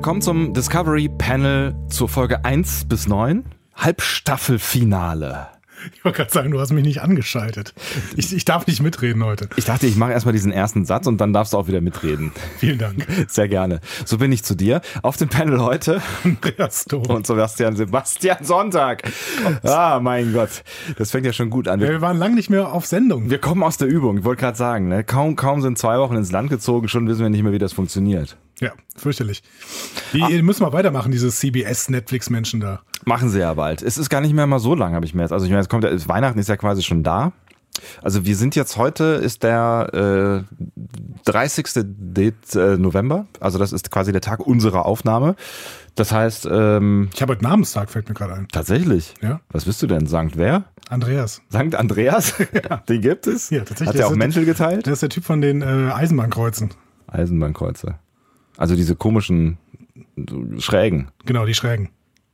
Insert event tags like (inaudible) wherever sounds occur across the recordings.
Willkommen zum Discovery Panel zur Folge 1 bis 9. Halbstaffelfinale. Ich wollte gerade sagen, du hast mich nicht angeschaltet. Ich, ich darf nicht mitreden heute. Ich dachte, ich mache erstmal diesen ersten Satz und dann darfst du auch wieder mitreden. Vielen Dank. Sehr gerne. So bin ich zu dir. Auf dem Panel heute Andreas Dom. und Sebastian Sebastian Sonntag. Ah, mein Gott. Das fängt ja schon gut an. Ja, wir waren lang nicht mehr auf Sendung. Wir kommen aus der Übung. Ich wollte gerade sagen, ne? kaum, kaum sind zwei Wochen ins Land gezogen, schon wissen wir nicht mehr, wie das funktioniert. Ja, fürchterlich. Die müssen wir weitermachen, diese CBS-Netflix-Menschen da. Machen sie ja bald. Es ist gar nicht mehr mal so lang, habe ich mir jetzt. Also ich meine, es kommt ja, Weihnachten ist ja quasi schon da. Also wir sind jetzt heute, ist der äh, 30. Det, äh, November. Also das ist quasi der Tag unserer Aufnahme. Das heißt, ähm, Ich habe heute Namenstag, fällt mir gerade ein. tatsächlich. Ja. Was bist du denn? Sankt wer? Andreas. Sankt Andreas? (laughs) (laughs) Den gibt es? Ja, tatsächlich. Hat Das er auch Mäntel geteilt? Der ist der Typ von den äh, Eisenbahnkreuzen. Eisenbahnkreuze. Also diese komischen Schrägen. Genau, die Schrägen.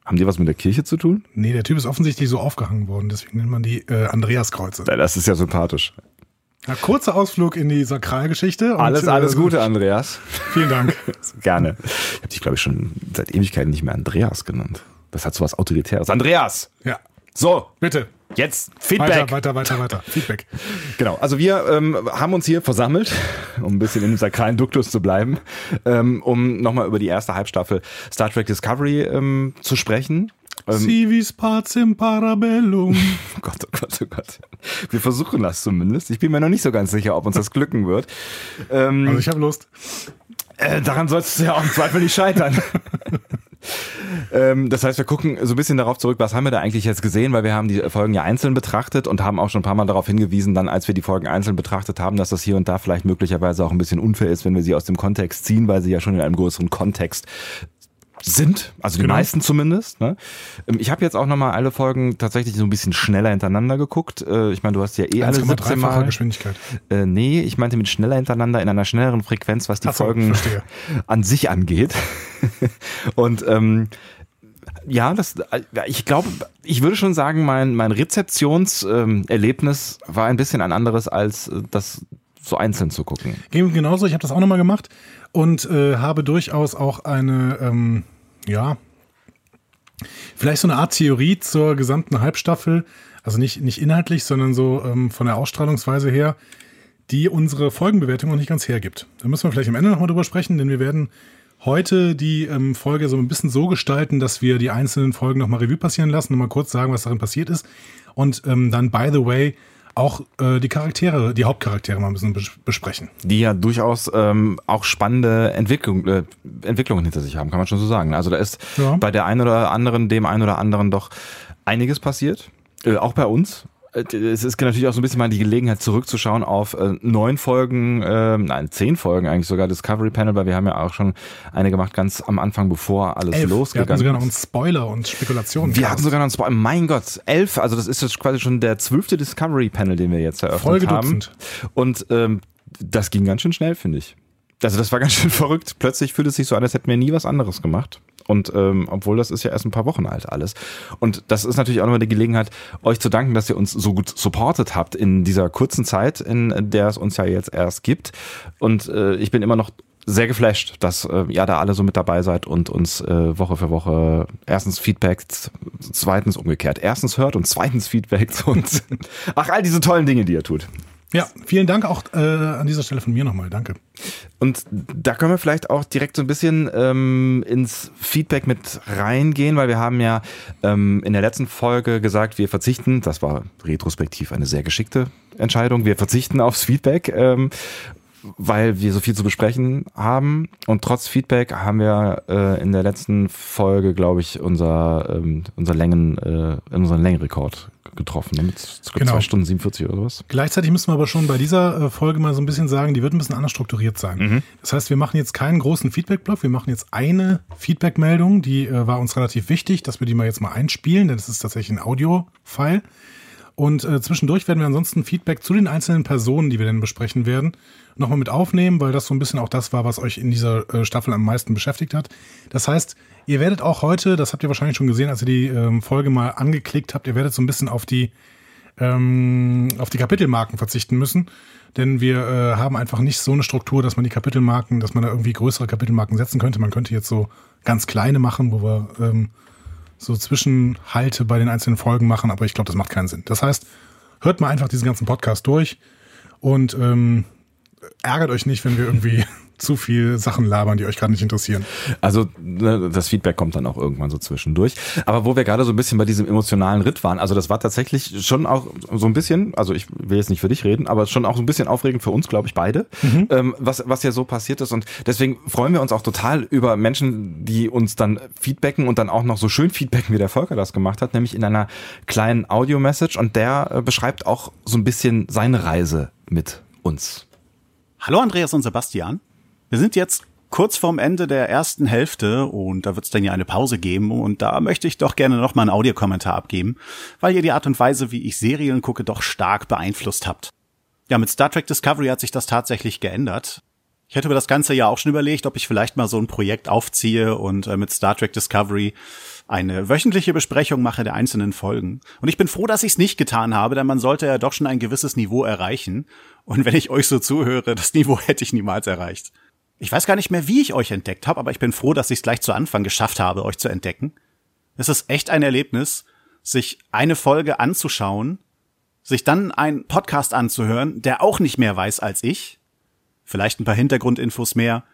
Haben die was mit der Kirche zu tun? Nee, der Typ ist offensichtlich so aufgehangen worden, deswegen nennt man die äh, Andreaskreuze. Das ist ja sympathisch. Ja, kurzer Ausflug in die Sakralgeschichte. und, Alles, alles äh, Gute, Andreas. Vielen Dank. (laughs) Gerne. Ich habe dich, glaube ich, schon seit Ewigkeiten nicht mehr Andreas genannt. Das hat so was Autoritäres. Andreas! Ja, So, bitte. jetzt Feedback. Weiter, weiter, weiter, weiter. Feedback. Genau, also wir ähm, haben uns hier versammelt, um ein bisschen in dem sakralen Duktus zu bleiben, ähm, um nochmal über die erste Halbstaffel Star Trek Discovery ähm, zu sprechen. Ähm, Civis pacem parabellum. oh Gott, oh Gott, oh Gott. Wir versuchen das zumindest. Ich bin mir noch nicht so ganz sicher, ob uns das glücken wird. Ähm, Also ich habe Lust. Äh, daran sollst du ja auch im Zweifel nicht scheitern. (laughs) ähm, das heißt, wir gucken so ein bisschen darauf zurück, was haben wir da eigentlich jetzt gesehen, weil wir haben die Folgen ja einzeln betrachtet und haben auch schon ein paar Mal darauf hingewiesen, dann als wir die Folgen einzeln betrachtet haben, dass das hier und da vielleicht möglicherweise auch ein bisschen unfair ist, wenn wir sie aus dem Kontext ziehen, weil sie ja schon in einem größeren Kontext sind, also die Genau. meisten zumindest. Ne? Ähm, Ich habe jetzt auch nochmal alle Folgen tatsächlich so ein bisschen schneller hintereinander geguckt. Äh, Ich meine, du hast ja eh alle 17 1,3-fache Mal. Geschwindigkeit. Äh, nee, ich meinte mit schneller hintereinander in einer schnelleren Frequenz, was die so, Folgen verstehe. (laughs) an sich angeht. (laughs) Und ähm, ja, das, äh, ich glaube, ich würde schon sagen, mein, mein Rezeptionserlebnis ähm, war ein bisschen ein anderes, als äh, das so einzeln zu gucken. Genauso, ich habe das auch nochmal gemacht und äh, habe durchaus auch eine, ähm, ja, vielleicht so eine Art Theorie zur gesamten Halbstaffel, also nicht, nicht inhaltlich, sondern so ähm, von der Ausstrahlungsweise her, die unsere Folgenbewertung noch nicht ganz hergibt. Da müssen wir vielleicht am Ende nochmal drüber sprechen, denn wir werden heute die ähm, Folge so ein bisschen so gestalten, dass wir die einzelnen Folgen nochmal Revue passieren lassen, nochmal kurz sagen, was darin passiert ist und ähm, dann, by the way, auch äh, die Charaktere, die Hauptcharaktere mal ein bisschen bes besprechen. Die ja durchaus ähm, auch spannende Entwicklung, äh, Entwicklungen hinter sich haben, kann man schon so sagen. Also da ist Ja. bei der einen oder anderen, dem einen oder anderen doch einiges passiert. Äh, auch bei uns. Äh, Es ist natürlich auch so ein bisschen mal die Gelegenheit zurückzuschauen auf äh, neun Folgen, äh, nein, zehn Folgen eigentlich sogar Discovery Panel, weil wir haben ja auch schon eine gemacht ganz am Anfang, bevor alles Elf. Wir hatten losgegangen sogar noch einen ist. Spoiler und Spekulationen. Wir hatten sogar noch einen Spoiler. Mein Gott, elf. Also das ist jetzt quasi schon der zwölfte Discovery Panel, den wir jetzt eröffnet Folge haben. Dutzend. Und ähm, das ging ganz schön schnell, finde ich. Also das war ganz schön (laughs) verrückt. Plötzlich fühlt es sich so an, als hätten wir nie was anderes gemacht. Und ähm, obwohl das ist ja erst ein paar Wochen alt alles. Und das ist natürlich auch nochmal die Gelegenheit, euch zu danken, dass ihr uns so gut supportet habt in dieser kurzen Zeit, in der es uns ja jetzt erst gibt. Und äh, ich bin immer noch sehr geflasht, dass äh, ihr da alle so mit dabei seid und uns äh, Woche für Woche erstens Feedback, zweitens umgekehrt. Erstens hört und zweitens Feedback und (laughs) ach, all diese tollen Dinge, die ihr tut. Ja, vielen Dank auch äh, an dieser Stelle von mir nochmal. Danke. Und da können wir vielleicht auch direkt so ein bisschen ähm, ins Feedback mit reingehen, weil wir haben ja ähm, in der letzten Folge gesagt, wir verzichten, das war retrospektiv eine sehr geschickte Entscheidung, wir verzichten aufs Feedback, ähm, weil wir so viel zu besprechen haben. Und trotz Feedback haben wir äh, in der letzten Folge, glaube ich, unser, ähm, unser Längen, äh, unseren Längenrekord getroffen. Mit Genau. zwei Stunden 47 oder was. Gleichzeitig müssen wir aber schon bei dieser äh, Folge mal so ein bisschen sagen, die wird ein bisschen anders strukturiert sein. Das heißt, wir machen jetzt keinen großen Feedback-Block, wir machen jetzt eine Feedback-Meldung, die äh, war uns relativ wichtig, dass wir die mal jetzt mal einspielen, denn das ist tatsächlich ein Audio-File. Und äh, zwischendurch werden wir ansonsten Feedback zu den einzelnen Personen, die wir denn besprechen werden, nochmal mit aufnehmen, weil das so ein bisschen auch das war, was euch in dieser äh, Staffel am meisten beschäftigt hat. Das heißt, ihr werdet auch heute, das habt ihr wahrscheinlich schon gesehen, als ihr die ähm, Folge mal angeklickt habt, ihr werdet so ein bisschen auf die ähm, auf die Kapitelmarken verzichten müssen. Denn wir äh, haben einfach nicht so eine Struktur, dass man die Kapitelmarken, dass man da irgendwie größere Kapitelmarken setzen könnte. Man könnte jetzt so ganz kleine machen, wo wir ähm, so Zwischenhalte bei den einzelnen Folgen machen, aber ich glaube, das macht keinen Sinn. Das heißt, hört mal einfach diesen ganzen Podcast durch und ähm, ärgert euch nicht, wenn wir irgendwie zu viel Sachen labern, die euch gerade nicht interessieren. Also ne, das Feedback kommt dann auch irgendwann so zwischendurch. Aber wo wir gerade so ein bisschen bei diesem emotionalen Ritt waren, also das war tatsächlich schon auch so ein bisschen, also ich will jetzt nicht für dich reden, aber schon auch so ein bisschen aufregend für uns, glaube ich, beide, mhm. ähm, was, was ja so passiert ist. Und deswegen freuen wir uns auch total über Menschen, die uns dann feedbacken und dann auch noch so schön feedbacken, wie der Volker das gemacht hat, nämlich in einer kleinen Audio-Message. Und der äh, beschreibt auch so ein bisschen seine Reise mit uns. Hallo Andreas und Sebastian. Wir sind jetzt kurz vorm Ende der ersten Hälfte und da wird es dann ja eine Pause geben und da möchte ich doch gerne noch mal einen Audiokommentar abgeben, weil ihr die Art und Weise, wie ich Serien gucke, doch stark beeinflusst habt. Ja, mit Star Trek Discovery hat sich das tatsächlich geändert. Ich hätte über das ganze ja auch schon überlegt, ob ich vielleicht mal so ein Projekt aufziehe und äh, mit Star Trek Discovery eine wöchentliche Besprechung mache der einzelnen Folgen. Und ich bin froh, dass ich es nicht getan habe, denn man sollte ja doch schon ein gewisses Niveau erreichen. Und wenn ich euch so zuhöre, das Niveau (laughs) hätte ich niemals erreicht. Ich weiß gar nicht mehr, wie ich euch entdeckt habe, aber ich bin froh, dass ich es gleich zu Anfang geschafft habe, euch zu entdecken. Es ist echt ein Erlebnis, sich eine Folge anzuschauen, sich dann einen Podcast anzuhören, der auch nicht mehr weiß als ich, vielleicht ein paar Hintergrundinfos mehr,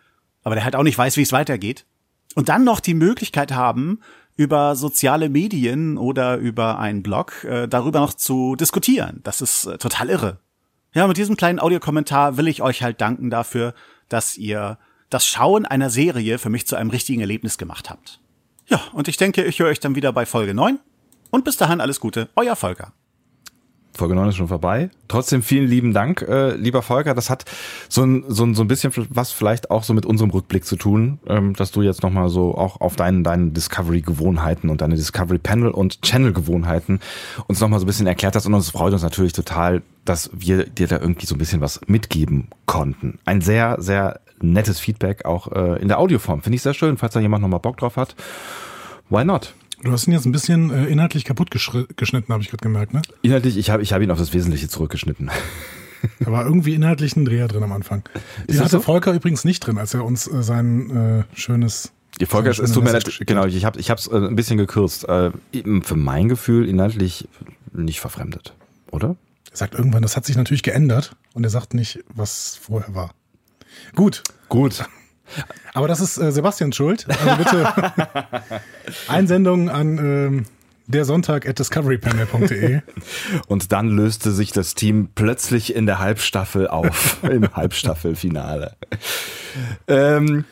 aber der halt auch nicht weiß, wie es weitergeht, und dann noch die Möglichkeit haben, über soziale Medien oder über einen Blog äh, darüber noch zu diskutieren. Das ist äh, total irre. Ja, mit diesem kleinen Audiokommentar will ich euch halt danken dafür, dass ihr das Schauen einer Serie für mich zu einem richtigen Erlebnis gemacht habt. Ja, und ich denke, ich höre euch dann wieder bei Folge 9. Und bis dahin alles Gute, euer Volker. Folge 9 ist schon vorbei. Trotzdem vielen lieben Dank, äh, lieber Volker. Das hat so ein, so, ein, so ein bisschen was vielleicht auch so mit unserem Rückblick zu tun, ähm, dass du jetzt nochmal so auch auf deinen, deinen Discovery-Gewohnheiten und deine Discovery-Panel- und Channel-Gewohnheiten uns nochmal so ein bisschen erklärt hast. Und uns freut uns natürlich total, dass wir dir da irgendwie so ein bisschen was mitgeben konnten. Ein sehr, sehr nettes Feedback auch äh, in der Audioform. Finde ich sehr schön, falls da jemand nochmal Bock drauf hat. Why not? Du hast ihn jetzt ein bisschen äh, inhaltlich kaputt geschnitten, habe ich gerade gemerkt, ne? Inhaltlich, ich habe ich hab ihn auf das Wesentliche zurückgeschnitten. Da war irgendwie inhaltlich ein Dreher drin am Anfang. Den hatte so? Volker übrigens nicht drin, als er uns äh, sein äh, schönes die Folge ist, es tut mir leid, genau, ich habe ich hab's äh, ein bisschen gekürzt. Äh, für mein Gefühl inhaltlich nicht verfremdet, oder? Er sagt irgendwann, das hat sich natürlich geändert und er sagt nicht, was vorher war. Gut. Gut. Aber das ist äh, Sebastians Schuld. Also bitte (laughs) Einsendungen an ähm, der Sonntag at discoverypanel.de. Und dann löste sich das Team plötzlich in der Halbstaffel auf, (laughs) im Halbstaffelfinale. Ähm,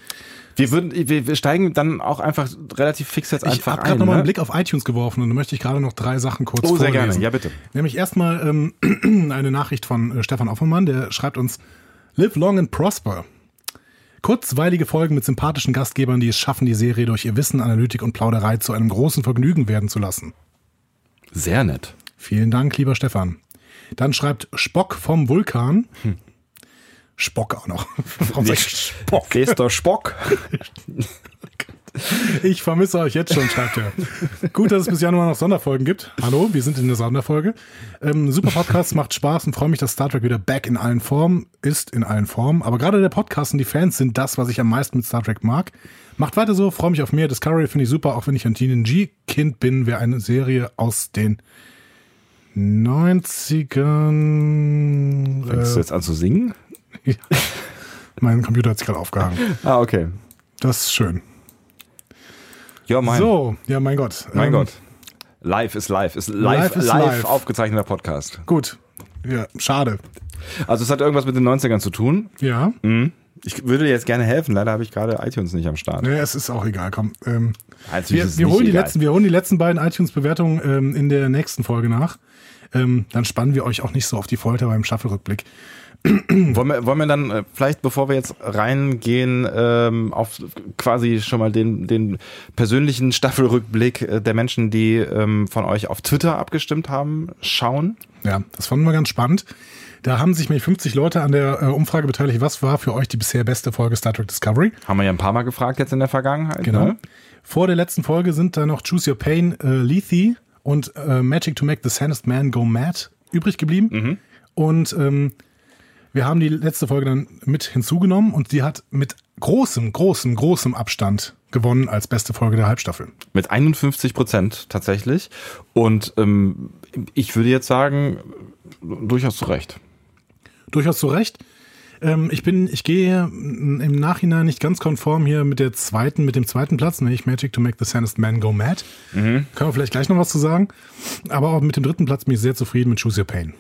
wir, würden, wir, steigen dann auch einfach relativ fix jetzt einfach ich ein. Ich habe gerade nochmal einen Blick auf iTunes geworfen und da möchte ich gerade noch drei Sachen kurz Oh, sehr gerne, ja bitte. Nämlich erstmal ähm, (clears throat) eine Nachricht von äh, Stefan Offenmann, der schreibt uns, Live long and prosper. Kurzweilige Folgen mit sympathischen Gastgebern, die es schaffen, die Serie durch ihr Wissen, Analytik und Plauderei zu einem großen Vergnügen werden zu lassen. Sehr nett. Vielen Dank, lieber Stefan. Dann schreibt Spock vom Vulkan. Hm. Spock auch noch. (laughs) Warum ich Spock? Ist doch Spock. (laughs) Ich vermisse euch jetzt schon, schreibt er. Gut, dass es bis Januar noch Sonderfolgen gibt. Hallo, wir sind in der Sonderfolge. Ähm, super Podcast, macht Spaß und freue mich, dass Star Trek wieder back in allen Formen ist, in allen Formen. Aber gerade der Podcast und die Fans sind das, was ich am meisten mit Star Trek mag. Macht weiter so, freue mich auf mehr. Discovery finde ich super, auch wenn ich ein TNG-Kind bin, wäre eine Serie aus den 90ern. Fängst äh, du jetzt an zu singen? (laughs) Ja. Mein Computer hat sich gerade aufgehangen. Ah, okay. Das ist schön. Ja, mein. So, ja, mein Gott. Mein ähm, Gott. Live ist live. Ist live, live, ist live, live aufgezeichneter Podcast. Gut. Ja, schade. Also es hat irgendwas mit den 90ern zu tun. Ja. Mhm. Ich würde dir jetzt gerne helfen, leider habe ich gerade iTunes nicht am Start. Nee, es ist auch egal, komm. Ähm, wir, wir, holen die letzten, wir holen die letzten beiden iTunes-Bewertungen ähm, in der nächsten Folge nach. Ähm, dann spannen wir euch auch nicht so auf die Folter beim Staffelrückblick (clears throat) wollen, wir, wollen wir dann äh, vielleicht, bevor wir jetzt reingehen, ähm, auf quasi schon mal den, den persönlichen Staffelrückblick äh, der Menschen, die ähm, von euch auf Twitter abgestimmt haben, schauen? Ja, das fanden wir ganz spannend. Da haben sich nämlich 50 Leute an der äh, Umfrage beteiligt. Was war für euch die bisher beste Folge Star Trek Discovery? Haben wir ja ein paar Mal gefragt jetzt in der Vergangenheit. Genau. Ne? Vor der letzten Folge sind da noch Choose Your Pain, äh, Lethe und äh, Magic to Make the Sanest Man Go Mad übrig geblieben. Und ähm, wir haben die letzte Folge dann mit hinzugenommen und die hat mit großem, großem, großem Abstand gewonnen als beste Folge der Halbstaffel. Mit 51 Prozent tatsächlich. Und ähm, ich würde jetzt sagen, durchaus zu Recht. Durchaus zu Recht. Ähm, ich bin, ich gehe im Nachhinein nicht ganz konform hier mit der zweiten, mit dem zweiten Platz, nämlich Magic to Make the Sanest Man Go Mad. Können wir vielleicht gleich noch was zu sagen. Aber auch mit dem dritten Platz bin ich sehr zufrieden mit Choose Your Pain.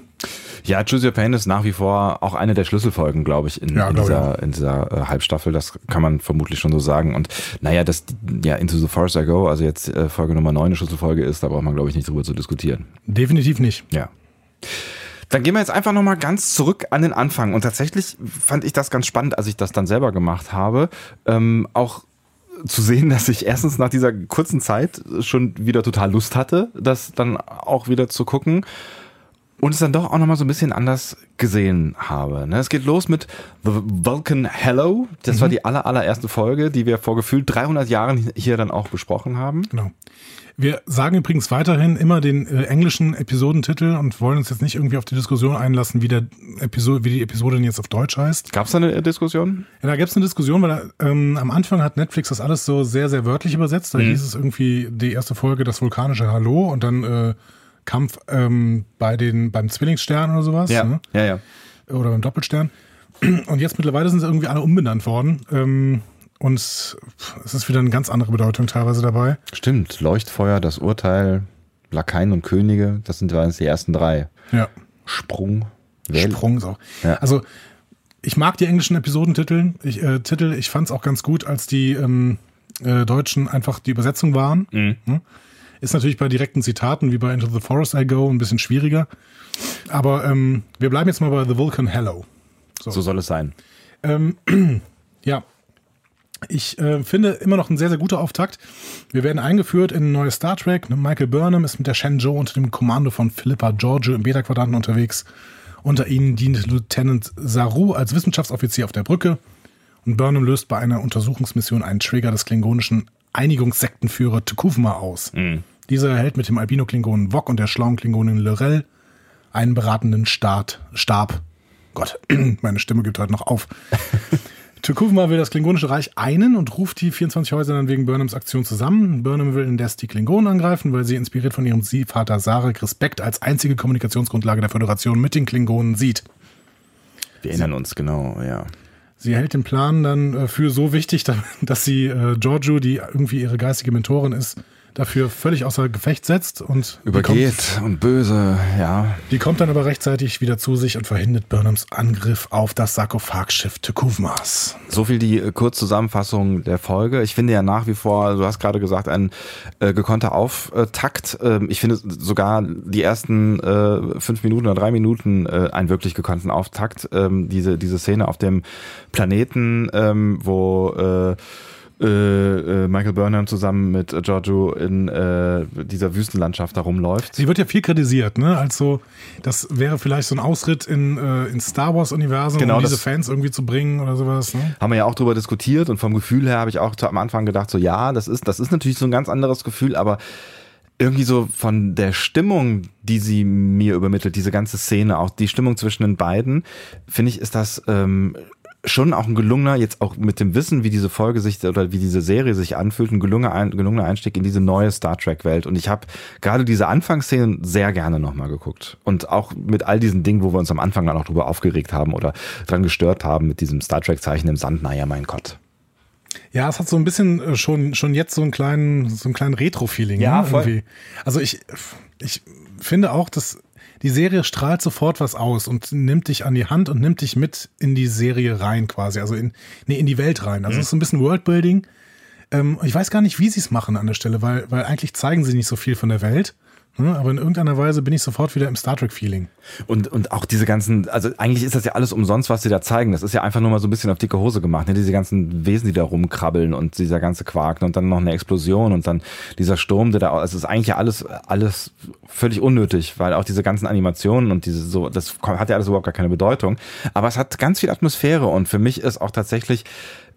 Ja, Choose Your Pain ist nach wie vor auch eine der Schlüsselfolgen, glaube ich, in, Ja, in glaub ich dieser, in dieser äh, Halbstaffel. Das kann man vermutlich schon so sagen. Und naja, dass ja Into the Forest I Go, also jetzt äh, Folge Nummer 9 eine Schlüsselfolge ist, da braucht man, glaube ich, nicht drüber zu diskutieren. Definitiv nicht. Ja. Dann gehen wir jetzt einfach nochmal ganz zurück an den Anfang. Und tatsächlich fand ich das ganz spannend, als ich das dann selber gemacht habe, ähm, auch zu sehen, dass ich erstens nach dieser kurzen Zeit schon wieder total Lust hatte, das dann auch wieder zu gucken und es dann doch auch nochmal so ein bisschen anders gesehen habe. Ne? Es geht los mit The Vulcan Hello. Das war die aller, allererste Folge, die wir vor gefühlt 300 Jahren hier dann auch besprochen haben. Genau. Wir sagen übrigens weiterhin immer den äh, englischen Episodentitel und wollen uns jetzt nicht irgendwie auf die Diskussion einlassen, wie, der Episode, wie die Episode denn jetzt auf Deutsch heißt. Gab es da eine Diskussion? Ja, da gab es eine Diskussion, weil ähm, am Anfang hat Netflix das alles so sehr, sehr wörtlich übersetzt. Da hieß es irgendwie die erste Folge das vulkanische Hallo und dann äh, Kampf ähm, bei den beim Zwillingsstern oder sowas. Ne? ja, ja. oder beim Doppelstern. Und jetzt mittlerweile sind sie irgendwie alle umbenannt worden. Ähm, und es ist wieder eine ganz andere Bedeutung teilweise dabei. Stimmt, Leuchtfeuer, das Urteil, Lakaien und Könige, das sind die ersten drei. Ja. Sprung, Wähl- Sprung ist auch. Ja. Also ich mag die englischen Episodentitel. Ich, äh, Titel, ich fand es auch ganz gut, als die ähm, äh, Deutschen einfach die Übersetzung waren. Mhm. Ne? Ist natürlich bei direkten Zitaten wie bei Into the Forest I Go ein bisschen schwieriger. Aber ähm, wir bleiben jetzt mal bei The Vulcan Hello. So soll es sein. (clears throat) Ja. Ich äh, finde immer noch ein sehr, sehr guter Auftakt. Wir werden eingeführt in ein neues Star Trek. Michael Burnham ist mit der Shenzhou unter dem Kommando von Philippa Giorgio im Beta-Quadranten unterwegs. Unter ihnen dient Lieutenant Saru als Wissenschaftsoffizier auf der Brücke. Und Burnham löst bei einer Untersuchungsmission einen Trigger des klingonischen Einigungssektenführer Tukufma aus. Dieser erhält mit dem Albino-Klingonen Wok und der schlauen Klingonin Lorel einen beratenden Start, Stab. Gott, (clears throat) meine Stimme gibt heute noch auf. (laughs) Tukufma will das Klingonische Reich einen und ruft die 24 Häuser dann wegen Burnhams Aktion zusammen. Burnham will indes die Klingonen angreifen, weil sie inspiriert von ihrem Vater Sarek Respekt als einzige Kommunikationsgrundlage der Föderation mit den Klingonen sieht. Wir erinnern uns, genau, ja. Sie hält den Plan dann äh, für so wichtig, da- (laughs) dass sie äh, Giorgio, die irgendwie ihre geistige Mentorin ist, dafür völlig außer Gefecht setzt und die kommt, Übergeht und böse, ja. die kommt dann aber rechtzeitig wieder zu sich und verhindert Burnhams Angriff auf das Sarkophagschiff Tukufmas. So viel die äh, Kurzzusammenfassung der Folge. Ich finde ja nach wie vor, du hast gerade gesagt, ein äh, gekonnter Auftakt. Ähm, ich finde sogar die ersten äh, fünf Minuten oder drei Minuten äh, einen wirklich gekonnten Auftakt. Ähm, diese, diese Szene auf dem Planeten, ähm, wo äh, äh, äh, Michael Burnham zusammen mit äh, Giorgio in äh, dieser Wüstenlandschaft da rumläuft. Sie wird ja viel kritisiert, ne? Also, das wäre vielleicht so ein Ausritt in, äh, in Star Wars-Universum, Genau, um diese Fans irgendwie zu bringen oder sowas. Ne? haben wir ja auch drüber diskutiert und vom Gefühl her habe ich auch zu- am Anfang gedacht, so ja, das ist, das ist natürlich so ein ganz anderes Gefühl, aber irgendwie so von der Stimmung, die sie mir übermittelt, diese ganze Szene, auch die Stimmung zwischen den beiden, finde ich, ist das ähm, schon auch ein gelungener, jetzt auch mit dem Wissen, wie diese Folge sich oder wie diese Serie sich anfühlt, ein gelungener, ein, gelungener Einstieg in diese neue Star Trek-Welt. Und ich habe gerade diese Anfangsszenen sehr gerne nochmal geguckt. Und auch mit all diesen Dingen, wo wir uns am Anfang dann auch drüber aufgeregt haben oder dran gestört haben, mit diesem Star Trek-Zeichen im Sand, naja, mein Gott. Ja, es hat so ein bisschen äh, schon, schon jetzt so einen kleinen, so einen kleinen Retro-Feeling. Ja, ne? voll. Irgendwie. Also ich, ich finde auch, dass die Serie strahlt sofort was aus und nimmt dich an die Hand und nimmt dich mit in die Serie rein quasi, also in, nee, in die Welt rein. Also es ist so ein bisschen Worldbuilding. Ähm, ich weiß gar nicht, wie sie es machen an der Stelle, weil, weil eigentlich zeigen sie nicht so viel von der Welt. Ne? Aber in irgendeiner Weise bin ich sofort wieder im Star Trek-Feeling. Und, und auch diese ganzen, also eigentlich ist das ja alles umsonst, was sie da zeigen. Das ist ja einfach nur mal so ein bisschen auf dicke Hose gemacht. Ne? Diese ganzen Wesen, die da rumkrabbeln und dieser ganze Quark und dann noch eine Explosion und dann dieser Sturm, der da, also es ist eigentlich alles, alles völlig unnötig, weil auch diese ganzen Animationen und diese so, das hat ja alles überhaupt gar keine Bedeutung. Aber es hat ganz viel Atmosphäre und für mich ist auch tatsächlich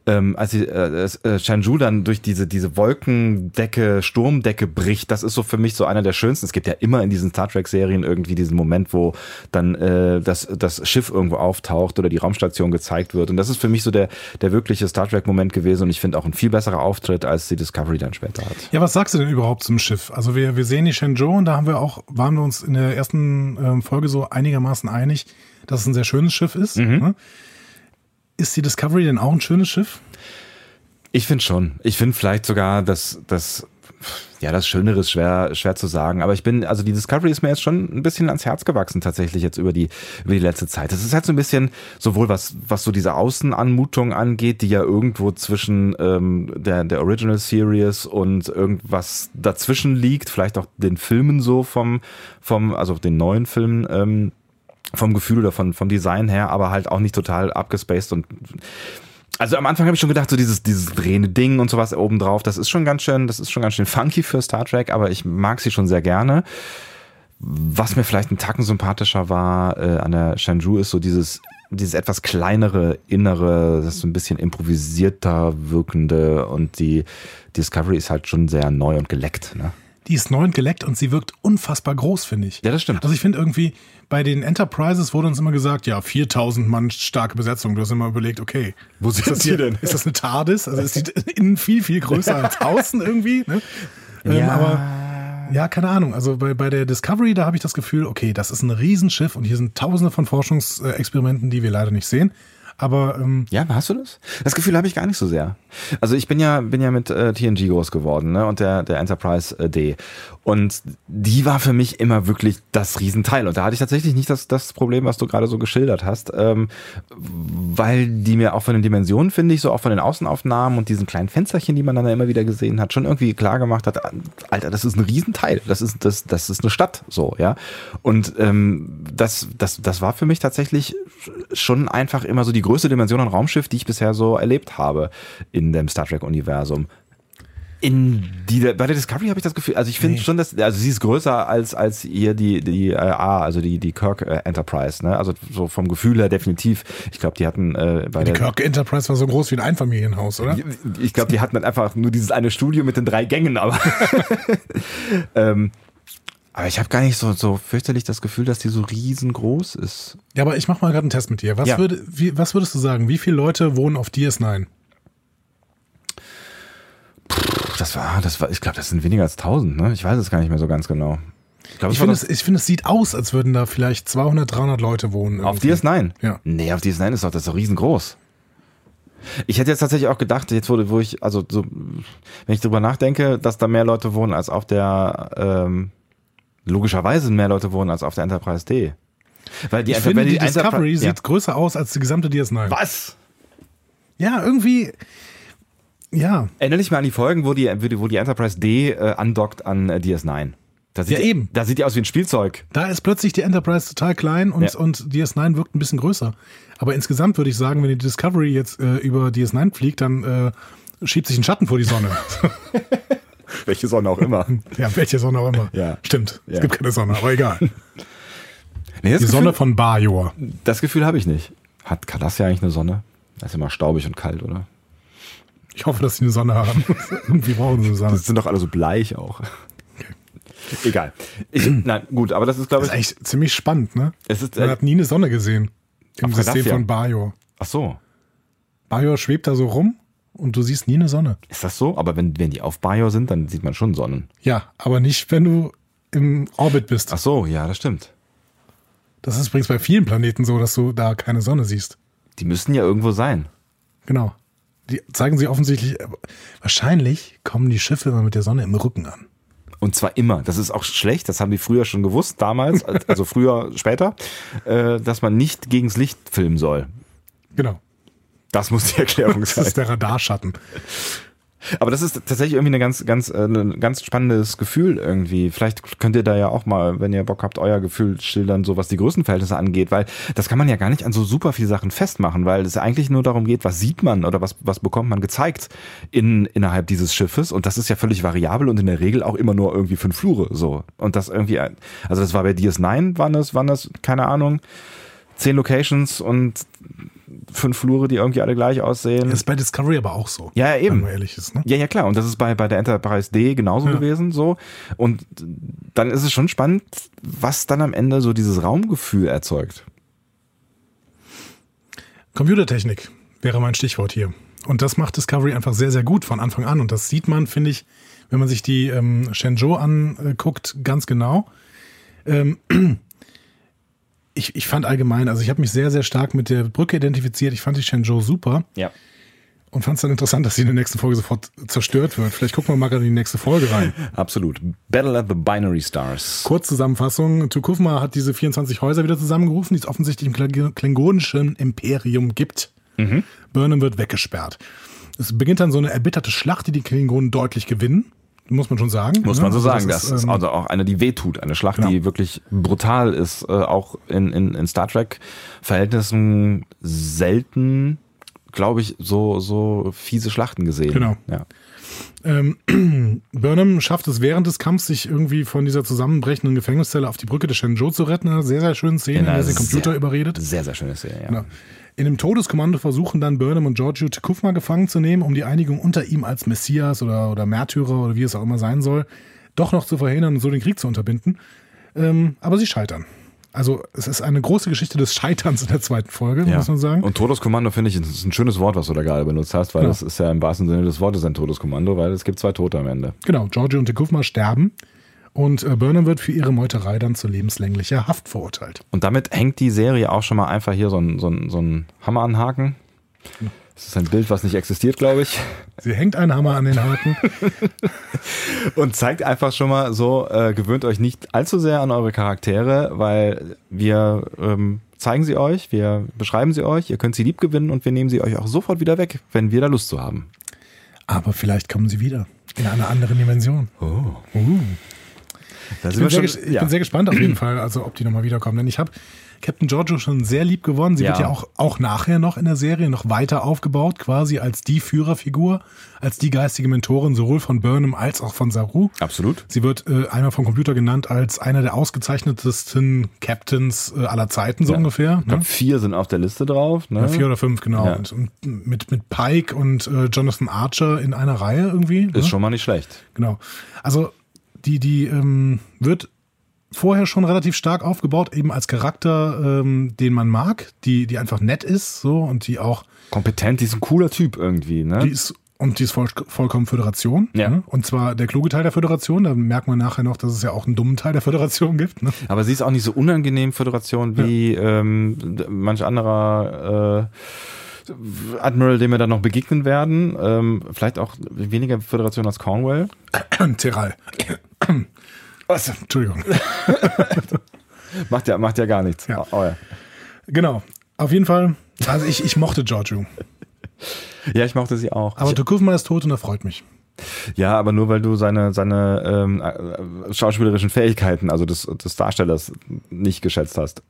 ähm, als die, äh, äh, Shenzhou dann durch diese, diese Wolkendecke, Sturmdecke bricht, das ist so für mich so einer der schönsten. Es gibt ja immer in diesen Star Trek-Serien irgendwie diesen Moment, wo dann äh, das, das Schiff irgendwo auftaucht oder die Raumstation gezeigt wird. Und das ist für mich so der, der wirkliche Star Trek-Moment gewesen und ich finde auch ein viel besserer Auftritt, als die Discovery dann später hat. Ja, was sagst du denn überhaupt zum Schiff? Also wir, wir sehen die Shenzhou und da haben wir auch, waren wir uns in der ersten ähm, Folge so einigermaßen einig, dass es ein sehr schönes Schiff ist. Mhm. Ne? Ist die Discovery denn auch ein schönes Schiff? Ich finde schon. Ich finde vielleicht sogar, dass das ja, das Schönere ist schwer, schwer zu sagen. Aber ich bin, also die Discovery ist mir jetzt schon ein bisschen ans Herz gewachsen, tatsächlich jetzt über die, über die letzte Zeit. Das ist halt so ein bisschen, sowohl was, was so diese Außenanmutung angeht, die ja irgendwo zwischen ähm, der, der Original Series und irgendwas dazwischen liegt, vielleicht auch den Filmen so vom, vom, also den neuen Filmen, ähm, vom Gefühl oder von, vom Design her, aber halt auch nicht total abgespaced und also am Anfang habe ich schon gedacht, so dieses, dieses drehende Ding und sowas obendrauf, das ist schon ganz schön, das ist schon ganz schön funky für Star Trek, aber ich mag sie schon sehr gerne. Was mir vielleicht einen Tacken sympathischer war äh, an der Shenzhou ist so dieses, dieses etwas kleinere Innere, das so ein bisschen improvisierter wirkende und die Discovery ist halt schon sehr neu und geleckt. Ne? Die ist neu und geleckt und sie wirkt unfassbar groß, finde ich. Ja, das stimmt. Also ich finde irgendwie, bei den Enterprises wurde uns immer gesagt, ja, 4000 Mann starke Besetzung. Du hast immer überlegt, okay. Wo sind das hier, denn? Ist das eine TARDIS? Also es sieht innen viel, viel größer als außen irgendwie. Ne? Ähm, Ja. aber ja, keine Ahnung. Also bei, bei der Discovery, da habe ich das Gefühl, okay, das ist ein Riesenschiff und hier sind tausende von Forschungsexperimenten, die wir leider nicht sehen. Aber ähm, Ja, hast du das? Das Gefühl habe ich gar nicht so sehr. Also ich bin ja bin ja mit äh, TNG groß geworden, ne? Und der der Enterprise äh, D und die war für mich immer wirklich das Riesenteil und da hatte ich tatsächlich nicht das das Problem, was du gerade so geschildert hast, ähm, weil die mir auch von den Dimensionen finde ich so auch von den Außenaufnahmen und diesen kleinen Fensterchen, die man dann immer wieder gesehen hat, schon irgendwie klar gemacht hat, Alter, das ist ein Riesenteil, das ist das das ist eine Stadt, so ja. Und ähm, das das das war für mich tatsächlich schon einfach immer so die größte Dimension an Raumschiff, die ich bisher so erlebt habe in dem Star Trek Universum. In die, bei der Discovery habe ich das Gefühl, also ich finde Nee. schon, dass, also sie ist größer als, als hier die, die äh, A, also die, die Kirk äh, Enterprise, ne? Also so vom Gefühl her definitiv. Ich glaube, die hatten äh, bei die der. Kirk Enterprise war so groß wie ein Einfamilienhaus, oder? Ich glaube, die hatten dann einfach nur dieses eine Studio mit den drei Gängen, aber. (laughs) (laughs) ähm, aber ich habe gar nicht so, so fürchterlich das Gefühl, dass die so riesengroß ist. Ja, aber ich mache mal gerade einen Test mit dir. Was, Ja. würde, wie, was würdest du sagen? Wie viele Leute wohnen auf DS9? Das war, das war, ich glaube, das sind weniger als 1000, ne? Ich weiß es gar nicht mehr so ganz genau. Ich glaube, Ich finde, es, ich finde, es sieht aus, als würden da vielleicht 200, 300 Leute wohnen. auf irgendwie. DS9. Ja. Nee, auf DS9 ist doch das doch riesengroß. Ich hätte jetzt tatsächlich auch gedacht, jetzt wurde, wo ich, also so, wenn ich drüber nachdenke, dass da mehr Leute wohnen als auf der, ähm, logischerweise mehr Leute wohnen als auf der Enterprise D. Weil die, Ich Enter- finde, die, Enterprise- Discovery ja. sieht größer aus als die gesamte DS9. Was? Ja, irgendwie. Ja, Erinnere dich mal an die Folgen, wo die, wo die, wo die Enterprise D äh, andockt an äh, DS9. Da sieht Ja, die, eben. Da sieht die aus wie ein Spielzeug. da ist plötzlich die Enterprise total klein und, Ja. und DS9 wirkt ein bisschen größer. Aber insgesamt würde ich sagen, wenn die Discovery jetzt äh, über DS9 fliegt, dann äh, schiebt sich ein Schatten vor die Sonne. (laughs) (laughs) Welche Sonne auch immer. ja, welche Sonne auch immer. Ja. Stimmt. Ja. Es gibt keine Sonne, aber egal. Nee, das Die Gefühl- Sonne von Bajor. Das Gefühl habe ich nicht. Hat Cardassia eigentlich eine Sonne? Das ist immer staubig und kalt, oder? Ich hoffe, dass sie eine Sonne haben. (laughs) Irgendwie brauchen sie eine Sonne. Das sind doch alle so bleich auch. Egal. Ich, nein, gut, aber das ist, glaube Das ich. ist echt ziemlich spannend, ne? Es ist, Man äh, hat nie eine Sonne gesehen. Im System Cardassia. von Bajor. ach so. Bajor schwebt da so rum und du siehst nie eine Sonne. Ist das so? Aber wenn, wenn die auf Bajor sind, dann sieht man schon Sonnen. Ja, aber nicht, wenn du im Orbit bist. Ach so, ja, das stimmt. Das ist übrigens bei vielen Planeten so, dass du da keine Sonne siehst. Die müssten ja irgendwo sein. Genau. Die zeigen sie offensichtlich. Wahrscheinlich kommen die Schiffe immer mit der Sonne im Rücken an. Und zwar immer. Das ist auch schlecht. Das haben die früher schon gewusst, damals, also früher, (laughs) später, äh, dass man nicht gegens Licht filmen soll. Genau. Das muss die Erklärung Das sein. ist der Radarschatten. Aber das ist tatsächlich irgendwie eine ganz, ganz, äh, ein ganz spannendes Gefühl irgendwie. Vielleicht könnt ihr da ja auch mal, wenn ihr Bock habt, euer Gefühl schildern, so was die Größenverhältnisse angeht, weil das kann man ja gar nicht an so super viele Sachen festmachen, weil es eigentlich nur darum geht, was sieht man oder was, was bekommt man gezeigt in, innerhalb dieses Schiffes und das ist ja völlig variabel und in der Regel auch immer nur irgendwie fünf Flure, so. Und das irgendwie, also das war bei DS9, waren das, waren das, keine Ahnung, zehn Locations und fünf Flure, die irgendwie alle gleich aussehen. Das ist bei Discovery aber auch so. Ja, ja, eben. Wenn man ehrlich ist, ne? Ja, ja, klar. Und das ist bei, bei der Enterprise D genauso Ja. gewesen, so. Und dann ist es schon spannend, was dann am Ende so dieses Raumgefühl erzeugt. Computertechnik wäre mein Stichwort hier. Und das macht Discovery einfach sehr, sehr gut von Anfang an. Und das sieht man, finde ich, wenn man sich die ähm, Shenzhou anguckt, ganz genau. Ähm, ich, ich fand allgemein, also ich habe mich sehr, sehr stark mit der Brücke identifiziert. Ich fand die Shenzhou super Ja. und fand es dann interessant, dass sie in der nächsten Folge sofort zerstört wird. Vielleicht gucken wir mal gerade in die nächste Folge rein. (laughs) Absolut. Battle at the Binary Stars. Kurzzusammenfassung. Tukufma hat diese 24 Häuser wieder zusammengerufen, die es offensichtlich im Kling- klingonischen Imperium gibt. Burnham wird weggesperrt. Es beginnt dann so eine erbitterte Schlacht, die die Klingonen deutlich gewinnen. Muss man schon sagen. Muss ne? man so Also sagen. Das ist ähm, also auch eine, die wehtut. Eine Schlacht, Genau. die wirklich brutal ist. Äh, auch in, in, in Star Trek-Verhältnissen selten, glaube ich, so, so fiese Schlachten gesehen. Genau. Ja. Ähm, (clears throat) Burnham schafft es während des Kampfs, sich irgendwie von dieser zusammenbrechenden Gefängniszelle auf die Brücke der Shenzhou zu retten. Eine sehr, sehr schöne Szene, in der sie Computer sehr, überredet. Sehr, sehr schöne Szene, ja. Genau. In dem Todeskommando versuchen dann Burnham und Giorgio Tekufma gefangen zu nehmen, um die Einigung unter ihm als Messias oder, oder Märtyrer oder wie es auch immer sein soll, doch noch zu verhindern und so den Krieg zu unterbinden. Ähm, aber sie scheitern. Also es ist eine große Geschichte des Scheiterns in der zweiten Folge, Ja. muss man sagen. Und Todeskommando finde ich, ist ein schönes Wort, was du da gerade benutzt hast, weil Ja. das ist ja im wahrsten Sinne des Wortes ein Todeskommando, weil es gibt zwei Tote am Ende. Genau, Giorgio und Tekufma sterben und äh, Burnham wird für ihre Meuterei dann zu lebenslänglicher Haft verurteilt. Und damit hängt die Serie auch schon mal einfach hier so ein, so ein, so ein Hammer an den Haken. Das ist ein Bild, was nicht existiert, glaube ich. Sie hängt einen Hammer an den Haken. (laughs) Und zeigt einfach schon mal so, äh, gewöhnt euch nicht allzu sehr an eure Charaktere, weil wir ähm, zeigen sie euch, wir beschreiben sie euch, ihr könnt sie lieb gewinnen und wir nehmen sie euch auch sofort wieder weg, wenn wir da Lust zu haben. Aber vielleicht kommen sie wieder. In einer anderen Dimension. Oh. Uh. Ich, bin sehr, schon, ich ja. bin sehr gespannt auf jeden Fall, also ob die nochmal wiederkommen. Denn ich habe Captain Giorgio schon sehr lieb gewonnen. Sie wird Ja. ja auch, auch nachher noch in der Serie noch weiter aufgebaut, quasi als die Führerfigur, als die geistige Mentorin sowohl von Burnham als auch von Saru. Absolut. Sie wird äh, einmal vom Computer genannt als einer der ausgezeichnetesten Captains äh, aller Zeiten, so Ja. ungefähr. Ich glaub, Ne? vier sind auf der Liste drauf. Ne? Ja, vier oder fünf, genau. Ja. Und, und mit, mit Pike und äh, Jonathan Archer in einer Reihe irgendwie. Ist ne? schon mal nicht schlecht. Genau. Also die, die ähm, wird vorher schon relativ stark aufgebaut, eben als Charakter, ähm, den man mag, die, die einfach nett ist, so und die auch, Kompetent, die ist ein cooler Typ irgendwie. Ne? die ist und die ist voll, vollkommen Föderation. Ja. Ne? Und zwar der kluge Teil der Föderation. Da merkt man nachher noch, dass es ja auch einen dummen Teil der Föderation gibt. Ne? Aber sie ist auch nicht so unangenehm, Föderation, wie ähm, d- manch anderer äh, Admiral, dem wir dann noch begegnen werden. Ähm, vielleicht auch weniger Föderation als Cornwall. (clears throat) Terral. Was? Entschuldigung. (laughs) Macht ja, macht ja gar nichts. Ja. Oh, ja. Genau. Auf jeden Fall. Also ich, ich mochte Giorgio. ja, ich mochte sie auch. Aber Tukufma ist tot und er freut mich. ja, aber nur weil du seine, seine ähm, äh, schauspielerischen Fähigkeiten, also des, des Darstellers, nicht geschätzt hast.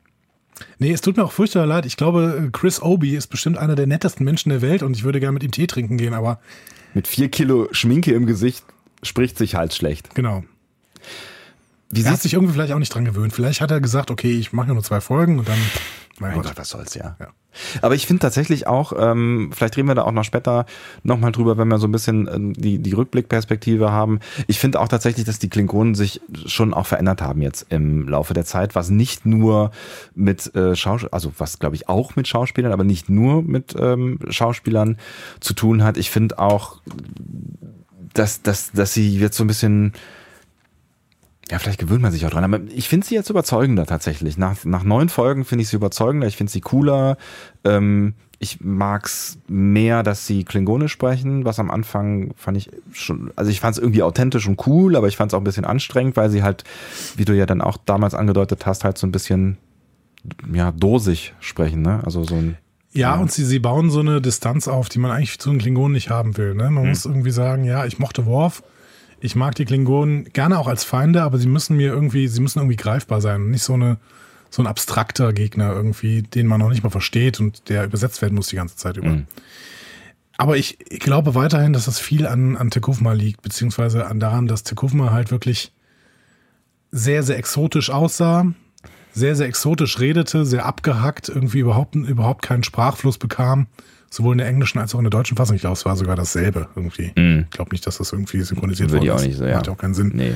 Nee, es tut mir auch furchtbar leid. Ich glaube, Chris Obi ist bestimmt einer der nettesten Menschen der Welt und ich würde gerne mit ihm Tee trinken gehen, aber Mit vier Kilo Schminke im Gesicht spricht sich halt schlecht. genau. Wie Er hat sich irgendwie vielleicht auch nicht dran gewöhnt. Vielleicht hat er gesagt, okay, ich mache nur zwei Folgen und dann. Mein Mein Gott. Gott, was soll's, ja. Ja. Aber ich finde tatsächlich auch, ähm, vielleicht reden wir da auch noch später nochmal drüber, wenn wir so ein bisschen ähm, die, die Rückblickperspektive haben. Ich finde auch tatsächlich, dass die Klingonen sich schon auch verändert haben jetzt im Laufe der Zeit, was nicht nur mit äh, Schauspielern, also was glaube ich auch mit Schauspielern, aber nicht nur mit ähm, Schauspielern zu tun hat. Ich finde auch, dass, dass, dass sie jetzt so ein bisschen ja, vielleicht gewöhnt man sich auch dran. Aber ich finde sie jetzt überzeugender tatsächlich. Nach, nach neun Folgen finde ich sie überzeugender. Ich finde sie cooler. Ähm, ich mag's mehr, dass sie Klingonisch sprechen, was am Anfang fand ich schon, also ich fand es irgendwie authentisch und cool, aber ich fand es auch ein bisschen anstrengend, weil sie halt, wie du ja dann auch damals angedeutet hast, halt so ein bisschen ja, dosig sprechen, ne? Also so ein Ja, und sie, sie bauen so eine Distanz auf, die man eigentlich zu den Klingonen nicht haben will. Ne? Man muss irgendwie sagen, ja, ich mochte Worf, ich mag die Klingonen gerne auch als Feinde, aber sie müssen mir irgendwie, sie müssen irgendwie greifbar sein und nicht so eine so ein abstrakter Gegner irgendwie, den man noch nicht mal versteht und der übersetzt werden muss die ganze Zeit über. Mhm. Aber ich, ich glaube weiterhin, dass das viel an, an Tekufma liegt, beziehungsweise an daran, dass Tekufma halt wirklich sehr, sehr exotisch aussah. sehr, sehr exotisch redete, sehr abgehackt, irgendwie überhaupt, überhaupt keinen Sprachfluss bekam. Sowohl in der englischen als auch in der deutschen Fassung. Ich glaube, es war sogar dasselbe irgendwie. Ich glaube nicht, dass das irgendwie synchronisiert Würde worden ich auch nicht so, ja. Macht ja auch keinen Sinn. Nee.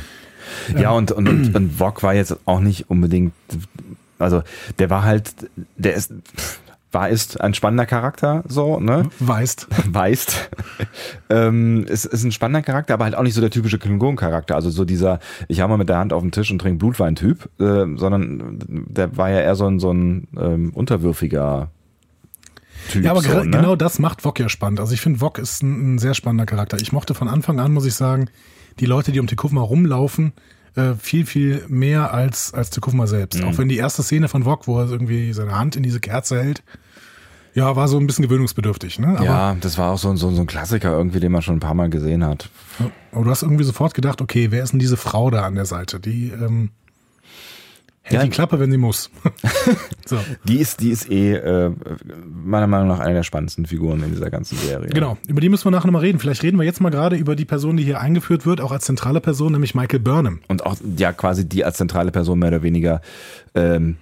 Ja, und, und, und, und Vog war jetzt auch nicht unbedingt, also der war halt, der ist, war ist ein spannender Charakter, so, ne? Weißt. (laughs) Weißt. ähm, ist, ist ein spannender Charakter, aber halt auch nicht so der typische Klingon-Charakter. Also so dieser, ich hau mal mit der Hand auf den Tisch und trinke Blutwein-Typ, äh, sondern der war ja eher so ein, so ein ähm, unterwürfiger Typ. Ja, aber so, ne? genau das macht Vog ja spannend. Also ich finde, Vog ist ein, ein sehr spannender Charakter. Ich mochte von Anfang an, muss ich sagen, die Leute, die um Tekufma rumlaufen, äh, viel, viel mehr als, als Tekufma selbst. Mhm. Auch wenn die erste Szene von Vog, wo er irgendwie seine Hand in diese Kerze hält, ja, war so ein bisschen gewöhnungsbedürftig. Ne? Aber, Ja, das war auch so, ein- so, ein- so ein Klassiker irgendwie, den man schon ein paar Mal gesehen hat. aber du hast irgendwie sofort gedacht, okay, wer ist denn diese Frau da an der Seite? Die ähm, hält Ja. die Klappe, wenn sie muss. (laughs) so. Die ist, die ist eh äh, meiner Meinung nach eine der spannendsten Figuren in dieser ganzen Serie. Genau, über die müssen wir nachher nochmal reden. Vielleicht reden wir jetzt mal gerade über die Person, die hier eingeführt wird, auch als zentrale Person, nämlich Michael Burnham. Und auch ja quasi die als zentrale Person mehr oder weniger ähm,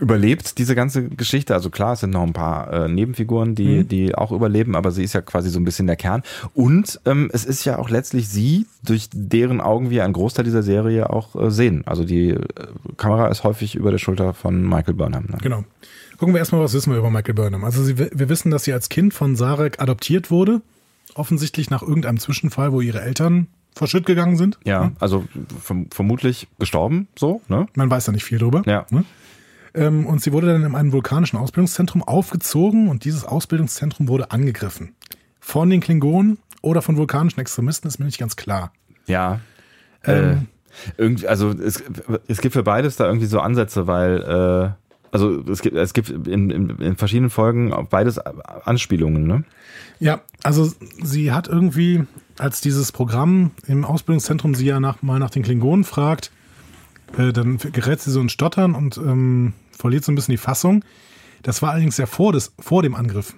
überlebt diese ganze Geschichte. Also klar, es sind noch ein paar äh, Nebenfiguren, die, Mhm. die auch überleben, aber sie ist ja quasi so ein bisschen der Kern. Und ähm, es ist ja auch letztlich sie, durch deren Augen wir einen Großteil dieser Serie auch äh, sehen. Also die äh, Kamera ist häufig über der Schulter von Michael Burnham. Ne? Genau. Gucken wir erstmal, was wissen wir über Michael Burnham. Also sie, wir wissen, dass sie als Kind von Sarek adoptiert wurde. Offensichtlich nach irgendeinem Zwischenfall, wo ihre Eltern vor Schritt gegangen sind. Ja, also verm vermutlich gestorben, so, ne? Man weiß da nicht viel drüber. Ja. Ne? Ähm, und sie wurde dann in einem vulkanischen Ausbildungszentrum aufgezogen und dieses Ausbildungszentrum wurde angegriffen. Von den Klingonen oder von vulkanischen Extremisten ist mir nicht ganz klar. Ja. Ähm, äh, irgendwie, also es, es gibt für beides da irgendwie so Ansätze, weil äh, also es gibt, es gibt in, in, in verschiedenen Folgen auf beides Anspielungen, ne? Ja, also sie hat irgendwie, als dieses Programm im Ausbildungszentrum sie ja nach, mal nach den Klingonen fragt, äh, dann gerät sie so in Stottern und ähm, verliert so ein bisschen die Fassung. Das war allerdings ja vor, des, vor dem Angriff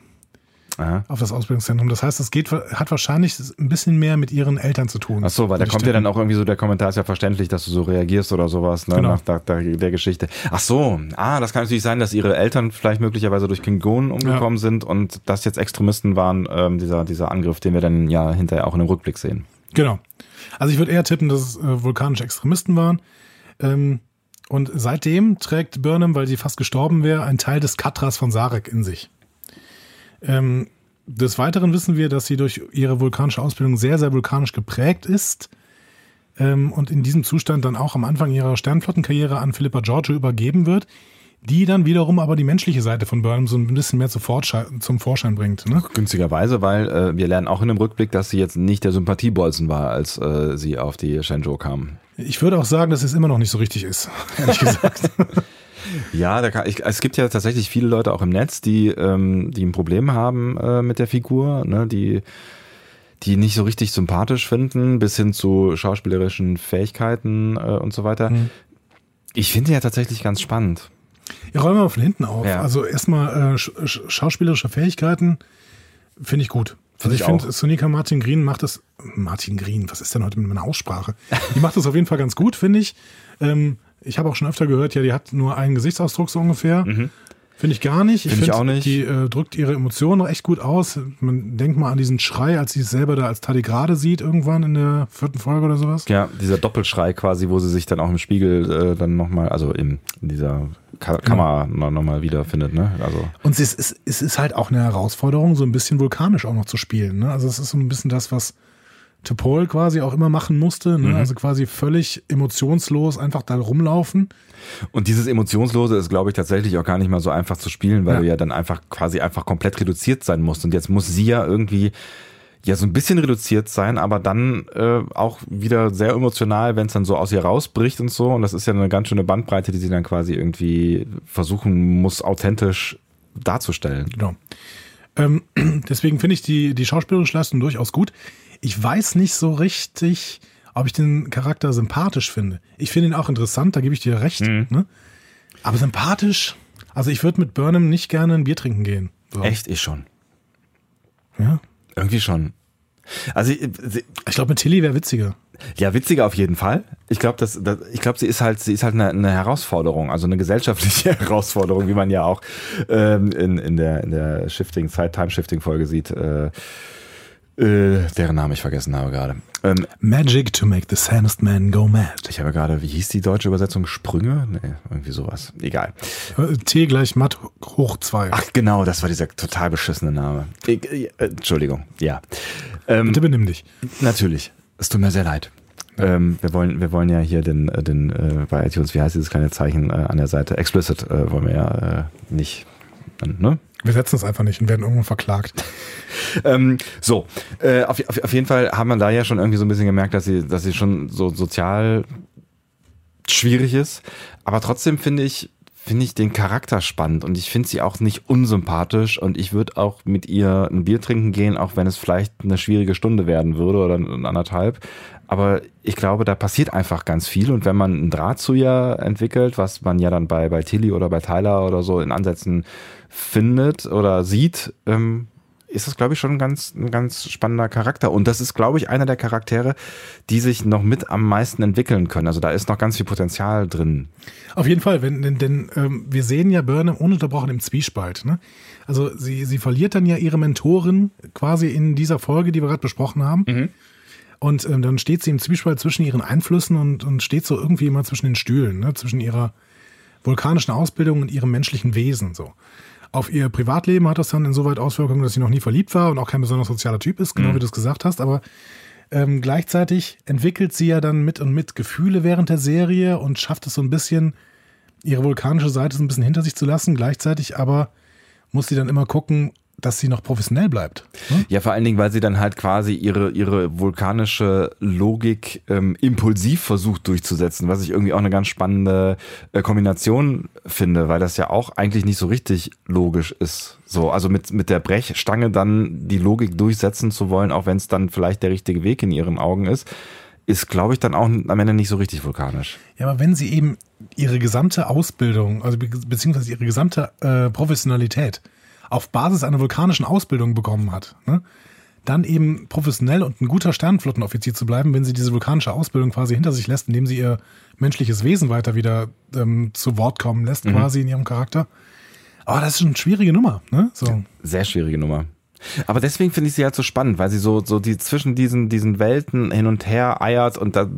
Aha. auf das Ausbildungszentrum. Das heißt, es geht, hat wahrscheinlich ein bisschen mehr mit ihren Eltern zu tun. Ach so, weil da kommt ja dann auch irgendwie so der Kommentar ist ja verständlich, dass du so reagierst oder sowas, ne, Genau. nach der, der, der Geschichte. Ach so, ah, das kann natürlich sein, dass ihre Eltern vielleicht möglicherweise durch Klingonen umgekommen sind und das jetzt Extremisten waren, ähm, dieser, dieser Angriff, den wir dann ja hinterher auch in dem Rückblick sehen. Genau. Also ich würde eher tippen, dass es äh, vulkanische Extremisten waren. Ähm, und seitdem trägt Burnham, weil sie fast gestorben wäre, einen Teil des Katras von Sarek in sich. Ähm, des Weiteren wissen wir, dass sie durch ihre vulkanische Ausbildung sehr, sehr vulkanisch geprägt ist ähm, und in diesem Zustand dann auch am Anfang ihrer Sternflottenkarriere an Philippa Giorgio übergeben wird, die dann wiederum aber die menschliche Seite von Burnham so ein bisschen mehr zu zum Vorschein bringt. Ne? Günstigerweise, weil äh, wir lernen auch in dem Rückblick, dass sie jetzt nicht der Sympathiebolzen war, als äh, sie auf die Shenzhou kam. Ich würde auch sagen, dass es immer noch nicht so richtig ist, (laughs) ehrlich gesagt. (laughs) Ja, kann, ich, es gibt ja tatsächlich viele Leute auch im Netz, die, ähm, die ein Problem haben äh, mit der Figur, ne, die die nicht so richtig sympathisch finden, bis hin zu schauspielerischen Fähigkeiten äh, und so weiter. Mhm. Ich finde ja tatsächlich ganz spannend. Ja, räumen wir mal von hinten auf. Ja. Also erstmal äh, sch sch schauspielerische Fähigkeiten finde ich gut. Also ich finde. Sonika Martin Green macht das. Martin Green, was ist denn heute mit meiner Aussprache? Die macht das auf jeden Fall ganz gut, finde ich. Ähm, ich habe auch schon öfter gehört, ja, die hat nur einen Gesichtsausdruck so ungefähr. Finde ich gar nicht. Finde ich find, auch nicht. Die äh, drückt ihre Emotionen noch echt gut aus. Man denkt mal an diesen Schrei, als sie es selber da als Tardigrade sieht, irgendwann in der vierten Folge oder sowas. Ja, dieser Doppelschrei quasi, wo sie sich dann auch im Spiegel äh, dann nochmal, also im, in dieser Ka Kamera noch nochmal wiederfindet, ne? Also. Und es ist, es ist halt auch eine Herausforderung, so ein bisschen vulkanisch auch noch zu spielen. Ne? Also es ist so ein bisschen das, was Topol quasi auch immer machen musste. Ne? Also quasi völlig emotionslos einfach da rumlaufen. Und dieses Emotionslose ist, glaube ich, tatsächlich auch gar nicht mal so einfach zu spielen, weil Ja. du ja dann einfach quasi einfach komplett reduziert sein musst. Und jetzt muss sie ja irgendwie ja so ein bisschen reduziert sein, aber dann äh, auch wieder sehr emotional, wenn es dann so aus ihr rausbricht und so. Und das ist ja eine ganz schöne Bandbreite, die sie dann quasi irgendwie versuchen muss, authentisch darzustellen. Genau. Ähm, (clears throat) deswegen finde ich die, die schauspielerische Leistung durchaus gut. Ich weiß nicht so richtig, ob ich den Charakter sympathisch finde. Ich finde ihn auch interessant, da gebe ich dir recht. Ne? Aber sympathisch, also ich würde mit Burnham nicht gerne ein Bier trinken gehen. So. Echt, ich schon. Ja. Irgendwie schon. Also ich, Ich glaube, mit Tilly wäre witziger. Ja, witziger auf jeden Fall. Ich glaube, das, das, ich glaube, sie ist halt, sie ist halt eine, eine Herausforderung, also eine gesellschaftliche (laughs) Herausforderung, wie man ja auch ähm, in, in der in der Shifting Zeit Time Shifting Folge sieht. Äh, äh, deren Name ich vergessen habe gerade. Ähm, Magic to make the sanest man go mad. ich habe gerade, wie hieß die deutsche Übersetzung? Sprünge? Nee, irgendwie sowas. Egal. Äh, T gleich matt hoch zwei. Ach genau, das war dieser total beschissene Name. Ich, äh, Entschuldigung, ja. Ähm, Bitte benimm dich. Natürlich. Es tut mir sehr leid. Ähm, wir wollen, wir wollen ja hier den, äh, den äh, bei iTunes, wie heißt dieses kleine Zeichen äh, an der Seite? Explicit äh, wollen wir ja äh, nicht. Ne? Wir setzen es einfach nicht und werden irgendwann verklagt. (laughs) Ähm, so, äh, auf, auf, auf jeden Fall haben wir da ja schon irgendwie so ein bisschen gemerkt, dass sie, dass sie schon so sozial schwierig ist. Aber trotzdem finde ich, finde ich den Charakter spannend und ich finde sie auch nicht unsympathisch und ich würde auch mit ihr ein Bier trinken gehen, auch wenn es vielleicht eine schwierige Stunde werden würde oder anderthalb. Aber ich glaube, da passiert einfach ganz viel und wenn man einen Draht zu ihr entwickelt, was man ja dann bei, bei Tilly oder bei Tyler oder so in Ansätzen findet oder sieht, ähm, ist das, glaube ich, schon ein ganz, ein ganz spannender Charakter. Und das ist, glaube ich, einer der Charaktere, die sich noch mit am meisten entwickeln können. Also da ist noch ganz viel Potenzial drin. Auf jeden Fall, wenn, denn, denn ähm, wir sehen ja Burnham ununterbrochen im Zwiespalt. Ne? Also sie, sie verliert dann ja ihre Mentorin quasi in dieser Folge, die wir gerade besprochen haben. Und ähm, dann steht sie im Zwiespalt zwischen ihren Einflüssen und, und steht so irgendwie immer zwischen den Stühlen, ne? zwischen ihrer vulkanischen Ausbildung und ihrem menschlichen Wesen. So. Auf ihr Privatleben hat das dann insoweit Auswirkungen, dass sie noch nie verliebt war und auch kein besonders sozialer Typ ist, genau wie du es gesagt hast. Aber ähm, gleichzeitig entwickelt sie ja dann mit und mit Gefühle während der Serie und schafft es so ein bisschen, ihre vulkanische Seite so ein bisschen hinter sich zu lassen. Gleichzeitig aber muss sie dann immer gucken, dass sie noch professionell bleibt. Ne? Ja, vor allen Dingen, weil sie dann halt quasi ihre, ihre vulkanische Logik ähm, impulsiv versucht durchzusetzen, was ich irgendwie auch eine ganz spannende äh, Kombination finde, weil das ja auch eigentlich nicht so richtig logisch ist. So, also mit, mit der Brechstange dann die Logik durchsetzen zu wollen, auch wenn es dann vielleicht der richtige Weg in ihren Augen ist, ist, glaube ich, dann auch am Ende nicht so richtig vulkanisch. Ja, aber wenn sie eben ihre gesamte Ausbildung, also be beziehungsweise ihre gesamte äh, Professionalität auf Basis einer vulkanischen Ausbildung bekommen hat, ne? dann eben professionell und ein guter Sternenflottenoffizier zu bleiben, wenn sie diese vulkanische Ausbildung quasi hinter sich lässt, indem sie ihr menschliches Wesen weiter wieder ähm, zu Wort kommen lässt, quasi in ihrem Charakter. Aber das ist eine schwierige Nummer. Ne? So. Sehr schwierige Nummer. Aber deswegen finde ich sie halt so spannend, weil sie so, so die zwischen diesen, diesen Welten hin und her eiert und da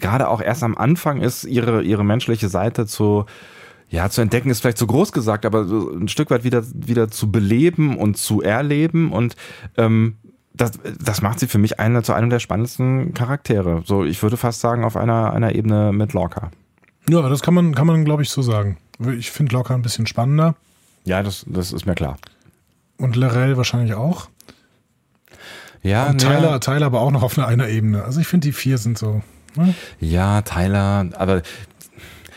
gerade auch erst am Anfang ist ihre, ihre menschliche Seite zu, ja, zu entdecken ist vielleicht zu groß gesagt, aber so ein Stück weit wieder, wieder zu beleben und zu erleben und ähm, das, das macht sie für mich eine, zu einem der spannendsten Charaktere. So, ich würde fast sagen, auf einer, einer Ebene mit Lorca. Ja, das kann man, kann man glaube ich, so sagen. Ich finde Locker ein bisschen spannender Ja, das, das ist mir klar. und Lorel wahrscheinlich auch. Ja, Und ne, Tyler, Tyler aber auch noch auf einer, einer Ebene. Also ich finde, die vier sind so. Ne? Ja, Tyler, aber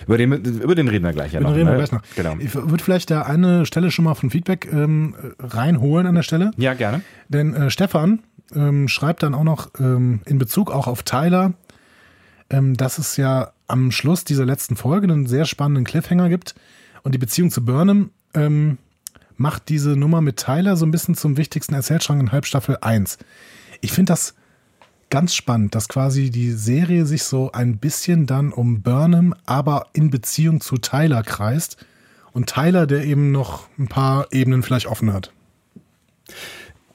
über den, über den reden wir gleich ja Über noch. den reden wir ne? gleich noch. Genau. Ich würde vielleicht da eine Stelle schon mal von Feedback ähm, reinholen an der Stelle. Ja, gerne. Denn äh, Stefan ähm, schreibt dann auch noch ähm, in Bezug auch auf Tyler, ähm, dass es ja am Schluss dieser letzten Folge einen sehr spannenden Cliffhanger gibt. Und die Beziehung zu Burnham ähm, macht diese Nummer mit Tyler so ein bisschen zum wichtigsten Erzählstrang in Halbstaffel 1. Ich finde das ganz spannend, dass quasi die Serie sich so ein bisschen dann um Burnham, aber in Beziehung zu Tyler kreist. Und Tyler, der eben noch ein paar Ebenen vielleicht offen hat.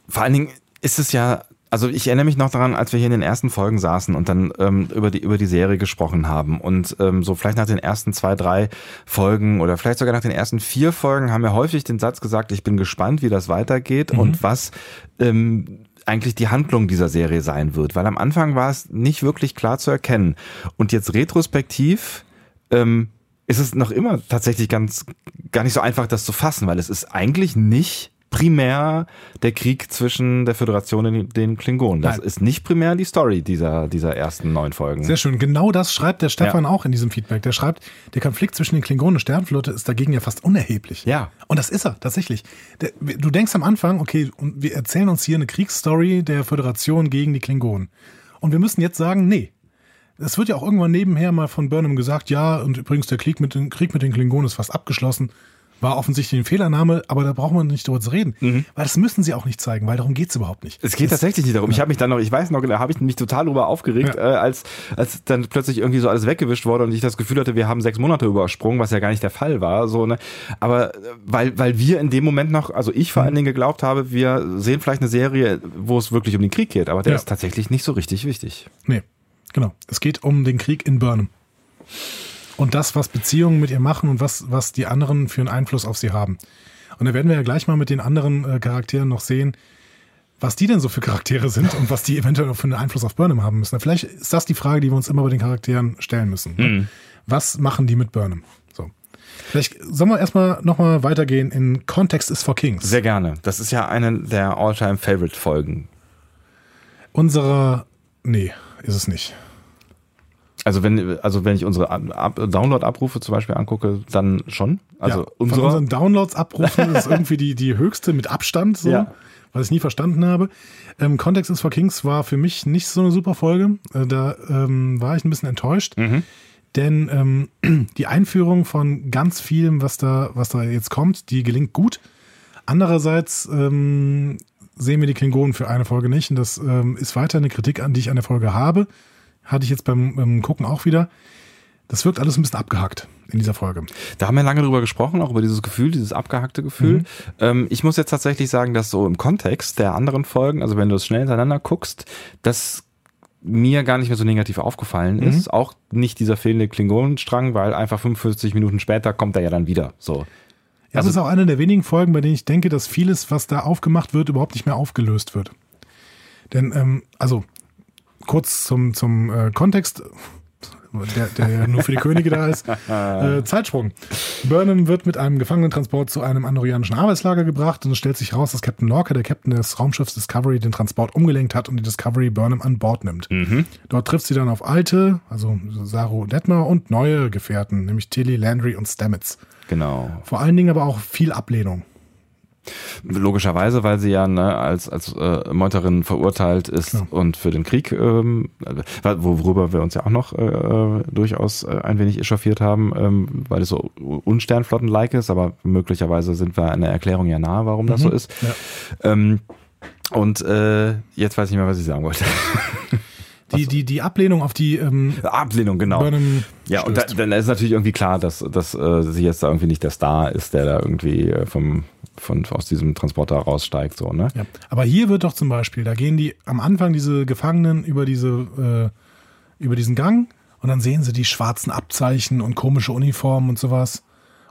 Vor allen Dingen ist es ja, also ich erinnere mich noch daran, als wir hier in den ersten Folgen saßen und dann ähm, über, die, über die Serie gesprochen haben. Und ähm, so vielleicht nach den ersten zwei, drei Folgen oder vielleicht sogar nach den ersten vier Folgen haben wir häufig den Satz gesagt, ich bin gespannt, wie das weitergeht und was ähm, eigentlich die Handlung dieser Serie sein wird. Weil am Anfang war es nicht wirklich klar zu erkennen. Und jetzt retrospektiv ähm, ist es noch immer tatsächlich ganz gar nicht so einfach, das zu fassen, weil es ist eigentlich nicht primär der Krieg zwischen der Föderation und den Klingonen. Das Nein. ist nicht primär die Story dieser, dieser ersten neun Folgen. Sehr schön. Genau das schreibt der Stefan Ja. auch in diesem Feedback. Der schreibt, der Konflikt zwischen den Klingonen und Sternflotte ist dagegen ja fast unerheblich. Ja. Und das ist er, tatsächlich. Der, du denkst am Anfang, okay, und wir erzählen uns hier eine Kriegsstory der Föderation gegen die Klingonen. Und wir müssen jetzt sagen, nee. Es wird ja auch irgendwann nebenher mal von Burnham gesagt, ja, und übrigens der Krieg mit den, Krieg mit den Klingonen ist fast abgeschlossen. War offensichtlich eine Fehlernahme, aber da braucht man nicht drüber zu reden. Weil das müssen sie auch nicht zeigen, weil darum geht's überhaupt nicht. Es geht tatsächlich nicht darum. Ich habe mich dann noch, ich weiß noch, da habe ich mich total drüber aufgeregt, Ja. äh, als, als dann plötzlich irgendwie so alles weggewischt wurde und ich das Gefühl hatte, wir haben sechs Monate übersprungen, was ja gar nicht der Fall war. So, ne? Aber äh, weil, weil wir in dem Moment noch, also ich Mhm. vor allen Dingen geglaubt habe, wir sehen vielleicht eine Serie, wo es wirklich um den Krieg geht, aber der Ja. ist tatsächlich nicht so richtig wichtig. Nee, genau. Es geht um den Krieg in Burnham. Und das, was Beziehungen mit ihr machen und was, was die anderen für einen Einfluss auf sie haben. Und da werden wir ja gleich mal mit den anderen äh, Charakteren noch sehen, was die denn so für Charaktere sind und was die eventuell auch für einen Einfluss auf Burnham haben müssen. Vielleicht ist das die Frage, die wir uns immer bei den Charakteren stellen müssen. Ne? Was machen die mit Burnham? So. Vielleicht sollen wir erstmal nochmal weitergehen in Context is for Kings. Sehr gerne. Das ist ja eine der All-Time-Favorite-Folgen. Unserer, nee, ist es nicht. Also wenn, also wenn ich unsere Ab- Ab- Download-Abrufe zum Beispiel angucke, dann schon. Also ja, von unsere. unseren Downloads abrufen ist irgendwie die, die höchste mit Abstand, so, Ja. was ich nie verstanden habe. Ähm, Context is for Kings war für mich nicht so eine super Folge. Äh, da ähm, war ich ein bisschen enttäuscht. Mhm. Denn ähm, (clears throat) die Einführung von ganz vielem, was da, was da jetzt kommt, die gelingt gut. Andererseits ähm, sehen wir die Klingonen für eine Folge nicht. Und das ähm, ist weiter eine Kritik, an die ich an der Folge habe. Hatte ich jetzt beim ähm, Gucken auch wieder. Das wirkt alles ein bisschen abgehackt in dieser Folge. Da haben wir lange drüber gesprochen, auch über dieses Gefühl, dieses abgehackte Gefühl. Mhm. Ähm, ich muss jetzt tatsächlich sagen, dass so im Kontext der anderen Folgen, also wenn du es schnell hintereinander guckst, das mir gar nicht mehr so negativ aufgefallen Mhm. ist. Auch nicht dieser fehlende Klingonenstrang, weil einfach 45 Minuten später kommt er ja dann wieder. So. Ja, das ist auch eine der wenigen Folgen, bei denen ich denke, dass vieles, was da aufgemacht wird, überhaupt nicht mehr aufgelöst wird. Denn, ähm, also, kurz zum, zum äh, Kontext, der, der ja nur für die Könige da ist. (laughs) Äh, Zeitsprung. Burnham wird mit einem Gefangenentransport zu einem andorianischen Arbeitslager gebracht und es stellt sich raus, dass Captain Lorca, der Captain des Raumschiffs Discovery, den Transport umgelenkt hat und die Discovery Burnham an Bord nimmt. Dort trifft sie dann auf alte, also Saru Detmer und neue Gefährten, nämlich Tilly, Landry und Stamets. Genau. Vor allen Dingen aber auch viel Ablehnung. Logischerweise, weil sie ja ne, als, als äh, Meuterin verurteilt ist Klar. und für den Krieg, ähm, äh, worüber wir uns ja auch noch äh, durchaus äh, ein wenig echauffiert haben, ähm, weil es so unsternflotten-like ist, aber möglicherweise sind wir einer Erklärung ja nahe, warum das so ist. Ja. Ähm, und äh, jetzt weiß ich nicht mehr, was ich sagen wollte. (laughs) Die, die, die Ablehnung auf die ähm, Ablehnung, genau. Burnham Ja, und da, dann ist natürlich irgendwie klar, dass, dass äh, sie jetzt da irgendwie nicht der Star ist, der da irgendwie äh, vom, von, aus diesem Transporter raussteigt, so, ne? ja. Aber hier wird doch zum Beispiel, da gehen die am Anfang diese Gefangenen über diese äh, über diesen Gang und dann sehen sie die schwarzen Abzeichen und komische Uniformen und sowas.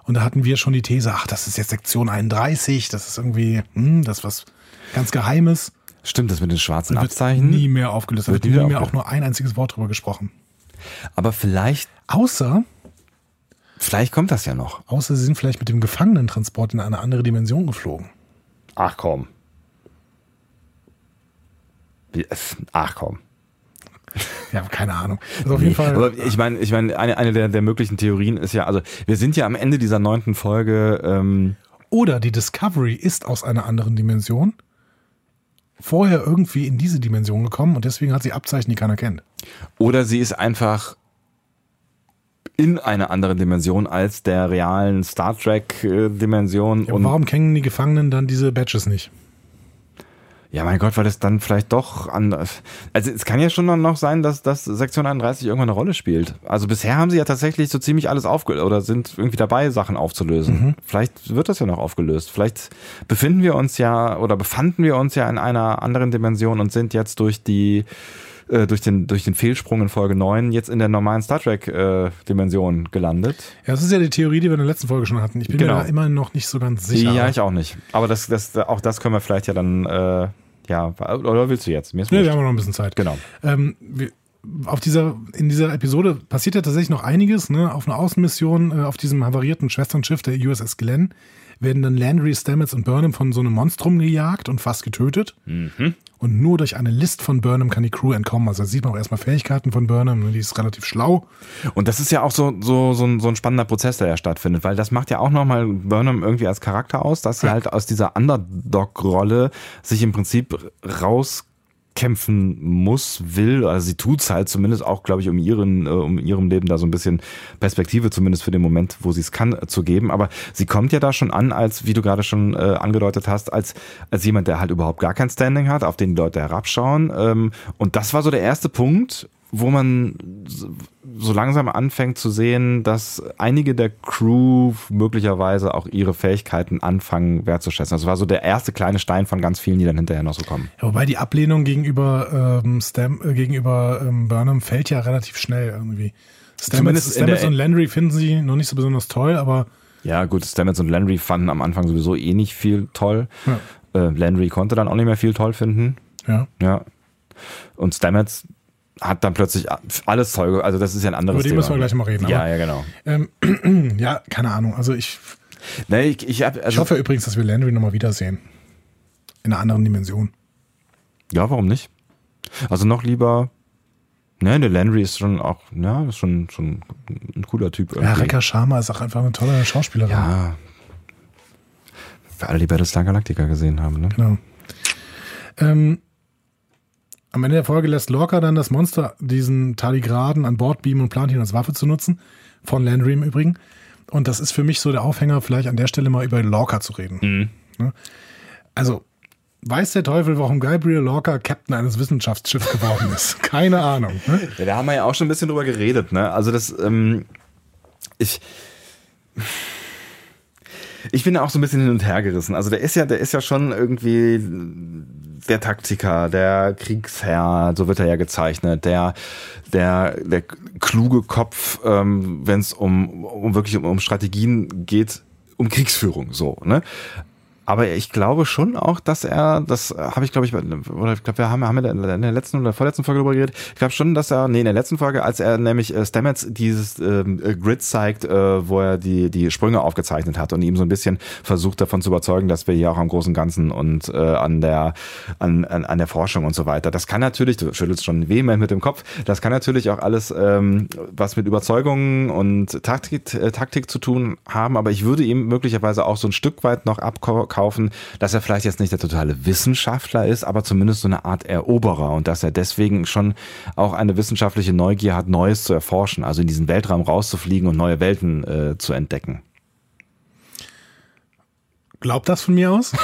Und da hatten wir schon die These, ach, das ist jetzt Sektion 31, das ist irgendwie, hm, das ist was ganz Geheimes. Stimmt, das mit den schwarzen Wird Abzeichen. nie mehr aufgelöst. Da Wird wird nie mehr auch nur ein einziges Wort drüber gesprochen. Aber vielleicht, Außer, vielleicht kommt das ja noch. außer sie sind vielleicht mit dem Gefangenentransport in eine andere Dimension geflogen. Ach komm. Ach komm. Ja, keine Ahnung. (laughs) Also auf jeden Fall. Aber ich meine, ich meine, eine, eine der, der möglichen Theorien ist ja, also wir sind ja am Ende dieser neunten Folge, ähm, Oder die Discovery ist aus einer anderen Dimension vorher irgendwie in diese Dimension gekommen und deswegen hat sie Abzeichen, die keiner kennt. oder sie ist einfach in einer anderen Dimension als der realen Star Trek äh, Dimension Ja, und warum kennen die Gefangenen dann diese Badges nicht? Ja, mein Gott, weil das dann vielleicht doch anders. Also es kann ja schon noch sein, dass, dass Sektion 31 irgendwann eine Rolle spielt. Also bisher haben sie ja tatsächlich so ziemlich alles aufgelöst oder sind irgendwie dabei, Sachen aufzulösen. Vielleicht wird das ja noch aufgelöst. Vielleicht befinden wir uns ja oder befanden wir uns ja in einer anderen Dimension und sind jetzt durch die äh, durch den, durch den Fehlsprung in Folge 9 jetzt in der normalen Star Trek-Dimension gelandet. Ja, das ist ja die Theorie, die wir in der letzten Folge schon hatten. Ich bin Genau. mir da immer noch nicht so ganz sicher. Ja, ich auch nicht. Aber das, das, auch das können wir vielleicht ja dann, äh, ja, oder willst du jetzt? Mir ist Nee, wir haben noch ein bisschen Zeit. Genau. Ähm, wir, auf dieser, in dieser Episode passiert ja tatsächlich noch einiges. Ne? Auf einer Außenmission äh, auf diesem havarierten Schwesternschiff der USS Glenn werden dann Landry, Stamets und Burnham von so einem Monstrum gejagt und fast getötet. Und nur durch eine List von Burnham kann die Crew entkommen. Also da sieht man auch erstmal Fähigkeiten von Burnham. Ne? Die ist relativ schlau. Und das ist ja auch so, so, so, ein, so ein spannender Prozess, der ja stattfindet, weil das macht ja auch nochmal Burnham irgendwie als Charakter aus, dass sie halt aus dieser Underdog-Rolle sich im Prinzip kämpfen muss, will, also sie tut's halt zumindest auch, glaube ich, um ihren, äh, um ihrem Leben da so ein bisschen Perspektive, zumindest für den Moment, wo sie es kann, zu geben. Aber sie kommt ja da schon an, als, wie du gerade schon äh, angedeutet hast, als, als jemand, der halt überhaupt gar kein Standing hat, auf den die Leute herabschauen. Ähm, und das war so der erste Punkt, wo man so langsam anfängt zu sehen, dass einige der Crew möglicherweise auch ihre Fähigkeiten anfangen wertzuschätzen. Das war so der erste kleine Stein von ganz vielen, die dann hinterher noch so kommen. Ja, wobei die Ablehnung gegenüber ähm, Stam äh, gegenüber ähm, Burnham fällt ja relativ schnell irgendwie. Stamets, Stamets und Landry finden sie noch nicht so besonders toll, aber ja, gut, Stamets und Landry fanden am Anfang sowieso eh nicht viel toll. Ja. Äh, Landry konnte dann auch nicht mehr viel toll finden. Ja. Ja. Und Stamets hat dann plötzlich alles Zeuge, also das ist ja ein anderes Über den müssen wir gleich mal reden. Ja, ja, genau. Ähm, (clears throat) ja, keine Ahnung. Also ich, nee, ich, ich, hab, also ich hoffe übrigens, dass wir Landry nochmal wiedersehen. In einer anderen Dimension. Ja, warum nicht? Also noch lieber. Ne, der Landry ist schon auch, ja, ist schon, schon ein cooler Typ. Irgendwie. Ja, Rekka Sharma ist auch einfach eine tolle Schauspielerin. Ja. Für alle, die Battlestar Galactica gesehen haben, ne? Genau. Ähm, am Ende der Folge lässt Lorca dann das Monster diesen Tardigraden an Bord beamen und plant ihn als Waffe zu nutzen. Von Landry im Übrigen. Und das ist für mich so der Aufhänger, vielleicht an der Stelle mal über Lorca zu reden. Mhm. Ne? Also, weiß der Teufel, warum Gabriel Lorca Captain eines Wissenschaftsschiffs geworden ist? (laughs) Keine Ahnung. Ne? Ja, da haben wir ja auch schon ein bisschen drüber geredet. Ne? Also das, ähm, ich ich bin auch so ein bisschen hin und her gerissen. Also der ist ja, der ist ja schon irgendwie der Taktiker, der Kriegsherr, so wird er ja gezeichnet, der, der, der kluge Kopf, ähm, wenn es um, um wirklich um, um Strategien geht, um Kriegsführung, so, ne? Aber ich glaube schon auch, dass er, das habe ich glaube ich, oder ich glaube, wir haben, haben in der letzten oder vorletzten Folge darüber geredet. Ich glaube schon, dass er, nee, in der letzten Folge, als er nämlich äh, Stamets dieses ähm, Grid zeigt, äh, wo er die, die Sprünge aufgezeichnet hat und ihm so ein bisschen versucht davon zu überzeugen, dass wir hier auch am großen Ganzen und äh, an der, an, an, an der Forschung und so weiter. Das kann natürlich, du schüttelst schon vehement mit dem Kopf, das kann natürlich auch alles ähm, was mit Überzeugungen und Taktik, äh, Taktik zu tun haben, aber ich würde ihm möglicherweise auch so ein Stück weit noch abkaufen, kaufen, dass er vielleicht jetzt nicht der totale Wissenschaftler ist, aber zumindest so eine Art Eroberer und dass er deswegen schon auch eine wissenschaftliche Neugier hat, Neues zu erforschen, also in diesen Weltraum rauszufliegen und neue Welten äh, zu entdecken. Glaubt das von mir aus? (laughs)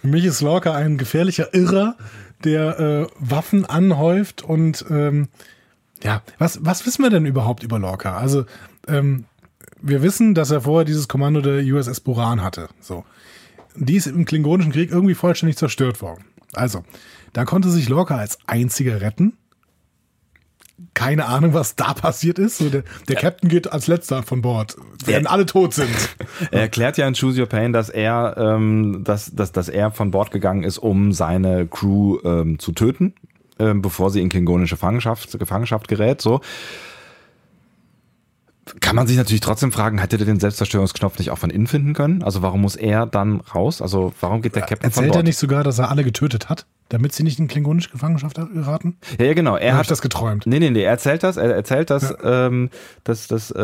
Für mich ist Lorca ein gefährlicher Irrer, der äh, Waffen anhäuft und ähm, ja, was, was wissen wir denn überhaupt über Lorca? Also, ähm, wir wissen, dass er vorher dieses Kommando der USS Buran hatte. So. Die ist im Klingonischen Krieg irgendwie vollständig zerstört worden. Also, da konnte sich Lorca als einziger retten. Keine Ahnung, was da passiert ist. So der, der Captain geht als letzter von Bord, wenn alle tot sind. (laughs) Er erklärt ja in Choose Your Pain, dass er, ähm, dass, dass, dass er von Bord gegangen ist, um seine Crew ähm, zu töten, ähm, bevor sie in klingonische Gefangenschaft, Gefangenschaft gerät. So kann man sich natürlich trotzdem fragen, hätte der den Selbstzerstörungsknopf nicht auch von innen finden können? Also warum muss er dann raus? Also warum geht der Captain Erzählt von Bord? er nicht sogar, dass er alle getötet hat, damit sie nicht in klingonische Gefangenschaft geraten? Ja, ja genau. Er hat das geträumt. Nee, nee, nee, er erzählt das, er erzählt das, ähm, dass, dass äh,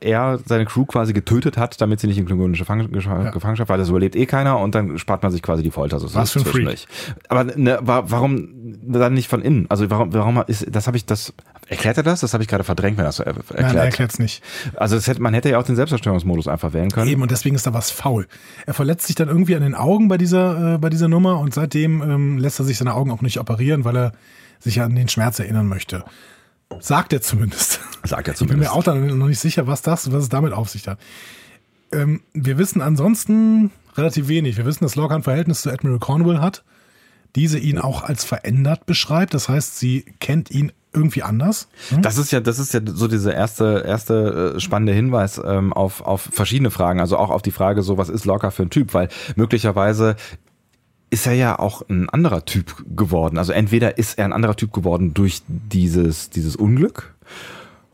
er seine Crew quasi getötet hat, damit sie nicht in klingonische Fang Gefangenschaft, weil das überlebt eh keiner und dann spart man sich quasi die Folter. So Was für ein Freak. Aber ne, wa- warum dann nicht von innen? Also warum, warum ist, das habe ich, das, erklärt er das? Das habe ich gerade verdrängt, wenn er das so er- Nein, er erklärt. erklärt es nicht. also das hätte, man hätte ja auch den Selbstzerstörungsmodus einfach wählen können. Eben, und deswegen ist da was faul. Er verletzt sich dann irgendwie an den Augen bei dieser, äh, bei dieser Nummer und seitdem ähm, lässt er sich seine Augen auch nicht operieren, weil er sich an den Schmerz erinnern möchte. Sagt er zumindest. Sagt er Ich bin zumindest. mir auch dann noch nicht sicher, was das, was es damit auf sich hat. Ähm, wir wissen ansonsten relativ wenig. Wir wissen, dass Lorca ein Verhältnis zu Admiral Cornwall hat. Diese ihn auch als verändert beschreibt. Das heißt, sie kennt ihn irgendwie anders. Hm? Das ist ja, das ist ja so dieser erste, erste äh, spannende Hinweis ähm, auf, auf verschiedene Fragen, also auch auf die Frage, so was ist Lorca für ein Typ, weil möglicherweise ist er ja auch ein anderer Typ geworden. Also entweder ist er ein anderer Typ geworden durch dieses, dieses Unglück,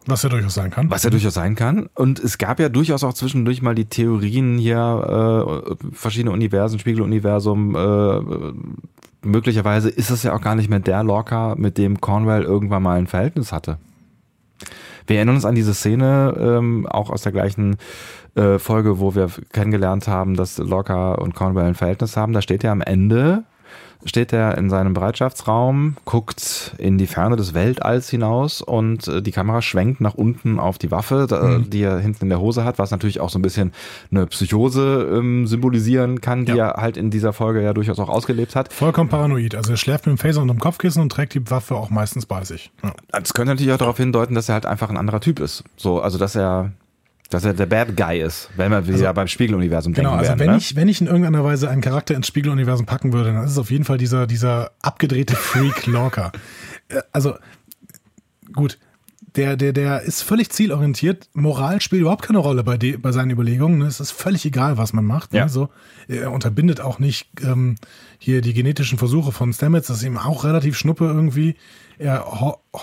Was ja durchaus sein kann. was ja durchaus sein kann. Und es gab ja durchaus auch zwischendurch mal die Theorien hier, äh, verschiedene Universen, Spiegeluniversum, äh, möglicherweise ist es ja auch gar nicht mehr der Lorca, mit dem Cornwell irgendwann mal ein Verhältnis hatte. Wir erinnern uns an diese Szene, ähm, auch aus der gleichen äh, Folge, wo wir kennengelernt haben, dass Lorca und Cornwell ein Verhältnis haben. Da steht ja am Ende steht er in seinem Bereitschaftsraum, guckt in die Ferne des Weltalls hinaus und äh, die Kamera schwenkt nach unten auf die Waffe, Mhm. die er hinten in der Hose hat, was natürlich auch so ein bisschen eine Psychose ähm, symbolisieren kann, die Ja. er halt in dieser Folge ja durchaus auch ausgelebt hat. Vollkommen paranoid. Also er schläft mit dem Phaser unterm Kopfkissen und trägt die Waffe auch meistens bei sich. Ja. Das könnte natürlich auch darauf hindeuten, dass er halt einfach ein anderer Typ ist. So, also dass er, dass er der Bad Guy ist, wenn wir wieder beim Spiegeluniversum Genau, denken also werden. wenn, ne? ich, wenn ich in irgendeiner Weise einen Charakter ins Spiegeluniversum packen würde, dann ist es auf jeden Fall dieser, dieser abgedrehte (laughs) Freak Lorca. Äh, Also, gut, der, der, der ist völlig zielorientiert. Moral spielt überhaupt keine Rolle bei, de, bei seinen Überlegungen. ne? Es ist völlig egal, was man macht. Ja. Ne? So, er unterbindet auch nicht ähm, hier die genetischen Versuche von Stamets. Das ist ihm auch relativ schnuppe irgendwie. Er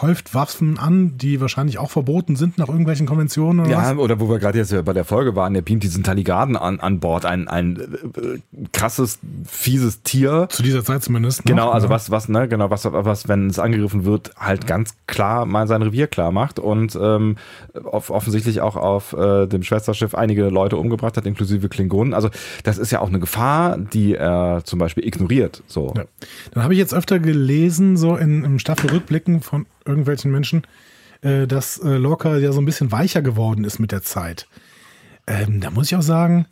häuft Waffen an, die wahrscheinlich auch verboten sind nach irgendwelchen Konventionen oder was. Ja, oder wo wir gerade jetzt bei der Folge waren, der beamt diesen Taligarden an, an Bord, ein, ein äh, krasses, fieses Tier. Zu dieser Zeit zumindest. noch, Genau, also ne? was, was, ne, genau, was, was, wenn es angegriffen wird, halt ganz klar mal sein Revier klar macht und ähm, off offensichtlich auch auf äh, dem Schwesterschiff einige Leute umgebracht hat, inklusive Klingonen. Also das ist ja auch eine Gefahr, die er zum Beispiel ignoriert. So. Ja. Dann habe ich jetzt öfter gelesen, so in, im Staffelrückblicken von irgendwelchen Menschen, äh, dass äh, Lorca ja so ein bisschen weicher geworden ist mit der Zeit. Ähm, da muss ich auch sagen,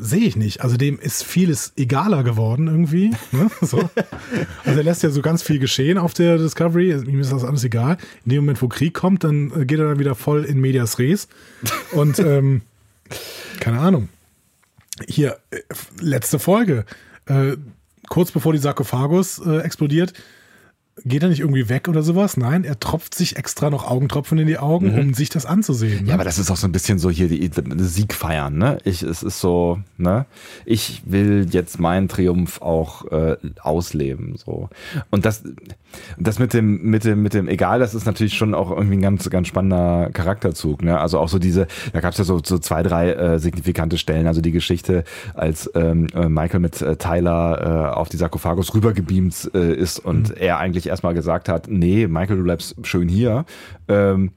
sehe ich nicht. Also dem ist vieles egaler geworden irgendwie. Ne? (laughs) So. Also er lässt ja so ganz viel geschehen auf der Discovery. Ihm ist das alles egal. In dem Moment, wo Krieg kommt, dann äh, geht er dann wieder voll in Medias Res. Und ähm, keine Ahnung. Hier, äh, letzte Folge. Äh, kurz bevor die Sarkophagus äh, explodiert, geht er nicht irgendwie weg oder sowas? Nein, er tropft sich extra noch Augentropfen in die Augen, um sich das anzusehen. Ne? Ja, aber das ist auch so ein bisschen so hier die, die Sieg feiern, ne? Ich, es ist so, ne? Ich will jetzt meinen Triumph auch äh, ausleben, so. Und das, das mit dem, mit dem, mit dem, egal, das ist natürlich schon auch irgendwie ein ganz, ganz spannender Charakterzug, ne? Also auch so diese, da gab es ja so, so zwei, drei äh, signifikante Stellen, also die Geschichte, als ähm, äh, Michael mit äh, Tyler äh, auf die Sarkophagus rübergebeamt äh, ist und er eigentlich erstmal gesagt hat, nee, Michael, du bleibst schön hier. Ähm,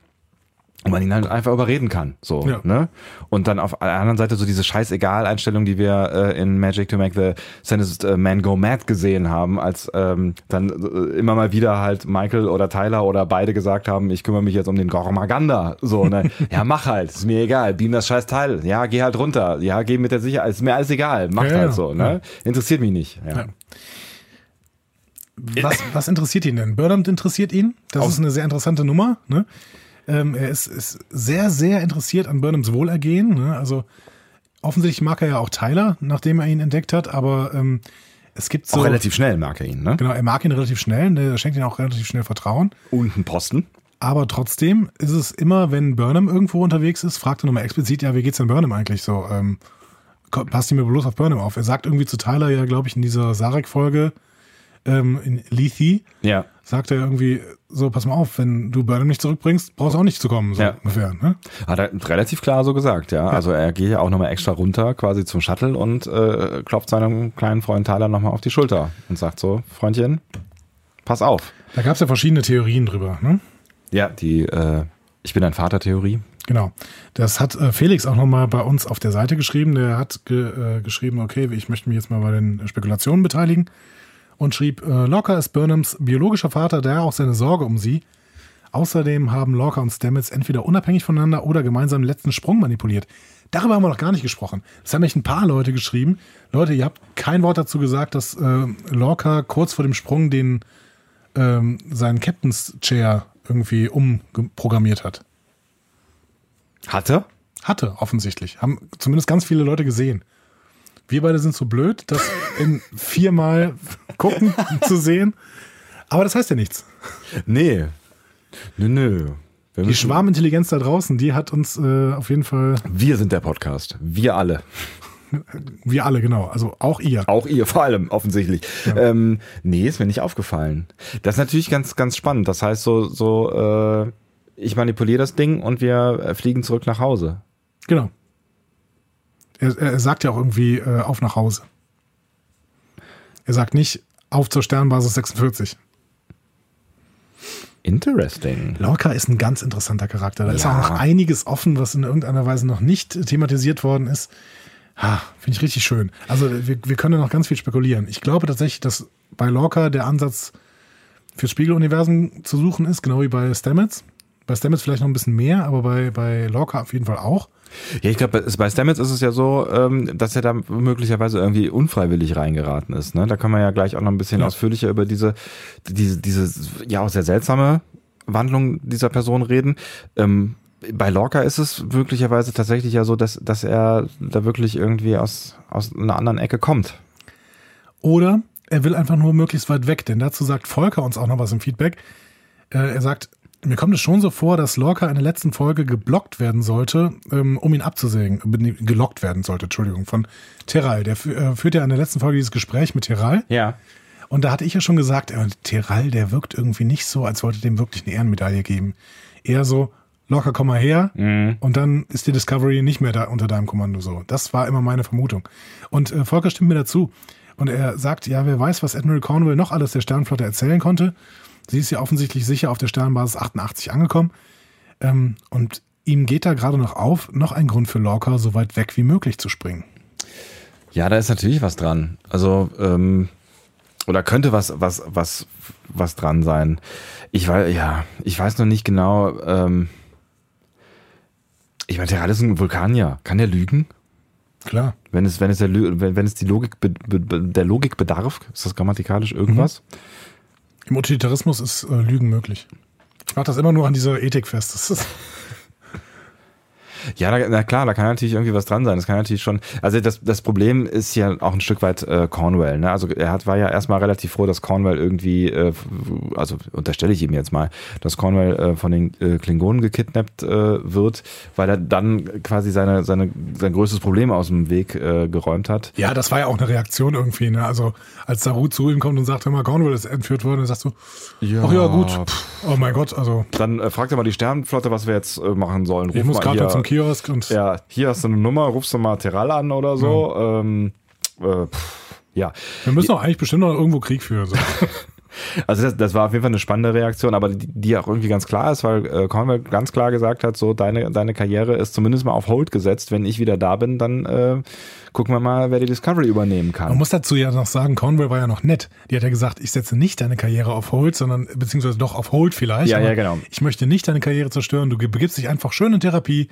und man ihn halt einfach überreden kann. So, Ja. ne? Und dann auf der anderen Seite so diese Scheißegal-Einstellung, die wir äh, in Magic to Make the Sentenced äh, Man Go Mad gesehen haben, als ähm, dann äh, immer mal wieder halt Michael oder Tyler oder beide gesagt haben, ich kümmere mich jetzt um den Gormaganda. So, ne? (laughs) ja, mach halt, ist mir egal, beam das scheiß Teil. Ja, geh halt runter. Ja, geh mit der Sicherheit, ist mir alles egal, mach Ja, halt so, ne? Interessiert mich nicht. Ja. Ja. Was, was interessiert ihn denn? Burnham interessiert ihn. Das Aus- ist eine sehr interessante Nummer. Ne? Ähm, er ist, ist sehr, sehr interessiert an Burnhams Wohlergehen. Ne? Also offensichtlich mag er ja auch Tyler, nachdem er ihn entdeckt hat, aber ähm, es gibt so. Auch relativ schnell mag er ihn, ne? Genau, er mag ihn relativ schnell, ne? er schenkt ihm auch relativ schnell Vertrauen. Und ein Posten. Aber trotzdem ist es immer, wenn Burnham irgendwo unterwegs ist, fragt er nochmal explizit, ja, wie geht's denn Burnham eigentlich so? Ähm, passt die mir bloß auf Burnham auf? Er sagt irgendwie zu Tyler ja, glaube ich, in dieser Sarek-Folge ähm, in Lethe, Ja. sagt er irgendwie so, pass mal auf, wenn du Burnham nicht zurückbringst, brauchst du auch nicht zu kommen, so Ja. ungefähr. Ne? Hat er relativ klar so gesagt, ja. Also er geht ja auch nochmal extra runter quasi zum Shuttle und äh, klopft seinem kleinen Freund Tyler nochmal auf die Schulter und sagt so, Freundchen, pass auf. Da gab es ja verschiedene Theorien drüber. Ne? Ja, die äh, Ich bin ein Vater-Theorie. Genau. Das hat äh, Felix auch nochmal bei uns auf der Seite geschrieben. Der hat ge, äh, geschrieben, okay, ich möchte mich jetzt mal bei den Spekulationen beteiligen und schrieb, äh, Lorca ist Burnhams biologischer Vater, daher auch seine Sorge um sie. Außerdem haben Lorca und Stamets entweder unabhängig voneinander oder gemeinsam den letzten Sprung manipuliert. Darüber haben wir noch gar nicht gesprochen. Das haben echt ein paar Leute geschrieben. Leute, ihr habt kein Wort dazu gesagt, dass äh, Lorca kurz vor dem Sprung den ähm, seinen Captain's Chair irgendwie umprogrammiert hat. Hatte? Hatte, offensichtlich. Haben zumindest ganz viele Leute gesehen. Wir beide sind so blöd, das in viermal gucken zu sehen. Aber das heißt ja nichts. Nee. Nö, nö. Wir, Die Schwarmintelligenz da draußen, die hat uns äh, auf jeden Fall, wir sind der Podcast. Wir alle. wir alle, genau. Also auch ihr. Auch ihr vor allem, offensichtlich. Ähm, nee, ist mir nicht aufgefallen. Das ist natürlich ganz, ganz spannend. Das heißt so, so, äh, ich manipuliere das Ding und wir äh, fliegen zurück nach Hause. Genau. Er, er sagt ja auch irgendwie äh, auf nach Hause. Er sagt nicht auf zur Sternbasis 46. Interesting. Lorca ist ein ganz interessanter Charakter. Da ist Ja. auch noch einiges offen, was in irgendeiner Weise noch nicht thematisiert worden ist. Ha, Finde ich richtig schön. Also wir, wir können noch ganz viel spekulieren. Ich glaube tatsächlich, dass bei Lorca der Ansatz fürs Spiegeluniversum zu suchen ist, genau wie bei Stamets. Bei Stamets vielleicht noch ein bisschen mehr, aber bei, bei Lorca auf jeden Fall auch. Ja, ich glaube, bei Stamets ist es ja so, ähm, dass er da möglicherweise irgendwie unfreiwillig reingeraten ist. Ne? Da kann man ja gleich auch noch ein bisschen ja. ausführlicher über diese, diese, diese, ja auch sehr seltsame Wandlung dieser Person reden. Ähm, bei Lorca ist es möglicherweise tatsächlich ja so, dass, dass er da wirklich irgendwie aus, aus einer anderen Ecke kommt. Oder er will einfach nur möglichst weit weg, denn dazu sagt Volker uns auch noch was im Feedback. Äh, er sagt, mir kommt es schon so vor, dass Lorca in der letzten Folge geblockt werden sollte, ähm, um ihn abzusägen. Gelockt werden sollte, Entschuldigung, von Teral. Der äh, führt ja in der letzten Folge dieses Gespräch mit Teral. Ja. Und da hatte ich ja schon gesagt, äh, Teral, der wirkt irgendwie nicht so, als wollte dem wirklich eine Ehrenmedaille geben. Eher so, locker, komm mal her. Mhm. Und dann ist die Discovery nicht mehr da unter deinem Kommando so. Das war immer meine Vermutung. Und äh, Volker stimmt mir dazu. Und er sagt, ja, wer weiß, was Admiral Cornwall noch alles der Sternflotte erzählen konnte. Sie ist ja offensichtlich sicher auf der Sternbasis 88 angekommen. Ähm, und ihm geht da gerade noch auf, noch ein Grund für Lorca, so weit weg wie möglich zu springen. Ja, da ist natürlich was dran. Also, ähm, oder könnte was, was, was, was dran sein. Ich weiß, ja, ich weiß noch nicht genau, ähm, ich meine, Terral ist ein Vulkanier. Kann der lügen? Klar. Wenn es, wenn es, der, wenn, wenn es die Logik, be, be, der Logik bedarf, ist das grammatikalisch irgendwas? Mhm. Im Utilitarismus ist äh, Lügen möglich. Ich mache das immer nur an dieser Ethik fest. Das ist ja, na, na, klar, da kann natürlich irgendwie was dran sein. Das kann natürlich schon. Also das, das Problem ist ja auch ein Stück weit äh, Cornwell. Ne? Also er hat, war ja erstmal relativ froh, dass Cornwell irgendwie, äh, also unterstelle ich ihm jetzt mal, dass Cornwell äh, von den äh, Klingonen gekidnappt äh, wird, weil er dann quasi seine, seine, sein größtes Problem aus dem Weg äh, geräumt hat. Ja, das war ja auch eine Reaktion irgendwie. Ne? Also als Saru zu ihm kommt und sagt, hör mal, Cornwell ist entführt worden, dann sagst du, ja, ach ja, gut. Pff, oh mein Gott, also. Dann fragt er mal die Sternenflotte, was wir jetzt machen sollen. Ruf ich muss gerade zum Kiosk und. Ja, hier hast du eine Nummer, rufst du mal Terral an oder so. Ja. Ähm, äh, pff, ja. Wir müssen auch eigentlich bestimmt noch irgendwo Krieg führen. So. (laughs) Also das, das war auf jeden Fall eine spannende Reaktion, aber die, die auch irgendwie ganz klar ist, weil äh, Conway ganz klar gesagt hat, so deine, deine Karriere ist zumindest mal auf Hold gesetzt. Wenn ich wieder da bin, dann äh, gucken wir mal, wer die Discovery übernehmen kann. Man muss dazu ja noch sagen, Conway war ja noch nett. Die hat ja gesagt, ich setze nicht deine Karriere auf Hold, sondern beziehungsweise doch auf Hold vielleicht. Ja, ja, genau. Ich möchte nicht deine Karriere zerstören. Du begibst dich einfach schön in Therapie,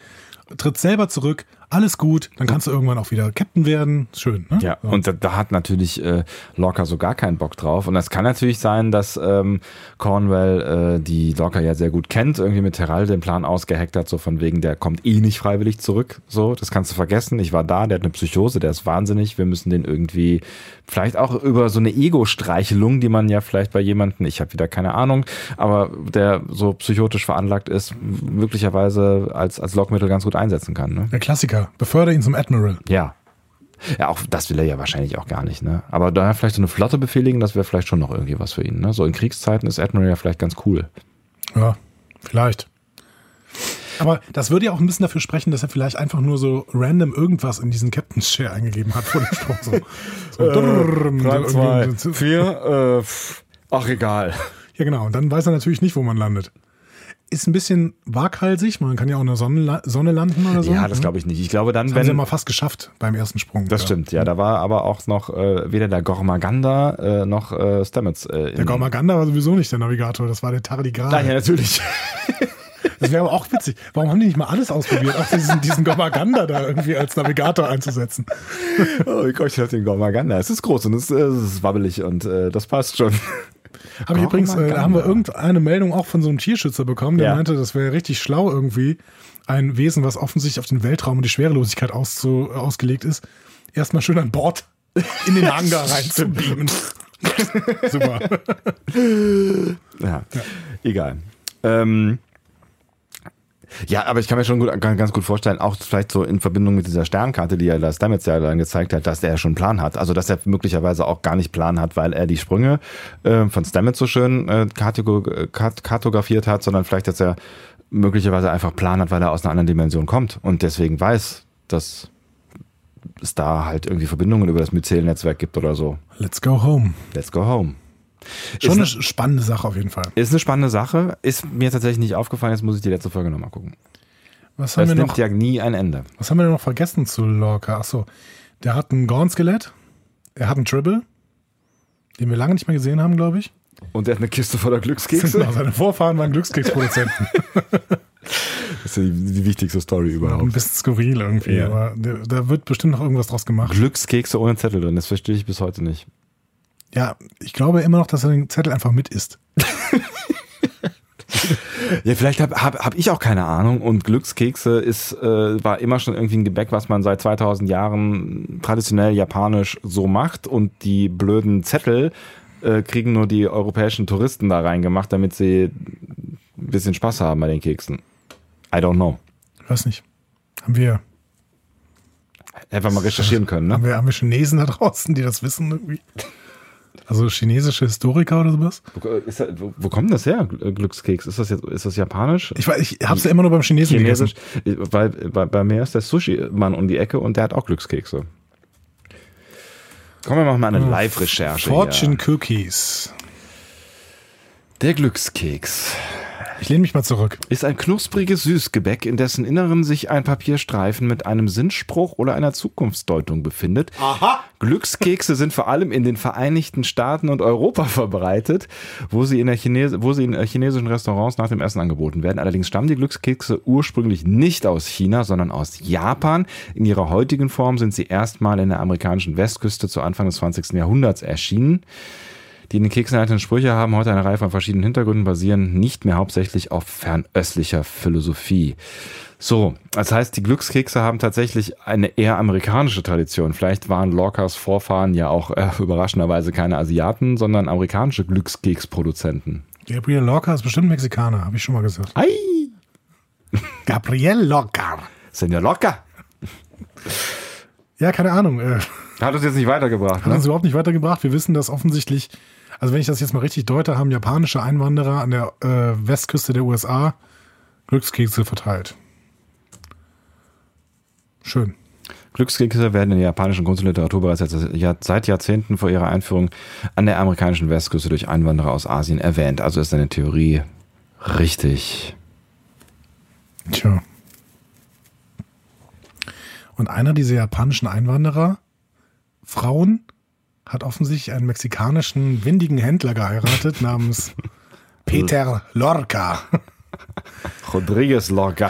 tritt selber zurück, alles gut, dann kannst du irgendwann auch wieder Captain werden. Schön, ne? Ja, so. und da, da, hat natürlich äh, Lorca so gar keinen Bock drauf. Und das kann natürlich sein, dass ähm, Cornwell äh, die Lorca ja sehr gut kennt, irgendwie mit Terral den Plan ausgeheckt hat, so von wegen, der kommt eh nicht freiwillig zurück. So, das kannst du vergessen. Ich war da, der hat eine Psychose, der ist wahnsinnig. Wir müssen den irgendwie vielleicht auch über so eine Ego-Streichelung, die man ja vielleicht bei jemanden, ich habe wieder keine Ahnung, aber der so psychotisch veranlagt ist, möglicherweise als, als Lockmittel ganz gut einsetzen kann. Ne? Der Klassiker. Politiker. Befördere ihn zum Admiral. Ja. Ja, auch das will er ja wahrscheinlich auch gar nicht, ne? Aber da vielleicht so eine Flotte befehligen, das wäre vielleicht schon noch irgendwie was für ihn, ne? So in Kriegszeiten ist Admiral ja vielleicht ganz cool. Ja, vielleicht. Aber das würde ja auch ein bisschen dafür sprechen, dass er vielleicht einfach nur so random irgendwas in diesen Captain's Chair eingegeben hat vor dem Sprung. So, (laughs) so äh, drei, zwei, vier, äh, ach egal. Ja, genau. Und dann weiß er natürlich nicht, wo man landet ist ein bisschen waghalsig. Man kann ja auch in der Sonne, Sonne landen oder so. Ja, das ne? glaube ich nicht. Ich glaube dann, das wenn. Haben sie ja mal fast geschafft beim ersten Sprung. Das ja. stimmt, ja. Da war aber auch noch äh, weder der Gormaganda äh, noch äh, Stamets. Äh, der Gormaganda war sowieso nicht der Navigator, das war der Tardigrade. Nein, ja, natürlich. (laughs) (laughs) Das wäre aber auch witzig. Warum haben die nicht mal alles ausprobiert, auch diesen, diesen Gormaganda da irgendwie als Navigator einzusetzen? Oh ich hab den Gormaganda. Es ist groß und es, äh, es ist wabbelig und äh, das passt schon. Habe ich übrigens, äh, da haben wir irgendeine Meldung auch von so einem Tierschützer bekommen, der ja. meinte, das wäre richtig schlau irgendwie, ein Wesen, was offensichtlich auf den Weltraum und die Schwerelosigkeit auszu, ausgelegt ist, erstmal schön an Bord in den Hangar (laughs) reinzubeamen. Super. (laughs) Ja, ja. egal. Ähm, ja, aber ich kann mir schon gut, ganz gut vorstellen, auch vielleicht so in Verbindung mit dieser Sternkarte, die er das Stamets ja dann gezeigt hat, dass er ja schon einen Plan hat. Also dass er möglicherweise auch gar nicht Plan hat, weil er die Sprünge äh, von Stamets so schön äh, kartografiert hat, sondern vielleicht, dass er möglicherweise einfach Plan hat, weil er aus einer anderen Dimension kommt und deswegen weiß, dass es da halt irgendwie Verbindungen über das Myzel-Netzwerk gibt oder so. Let's go home. Let's go home. Schon eine spannende Sache auf jeden Fall. Ist eine spannende Sache. Ist mir tatsächlich nicht aufgefallen. Jetzt muss ich die letzte Folge nochmal gucken. Was haben Das wir nimmt noch? ja nie ein Ende. Was haben wir denn noch vergessen zu Lorca? Achso, der hat ein Gorn-Skelett. Er hat einen Tribble, den wir lange nicht mehr gesehen haben, glaube ich. Und er hat eine Kiste voller Glückskekse. (laughs) Genau, seine Vorfahren waren Glückskeksproduzenten. (laughs) (laughs) Das ist ja die, die wichtigste Story Ein überhaupt. bisschen skurril irgendwie, Ja. aber da, da wird bestimmt noch irgendwas draus gemacht. Glückskekse ohne Zettel drin, das verstehe ich bis heute nicht. Ja, ich glaube immer noch, dass er den Zettel einfach mit isst. (laughs) Ja, vielleicht habe hab, hab ich auch keine Ahnung und Glückskekse ist, äh, war immer schon irgendwie ein Gebäck, was man seit 2000 Jahren traditionell japanisch so macht und die blöden Zettel äh, kriegen nur die europäischen Touristen da reingemacht, damit sie ein bisschen Spaß haben bei den Keksen. I don't know. Ich weiß nicht. Haben wir, Einfach mal recherchieren können, ne? haben wir, haben wir Chinesen da draußen, die das wissen irgendwie? Also chinesische Historiker oder sowas? Wo, ist das, wo, wo kommt das her, Gl- Glückskeks? Ist das jetzt, ist das japanisch? Ich, weiß, ich hab's ja immer nur beim Chinesen Chinesisch? gegessen. Weil bei, bei mir ist der Sushi-Mann um die Ecke und der hat auch Glückskekse. Kommen wir machen mal eine Live-Recherche. Fortune hier. Cookies. Der Glückskeks Ich lehne mich mal zurück. ist ein knuspriges Süßgebäck, in dessen Inneren sich ein Papierstreifen mit einem Sinnspruch oder einer Zukunftsdeutung befindet. Aha. Glückskekse sind vor allem in den Vereinigten Staaten und Europa verbreitet, wo sie in, der Chines wo sie in äh, chinesischen Restaurants nach dem Essen angeboten werden. Allerdings stammen die Glückskekse ursprünglich nicht aus China, sondern aus Japan. In ihrer heutigen Form sind sie erstmal in der amerikanischen Westküste zu Anfang des 20. Jahrhunderts erschienen. Die in den Keksen enthaltenen Sprüche haben heute eine Reihe von verschiedenen Hintergründen, basieren nicht mehr hauptsächlich auf fernöstlicher Philosophie. So, das heißt, die Glückskekse haben tatsächlich eine eher amerikanische Tradition. Vielleicht waren Lorcas Vorfahren ja auch äh, überraschenderweise keine Asiaten, sondern amerikanische Glückskeksproduzenten. Gabriel Lorca ist bestimmt Mexikaner, habe ich schon mal gesagt. Ei, (laughs) Gabriel Lorca. Senor Locker. Ja, keine Ahnung. Äh, Hat uns jetzt nicht weitergebracht, hat ne? uns überhaupt nicht weitergebracht. Wir wissen, dass offensichtlich, also wenn ich das jetzt mal richtig deute, haben japanische Einwanderer an der äh, Westküste der USA Glückskekse verteilt. Schön. Glückskekse werden in der japanischen Kunst und Literatur bereits seit Jahrzehnten vor ihrer Einführung an der amerikanischen Westküste durch Einwanderer aus Asien erwähnt. Also ist deine Theorie richtig. Tja. Und einer dieser japanischen Einwanderer, Frauen, hat offensichtlich einen mexikanischen windigen Händler geheiratet namens (laughs) Peter Lorca. Rodriguez Lorca.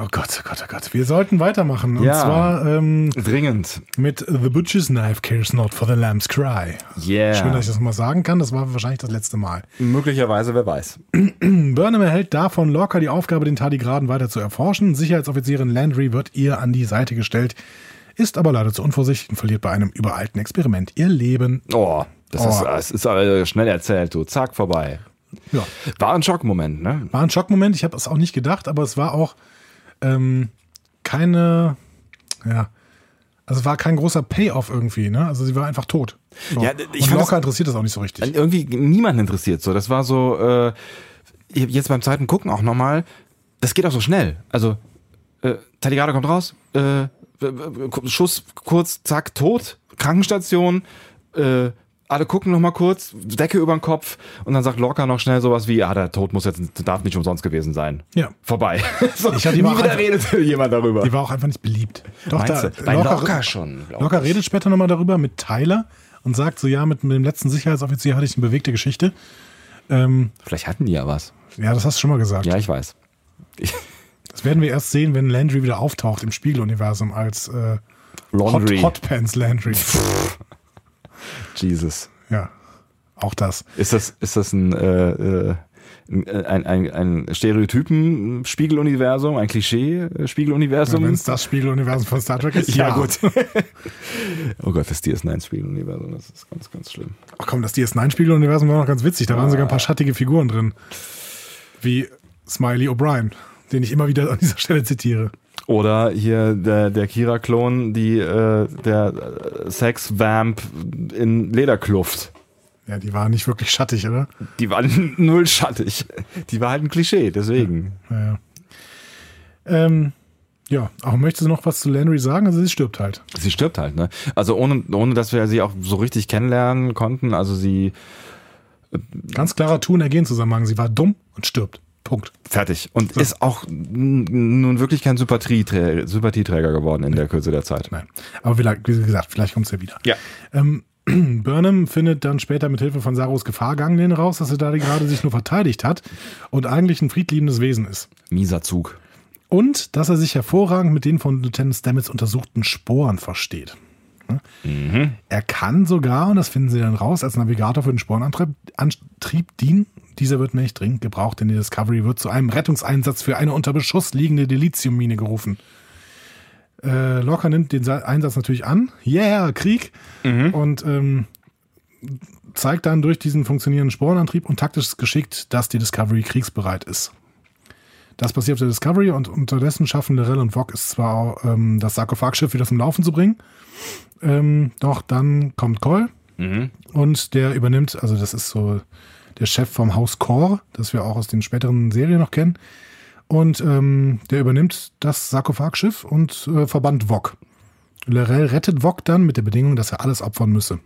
Oh Gott, oh Gott, oh Gott. Wir sollten weitermachen. Und Ja. zwar ähm, Dringend. mit The Butcher's Knife cares not for the lamb's cry. Yeah. Schön, dass ich das nochmal sagen kann. Das war wahrscheinlich das letzte Mal. Möglicherweise, wer weiß. (clears throat) Burnham erhält davon Lorca die Aufgabe, den Tardigraden weiter zu erforschen. Sicherheitsoffizierin Landry wird ihr an die Seite gestellt, ist aber leider zu unvorsichtig und verliert bei einem übereilten Experiment ihr Leben. Oh, das Oh. ist, das ist aber schnell erzählt, du. Zack, vorbei. Ja, War ein Schockmoment, ne? war ein Schockmoment. Ich habe es auch nicht gedacht, aber es war auch ähm, keine, ja, also es war kein großer Payoff irgendwie, ne? Also sie war einfach tot. So. Ja, ich und Lorca das- interessiert das auch nicht so richtig. Irgendwie niemanden interessiert so. Das war so, äh, jetzt beim zweiten Gucken auch nochmal, das geht auch so schnell. Also, äh, Taligado kommt raus, äh, Schuss kurz, zack, tot, Krankenstation, äh, alle gucken nochmal kurz, Decke über den Kopf und dann sagt Lorca noch schnell sowas wie, ja, der Tod muss jetzt, darf nicht umsonst gewesen sein. Ja. Vorbei. (laughs) so, Ich hatte nie wieder redet jemand darüber. Die war auch einfach nicht beliebt. Doch, Meinst du? Bei Lorca schon, glaub Lorca redet später nochmal darüber mit Tyler und sagt so, ja, mit, mit dem letzten Sicherheitsoffizier hatte ich eine bewegte Geschichte. Ähm, Vielleicht hatten die ja was. ja, das hast du schon mal gesagt. Ja, ich weiß. Ich, Das werden wir erst sehen, wenn Landry wieder auftaucht im Spiegeluniversum als äh, Hot, Laundry. Hot Pants Landry. (laughs) Jesus. ja, auch das. Ist das, ist das ein, äh, äh, ein, ein, ein Stereotypen-Spiegeluniversum, ein Ja, Klischee-Spiegeluniversum? wenn es das Spiegeluniversum von Star Trek ist, (laughs) ja, gut. (laughs) oh Gott, das DS9-Spiegeluniversum, das ist ganz, ganz schlimm. Ach komm, das DS9-Spiegeluniversum war noch ganz witzig. Da waren sogar ein paar schattige Figuren drin. Wie Smiley O'Brien, den ich immer wieder an dieser Stelle zitiere. Oder hier der, der Kira-Klon, die, äh, der äh, Sex-Vamp in Lederkluft. Ja, die war nicht wirklich schattig, oder? Die war (laughs) null schattig. Die war halt ein Klischee, deswegen. Naja. Ähm, ja, auch möchte sie noch was zu Landry sagen? Also sie stirbt halt. Sie stirbt halt, ne? Also ohne, ohne dass wir sie auch so richtig kennenlernen konnten. Also sie, Ganz klarer Tun-Ergehen-Zusammenhang. Sie war dumm und stirbt. Punkt. Fertig. Und so. ist auch nun wirklich kein Sympathieträger, Sympathieträger geworden in der Kürze der Zeit. Nein. Aber wie gesagt, vielleicht kommt es ja wieder. Ja. Ähm, (clears throat) Burnham findet dann später mit Hilfe von Saros Gefahrgang raus, dass er da gerade sich nur verteidigt hat und eigentlich ein friedliebendes Wesen ist. Mieser Zug. Und dass er sich hervorragend mit den von Lieutenant Stamets untersuchten Sporen versteht. Mhm. Er kann sogar, und das finden sie dann raus, als Navigator für den Sporenantrieb Antrieb dienen. Dieser wird nicht dringend gebraucht, denn die Discovery wird zu einem Rettungseinsatz für eine unter Beschuss liegende Deliziummine gerufen. Äh, Locker nimmt den Einsatz natürlich an. Yeah, Krieg. Mhm. Und ähm, zeigt dann durch diesen funktionierenden Sporenantrieb und taktisches Geschickt, dass die Discovery kriegsbereit ist. Das passiert auf der Discovery und unterdessen schaffen Lorel und Vog es zwar ähm, das Sarkophagschiff wieder zum Laufen zu bringen, ähm, doch dann kommt Cole mhm. und der übernimmt, also das ist so der Chef vom Haus Core, das wir auch aus den späteren Serien noch kennen, und ähm, der übernimmt das Sarkophagschiff und äh, verbannt Vog. Lorel rettet Vog dann mit der Bedingung, dass er alles opfern müsse.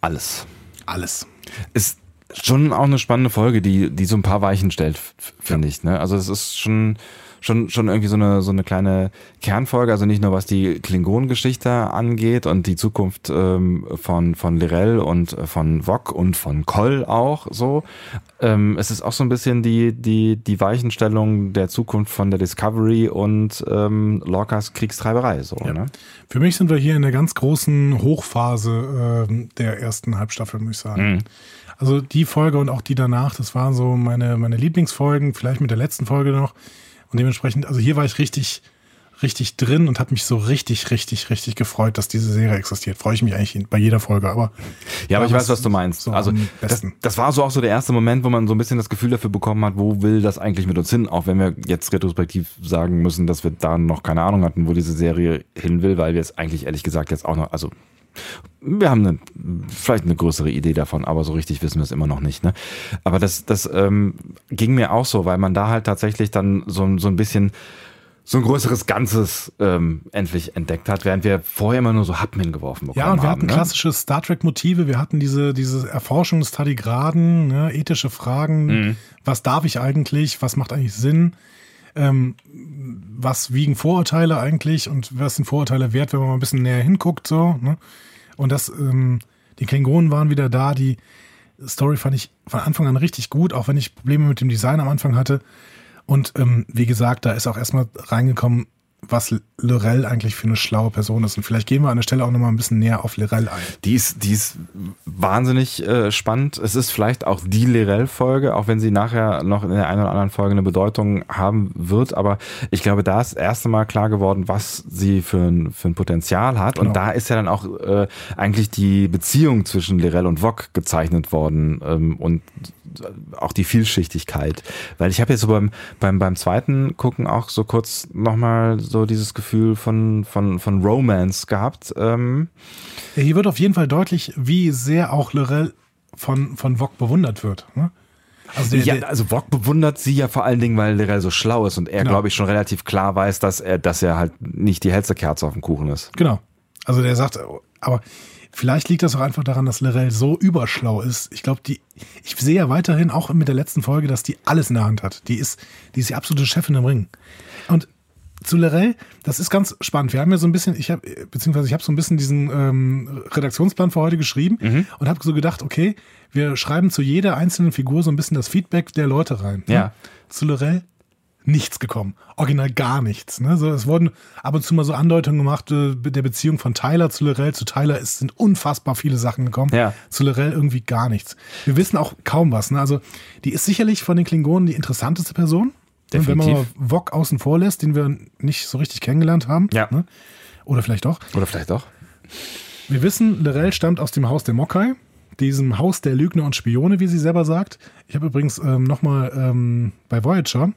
Alles. Alles. Ist schon auch eine spannende Folge, die, die so ein paar Weichen stellt, finde ja. ich. Ne? Also es ist schon schon, schon irgendwie so eine, so eine kleine Kernfolge, also nicht nur was die Klingonengeschichte angeht und die Zukunft ähm, von, von Lirel und von Wok und von Koll auch so. Ähm, es ist auch so ein bisschen die, die, die Weichenstellung der Zukunft von der Discovery und ähm, Lorcas Kriegstreiberei. So, ja. ne? Für mich sind wir hier in der ganz großen Hochphase äh, der ersten Halbstaffel, muss ich sagen. Mhm. Also die Folge und auch die danach, das waren so meine, meine Lieblingsfolgen, vielleicht mit der letzten Folge noch. Und dementsprechend, also hier war ich richtig, richtig drin und habe mich so richtig, richtig, richtig gefreut, dass diese Serie existiert. Freue ich mich eigentlich bei jeder Folge, aber. Ja, aber ich weiß, was du meinst. So also das, das, war so auch so der erste Moment, wo man so ein bisschen das Gefühl dafür bekommen hat, wo will das eigentlich mit uns hin, auch wenn wir jetzt retrospektiv sagen müssen, dass wir da noch keine Ahnung hatten, wo diese Serie hin will, weil wir es eigentlich ehrlich gesagt jetzt auch noch, also wir haben eine, vielleicht eine größere Idee davon, aber so richtig wissen wir es immer noch nicht. Ne? Aber das, das ähm, ging mir auch so, weil man da halt tatsächlich dann so, so ein bisschen so ein größeres Ganzes ähm, endlich entdeckt hat, während wir vorher immer nur so Happen hingeworfen bekommen haben. Ja, und wir haben, hatten ne? klassische Star Trek-Motive, wir hatten diese, diese Erforschung des Tardigraden, ne? ethische Fragen, mhm. was darf ich eigentlich, was macht eigentlich Sinn, ähm, was wiegen Vorurteile eigentlich und was sind Vorurteile wert, wenn man mal ein bisschen näher hinguckt, so, ne? Und das, ähm, die Klingonen waren wieder da, die Story fand ich von Anfang an richtig gut, auch wenn ich Probleme mit dem Design am Anfang hatte. Und ähm, wie gesagt, da ist auch erstmal reingekommen, was Lorel eigentlich für eine schlaue Person ist. Und vielleicht gehen wir an der Stelle auch nochmal ein bisschen näher auf Lorel ein. Die ist, die ist wahnsinnig äh, spannend. Es ist vielleicht auch die Lorel-Folge, auch wenn sie nachher noch in der einen oder anderen Folge eine Bedeutung haben wird. Aber ich glaube, da ist das erste Mal klar geworden, was sie für ein, für ein Potenzial hat. Genau. Und da ist ja dann auch äh, eigentlich die Beziehung zwischen Lorel und Vog gezeichnet worden. Ähm, und auch die Vielschichtigkeit. Weil ich habe jetzt so beim, beim, beim zweiten Gucken auch so kurz nochmal so dieses Gefühl von, von, von Romance gehabt. Ähm hier wird auf jeden Fall deutlich, wie sehr auch Lorel von, von Vogue bewundert wird. Ne? Also, der, ja, also Vogue bewundert sie ja vor allen Dingen, weil Lorel so schlau ist und er, genau. glaube ich, schon relativ klar weiß, dass er, dass er halt nicht die hellste Kerze auf dem Kuchen ist. Genau. Also der sagt, aber Vielleicht liegt das auch einfach daran, dass Lorel so überschlau ist. Ich glaube, die, ich sehe ja weiterhin auch mit der letzten Folge, dass die alles in der Hand hat. Die ist, die ist die absolute Chefin im Ring. Und zu Lorel, das ist ganz spannend. Wir haben ja so ein bisschen, ich habe, beziehungsweise ich habe so ein bisschen diesen ähm, Redaktionsplan für heute geschrieben mhm. und habe so gedacht, okay, wir schreiben zu jeder einzelnen Figur so ein bisschen das Feedback der Leute rein. Ja. Zu Lorel nichts gekommen. Original gar nichts. Ne? So, es wurden ab und zu mal so Andeutungen gemacht, äh, der Beziehung von Tyler zu Lorel. Zu Tyler ist, sind unfassbar viele Sachen gekommen. Ja. Zu Lorel irgendwie gar nichts. Wir wissen auch kaum was. Ne? Also, die ist sicherlich von den Klingonen die interessanteste Person. Definitiv. Wenn man mal Wok außen vor lässt, den wir nicht so richtig kennengelernt haben. Ja. Ne? Oder vielleicht doch. Oder vielleicht doch. Wir wissen, Lorel stammt aus dem Haus der Mokai diesem Haus der Lügner und Spione, wie sie selber sagt. Ich habe übrigens ähm, nochmal ähm, bei Voyager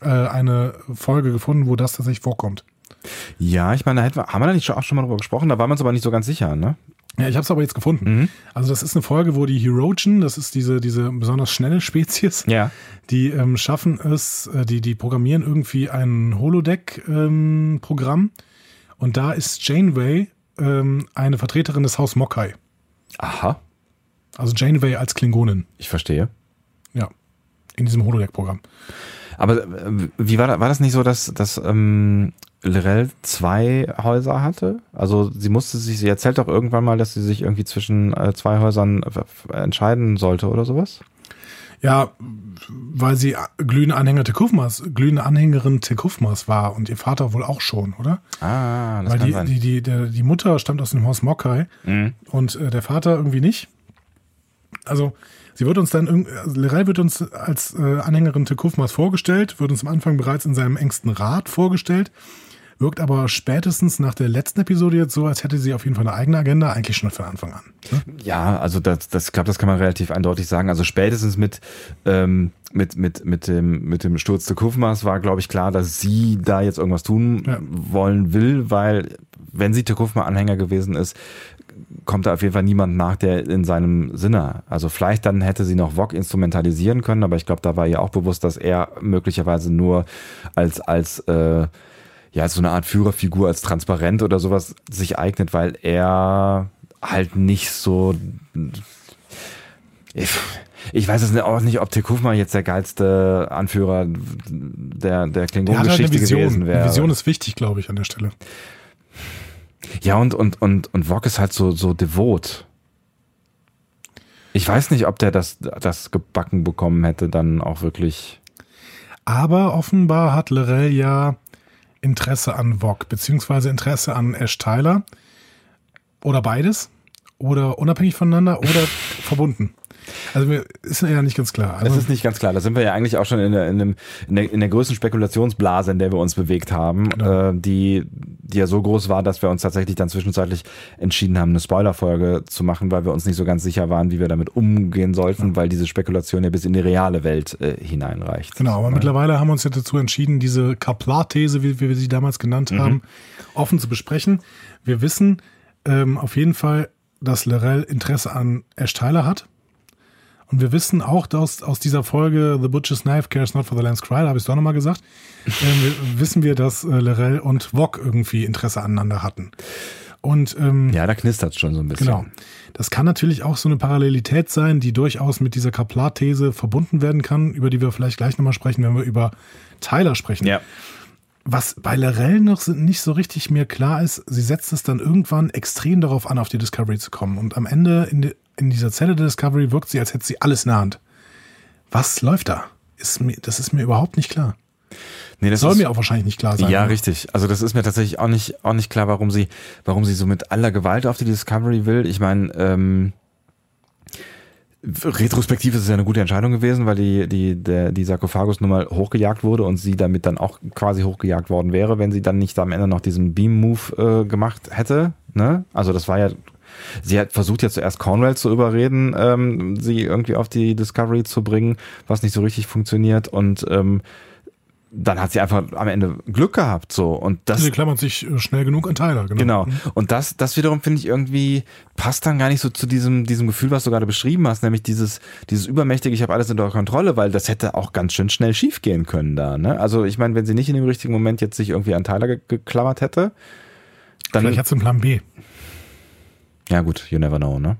äh, eine Folge gefunden, wo das tatsächlich vorkommt. Ja, ich meine, da haben wir da nicht auch schon mal drüber gesprochen, da waren wir uns aber nicht so ganz sicher, ne? Ja, ich habe es aber jetzt gefunden. Mhm. Also das ist eine Folge, wo die Herogen, das ist diese diese besonders schnelle Spezies, ja. die ähm, schaffen es, äh, die die programmieren irgendwie ein Holodeck-Programm ähm, und da ist Janeway ähm, eine Vertreterin des Haus Mokai. Aha. Also Janeway als Klingonin. Ich verstehe. Ja. in diesem Holodeck-Programm. Aber äh, wie war das, war das nicht so, dass, dass ähm, Lirel zwei Häuser hatte? Also sie musste sich, sie erzählt doch irgendwann mal, dass sie sich irgendwie zwischen äh, zwei Häusern äh, entscheiden sollte oder sowas? Ja, weil sie glühende Anhänger Tekufmas, glühende Anhängerin Tekufmas war und ihr Vater wohl auch schon, oder? Ah, das weil kann die, sein. die, die, der, die Mutter stammt aus dem Haus Mokai Mhm. und äh, der Vater irgendwie nicht. Also sie wird uns dann, irgend- also Lerei wird uns als äh, Anhängerin Tekufmas vorgestellt, wird uns am Anfang bereits in seinem engsten Rat vorgestellt, wirkt aber spätestens nach der letzten Episode jetzt so, als hätte sie auf jeden Fall eine eigene Agenda, eigentlich schon von Anfang an. Ne? Ja, also das, das ich glaube, das kann man relativ eindeutig sagen. Also spätestens mit ähm, mit mit mit dem mit dem Sturz der Kufmas war, glaube ich, klar, dass sie da jetzt irgendwas tun Ja. wollen will, weil wenn sie Tekufma Anhänger gewesen ist, kommt da auf jeden Fall niemand nach, der in seinem Sinne. Also vielleicht dann hätte sie noch Vog instrumentalisieren können, aber ich glaube, da war ihr auch bewusst, dass er möglicherweise nur als als äh, ja, als so eine Art Führerfigur, als transparent oder sowas sich eignet, weil er halt nicht so. Ich, ich weiß es auch nicht, ob Tekufma jetzt der geilste Anführer der, der halt Klingon-Geschichte Vision. gewesen wäre. Eine Vision ist wichtig, glaube ich, an der Stelle. Ja, und, und, und, und Vog ist halt so, so devot. Ich weiß nicht, ob der das, das gebacken bekommen hätte, dann auch wirklich. Aber offenbar hat Lorel ja Interesse an Vog, beziehungsweise Interesse an Ash Tyler. Oder beides. Oder unabhängig voneinander oder (laughs) verbunden. Also mir ist ja nicht ganz klar. Das Also, ist nicht ganz klar. Da sind wir ja eigentlich auch schon in der, in dem, in der, in der größten Spekulationsblase, in der wir uns bewegt haben, Genau. äh, die, die ja so groß war, dass wir uns tatsächlich dann zwischenzeitlich entschieden haben, eine Spoilerfolge zu machen, weil wir uns nicht so ganz sicher waren, wie wir damit umgehen sollten, weil diese Spekulation ja bis in die reale Welt äh, hineinreicht. genau, aber mittlerweile haben wir uns ja dazu entschieden, diese Kaplar-These, wie, wie wir sie damals genannt Mhm. haben, offen zu besprechen. Wir wissen ähm, auf jeden Fall, dass Lorel Interesse an Ash Tyler hat. Und wir wissen auch dass aus dieser Folge The Butcher's Knife Cares Not for the Lamb's Cry, da habe ich es doch nochmal gesagt, (laughs) ähm, wissen wir, dass äh, Lorel und Vog irgendwie Interesse aneinander hatten. Und ähm, Ja, da knistert schon so ein bisschen. Genau. Das kann natürlich auch so eine Parallelität sein, die durchaus mit dieser Kaplar-These verbunden werden kann, über die wir vielleicht gleich nochmal sprechen, wenn wir über Tyler sprechen. Ja. Was bei Lorel noch nicht so richtig mir klar ist, sie setzt es dann irgendwann extrem darauf an, auf die Discovery zu kommen. Und am Ende in, die, in dieser Zelle der Discovery wirkt sie, als hätte sie alles in der Hand. Was läuft da? Ist mir, das ist mir überhaupt nicht klar. Nee, das Soll ist, mir auch wahrscheinlich nicht klar sein. Ja, ne? richtig. Also das ist mir tatsächlich auch nicht, auch nicht klar, warum sie, warum sie so mit aller Gewalt auf die Discovery will. Ich meine, ähm, retrospektiv ist es ja eine gute Entscheidung gewesen, weil die, die, der, die Sarkophagus nun mal hochgejagt wurde und sie damit dann auch quasi hochgejagt worden wäre, wenn sie dann nicht am Ende noch diesen Beam-Move äh, gemacht hätte. Ne? Also das war ja, sie hat versucht ja zuerst Cornwell zu überreden, ähm, sie irgendwie auf die Discovery zu bringen, was nicht so richtig funktioniert und ähm, dann hat sie einfach am Ende Glück gehabt so und das Sie klammert sich äh, schnell genug an Tyler. Genau. Genau. Und das, das wiederum finde ich irgendwie passt dann gar nicht so zu diesem, diesem Gefühl, was du gerade beschrieben hast, nämlich dieses, dieses übermächtige, ich habe alles unter Kontrolle, weil das hätte auch ganz schön schnell schief gehen können da. Ne? Also ich meine, wenn sie nicht in dem richtigen Moment jetzt sich irgendwie an Tyler ge geklammert hätte, dann Vielleicht hat sie einen Plan B. ja gut, you never know, ne?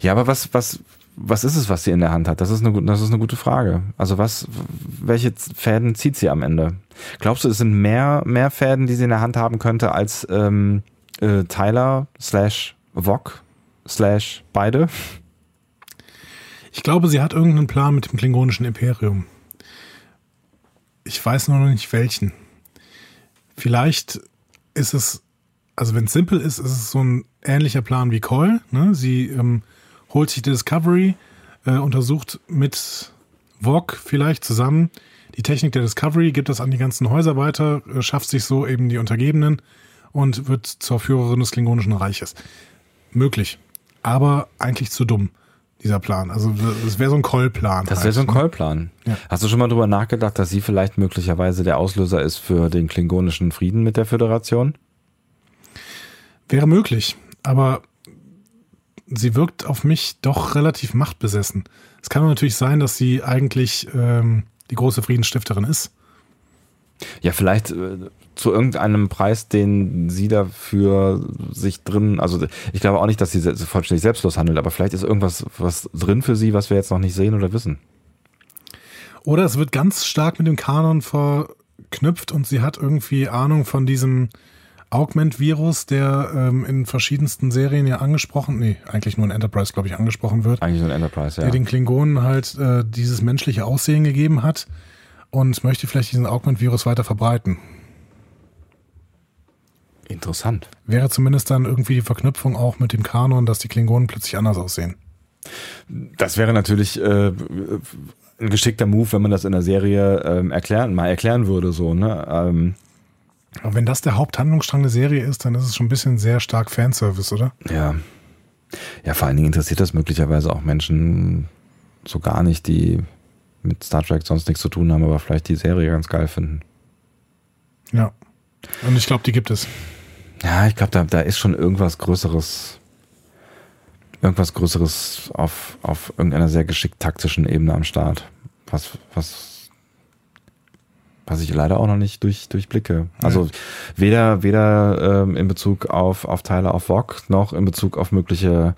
Ja, aber was, was, was ist es, was sie in der Hand hat? Das ist eine, das ist eine gute Frage. Also was, welche Fäden zieht sie am Ende? Glaubst du, es sind mehr, mehr Fäden, die sie in der Hand haben könnte als ähm, äh, Tyler slash Vog slash beide? Ich glaube, sie hat irgendeinen Plan mit dem klingonischen Imperium. Ich weiß nur noch nicht welchen. Vielleicht ist es, also wenn es simpel ist, ist es so ein ähnlicher Plan wie Cole. Ne? Sie ähm, holt sich die Discovery, äh, untersucht mit Vog vielleicht zusammen die Technik der Discovery, gibt das an die ganzen Häuser weiter, äh, schafft sich so eben die Untergebenen und wird zur Führerin des Klingonischen Reiches. Möglich. Aber eigentlich zu dumm, dieser Plan. Also das wäre so ein Call-Plan. Das wäre halt, so ein ne? Callplan. Ja. Hast du schon mal drüber nachgedacht, dass sie vielleicht möglicherweise der Auslöser ist für den klingonischen Frieden mit der Föderation? Wäre möglich, aber sie wirkt auf mich doch relativ machtbesessen. Es kann natürlich sein, dass sie eigentlich ähm, die große Friedensstifterin ist. Ja, vielleicht äh, zu irgendeinem Preis, den sie dafür sich drin, also ich glaube auch nicht, dass sie se- vollständig selbstlos handelt, aber vielleicht ist irgendwas was drin für sie, was wir jetzt noch nicht sehen oder wissen. Oder es wird ganz stark mit dem Kanon verknüpft und sie hat irgendwie Ahnung von diesem Augment-Virus, der ähm, in verschiedensten Serien ja angesprochen, nee, eigentlich nur in Enterprise, glaube ich, angesprochen wird. Eigentlich nur in Enterprise, ja. Der den Klingonen halt äh, dieses menschliche Aussehen gegeben hat und möchte vielleicht diesen Augment-Virus weiter verbreiten. Interessant. Wäre zumindest dann irgendwie die Verknüpfung auch mit dem Kanon, dass die Klingonen plötzlich anders aussehen. Das wäre natürlich äh, ein geschickter Move, wenn man das in der Serie ähm, erklären, mal erklären würde, so, ne? Ähm, Aber wenn das der Haupthandlungsstrang der Serie ist, dann ist es schon ein bisschen sehr stark Fanservice, oder? ja. Ja, vor allen Dingen interessiert das möglicherweise auch Menschen so gar nicht, die mit Star Trek sonst nichts zu tun haben, aber vielleicht die Serie ganz geil finden. Ja. Und ich glaube, die gibt es. Ja, ich glaube, da, da ist schon irgendwas Größeres, irgendwas Größeres auf, auf irgendeiner sehr geschickt taktischen Ebene am Start. Was, was, was ich leider auch noch nicht durch, durchblicke. Also weder, weder ähm, in Bezug auf, auf Teile auf VOG noch in Bezug auf mögliche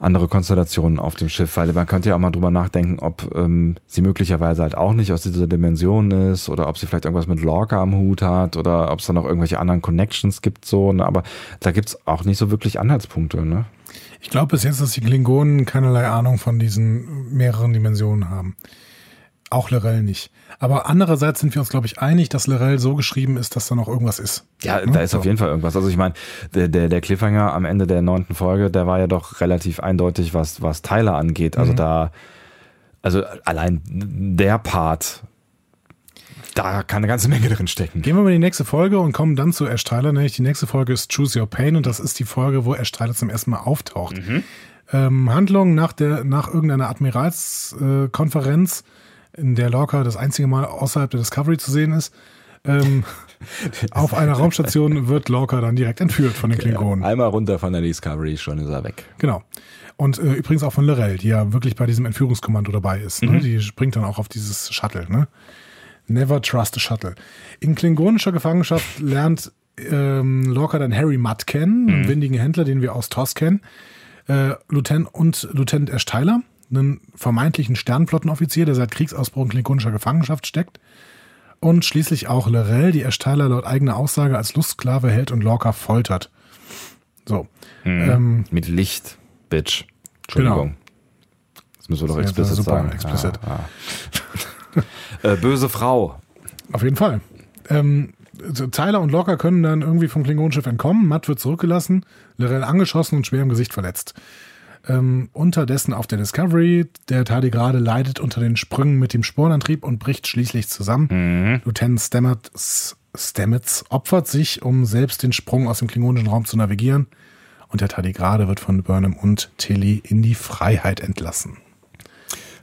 andere Konstellationen auf dem Schiff, weil man könnte ja auch mal drüber nachdenken, ob ähm, sie möglicherweise halt auch nicht aus dieser Dimension ist oder ob sie vielleicht irgendwas mit Lorca am Hut hat oder ob es da noch irgendwelche anderen Connections gibt, so, ne? aber da gibt's auch nicht so wirklich Anhaltspunkte, ne? Ich glaube bis jetzt, dass die Klingonen keinerlei Ahnung von diesen mehreren Dimensionen haben. Auch Lorel nicht. Aber andererseits sind wir uns, glaube ich, einig, dass Lorel so geschrieben ist, dass da noch irgendwas ist. Ja, Ne? da ist So. auf jeden Fall irgendwas. Also ich meine, der, der, der Cliffhanger am Ende der neunten Folge, der war ja doch relativ eindeutig, was, was Tyler angeht. Also da, also allein der Part, da kann eine ganze Menge drin stecken. Gehen wir mal in die nächste Folge und kommen dann zu Ash Tyler. Nämlich die nächste Folge ist Choose Your Pain und das ist die Folge, wo Ash Tyler zum ersten Mal auftaucht. Ähm, Handlung nach, der, nach irgendeiner Admiralskonferenz, äh, in der Lorca das einzige Mal außerhalb der Discovery zu sehen ist. Ähm, (laughs) auf einer Raumstation wird Lorca dann direkt entführt von den Klingonen. Einmal runter von der Discovery, schon ist er weg. Genau. Und äh, übrigens auch von Lorel, die ja wirklich bei diesem Entführungskommando dabei ist. Ne? Die springt dann auch auf dieses Shuttle. Ne? Never trust a Shuttle. In klingonischer Gefangenschaft lernt ähm, Lorca dann Harry Mudd kennen, einen windigen Händler, den wir aus TOS kennen. Äh, Lieutenant und Lieutenant Ash Tyler, einen vermeintlichen Sternflottenoffizier, der seit Kriegsausbruch in klingonischer Gefangenschaft steckt. Und schließlich auch Lorel, die Ash Tyler laut eigener Aussage als Lustsklave hält und Lorca foltert. So. Ähm, Mit Licht, Bitch. Entschuldigung. Das müssen wir doch explicit super sagen. explicit. Ja, ja. (laughs) äh, böse Frau. Auf jeden Fall. Ähm, Tyler und Locker können dann irgendwie vom Klingonenschiff entkommen. Matt wird zurückgelassen, Lorel angeschossen und schwer im Gesicht verletzt. Ähm, unterdessen auf der Discovery, der Tardigrade leidet unter den Sprüngen mit dem Sporenantrieb und bricht schließlich zusammen. Lieutenant Stamets, Stamets opfert sich, um selbst den Sprung aus dem klingonischen Raum zu navigieren. Und der Tardigrade wird von Burnham und Tilly in die Freiheit entlassen.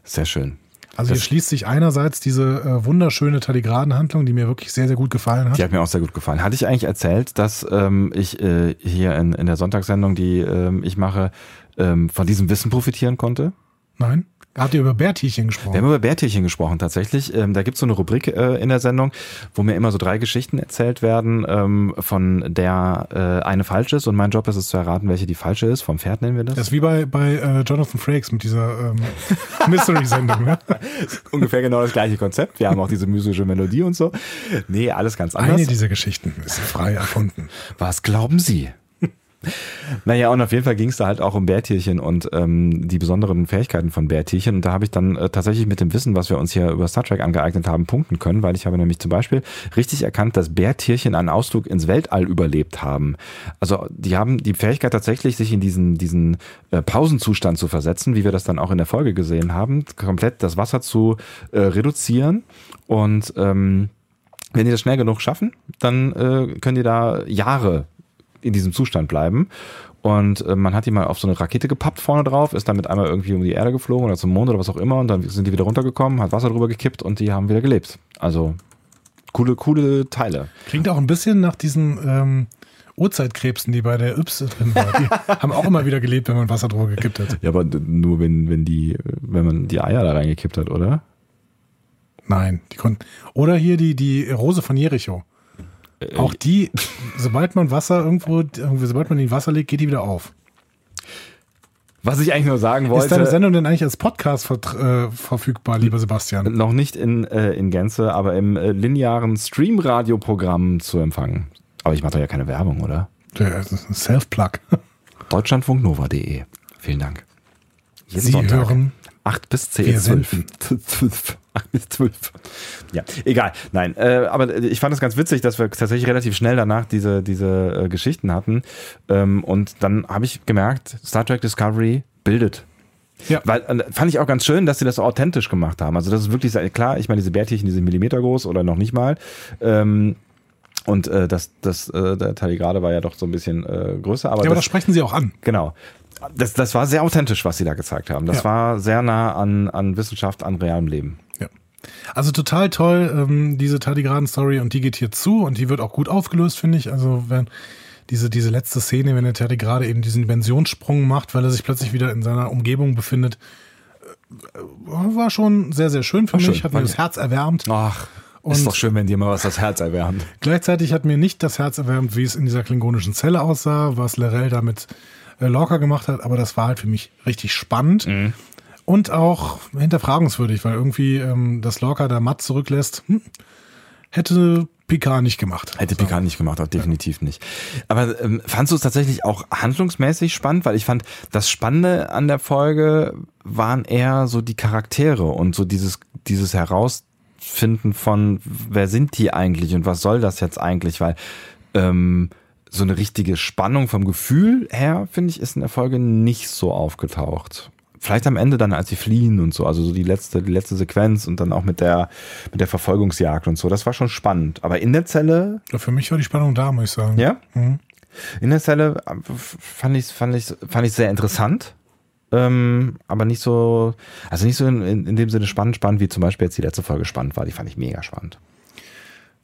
Sehr schön. Also hier Das- schließt sich einerseits diese äh, wunderschöne Tardigradenhandlung, die mir wirklich sehr, sehr gut gefallen hat. Die hat mir auch sehr gut gefallen. Hatte ich eigentlich erzählt, dass ähm, ich äh, hier in, in der Sonntagssendung, die ähm, ich mache, ähm, von diesem Wissen profitieren konnte? Nein? Habt ihr über Bärtierchen gesprochen? Wir haben über Bärtierchen gesprochen tatsächlich. Ähm, da gibt's so eine Rubrik äh, in der Sendung, wo mir immer so drei Geschichten erzählt werden, ähm, von der äh, eine falsch ist. Und mein Job ist es zu erraten, welche die falsche ist. Vom Pferd nennen wir das. Das ist wie bei, bei äh, Jonathan Frakes mit dieser ähm, (laughs) Mystery-Sendung. Ne? (laughs) ungefähr genau das gleiche Konzept. Wir haben auch diese mystische Melodie und so. Nee, alles ganz anders. Eine dieser Geschichten ist frei erfunden. Was glauben Sie? (laughs) naja, und auf jeden Fall ging es da halt auch um Bärtierchen und ähm, die besonderen Fähigkeiten von Bärtierchen. Und da habe ich dann äh, tatsächlich mit dem Wissen, was wir uns hier über Star Trek angeeignet haben, punkten können, weil ich habe nämlich zum Beispiel richtig erkannt, dass Bärtierchen einen Ausflug ins Weltall überlebt haben. Also die haben die Fähigkeit tatsächlich, sich in diesen, diesen äh, Pausenzustand zu versetzen, wie wir das dann auch in der Folge gesehen haben, komplett das Wasser zu äh, reduzieren und ähm, wenn die das schnell genug schaffen, dann äh, können die da Jahre in diesem Zustand bleiben. Und äh, man hat die mal auf so eine Rakete gepappt vorne drauf, ist damit einmal irgendwie um die Erde geflogen oder zum Mond oder was auch immer und dann sind die wieder runtergekommen, hat Wasser drüber gekippt und die haben wieder gelebt. Also coole, coole Teile. Klingt auch ein bisschen nach diesen ähm, Urzeitkrebsen, die bei der Yps drin waren. Die (laughs) haben auch immer wieder gelebt, wenn man Wasser drüber gekippt hat. Ja, aber nur wenn, wenn die, wenn man die Eier da reingekippt hat, oder? Nein, die konnten. Oder hier die, die Rose von Jericho. Auch die, sobald man Wasser irgendwo, sobald man in Wasser legt, geht die wieder auf. Was ich eigentlich nur sagen wollte. Ist deine Sendung denn eigentlich als Podcast ver äh, verfügbar, lieber Sebastian? Noch nicht in, äh, in Gänze, aber im äh, linearen Stream-Radio-Programm zu empfangen. Aber ich mache da ja keine Werbung, oder? Self-Plug. (laughs) Deutschlandfunknova.de. Vielen Dank. Jeden Sie Sonntag. hören 8 bis 10. 12. (laughs) 8 bis 12. Ja, egal. Nein, äh, aber ich fand es ganz witzig, dass wir tatsächlich relativ schnell danach diese, diese äh, Geschichten hatten. Ähm, und dann habe ich gemerkt, Star Trek Discovery bildet. Ja. Weil äh, fand ich auch ganz schön, dass sie das so authentisch gemacht haben. Also das ist wirklich klar, ich meine, diese Bärtierchen, die sind Millimeter groß oder noch nicht mal. Ähm, und äh, das, das, äh, der Tardigrade war ja doch so ein bisschen äh, größer. Aber ja, aber das, das sprechen sie auch an. Genau das, das war sehr authentisch, was sie da gezeigt haben. Das ja. war sehr nah an, an Wissenschaft, an realem Leben. Ja. Also total toll, ähm, diese Tardigraden-Story und die geht hier zu und die wird auch gut aufgelöst, finde ich. Also wenn diese, diese letzte Szene, wenn der Tardigrade eben diesen Dimensionssprung macht, weil er sich plötzlich wieder in seiner Umgebung befindet, äh, war schon sehr, sehr schön für Ach, mich, schön. hat mir das Herz erwärmt. Ach, und ist doch schön, wenn dir mal was das Herz erwärmt. Gleichzeitig hat mir nicht das Herz erwärmt, wie es in dieser klingonischen Zelle aussah, was Lerell damit äh, Lorca gemacht hat, aber das war halt für mich richtig spannend. Mhm. Und auch hinterfragenswürdig, weil irgendwie ähm, das Lorca da matt zurücklässt, hm, hätte Picard nicht gemacht. Hätte Picard nicht gemacht, auch definitiv ja. nicht. Aber ähm, fandst du es tatsächlich auch handlungsmäßig spannend? Weil ich fand, das Spannende an der Folge waren eher so die Charaktere und so dieses, dieses Herausfinden von, wer sind die eigentlich und was soll das jetzt eigentlich? Weil ähm, so eine richtige Spannung vom Gefühl her, finde ich, ist in der Folge nicht so aufgetaucht. Vielleicht am Ende dann, als sie fliehen und so, also so die letzte, die letzte Sequenz und dann auch mit der, mit der Verfolgungsjagd und so. Das war schon spannend. Aber in der Zelle. Ja, für mich war die Spannung da, muss ich sagen. Ja? Mhm. In der Zelle äh, fand ich, fand ich, fand ich sehr interessant. Ähm, aber nicht so, also nicht so in, in, in dem Sinne spannend, spannend, wie zum Beispiel jetzt die letzte Folge spannend war. Die fand ich mega spannend.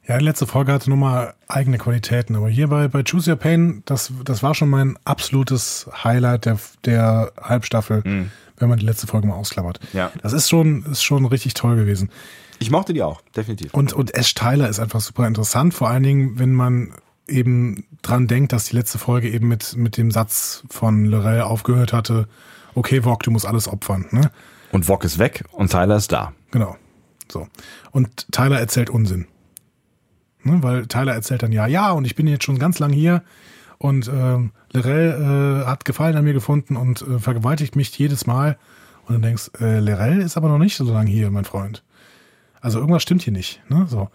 Ja, die letzte Folge hatte nochmal eigene Qualitäten, aber hier bei, bei Choose Your Pain, das, das war schon mein absolutes Highlight der, der Halbstaffel, mhm. wenn man die letzte Folge mal ausklammert. Ja. Das ist schon, ist schon richtig toll gewesen. Ich mochte die auch, definitiv. Und, und Ash Tyler ist einfach super interessant, vor allen Dingen, wenn man eben dran denkt, dass die letzte Folge eben mit, mit dem Satz von Lorel aufgehört hatte, okay, Vog, du musst alles opfern. Ne? Und Vog ist weg und Tyler ist da. Genau. So. Und Tyler erzählt Unsinn. Ne? Weil Tyler erzählt dann ja, ja, und ich bin jetzt schon ganz lang hier und äh, Lerell äh, hat Gefallen an mir gefunden und äh, vergewaltigt mich jedes Mal. Und dann denkst, äh, Lerell ist aber noch nicht so lange hier, mein Freund. Also irgendwas stimmt hier nicht. Ne? So.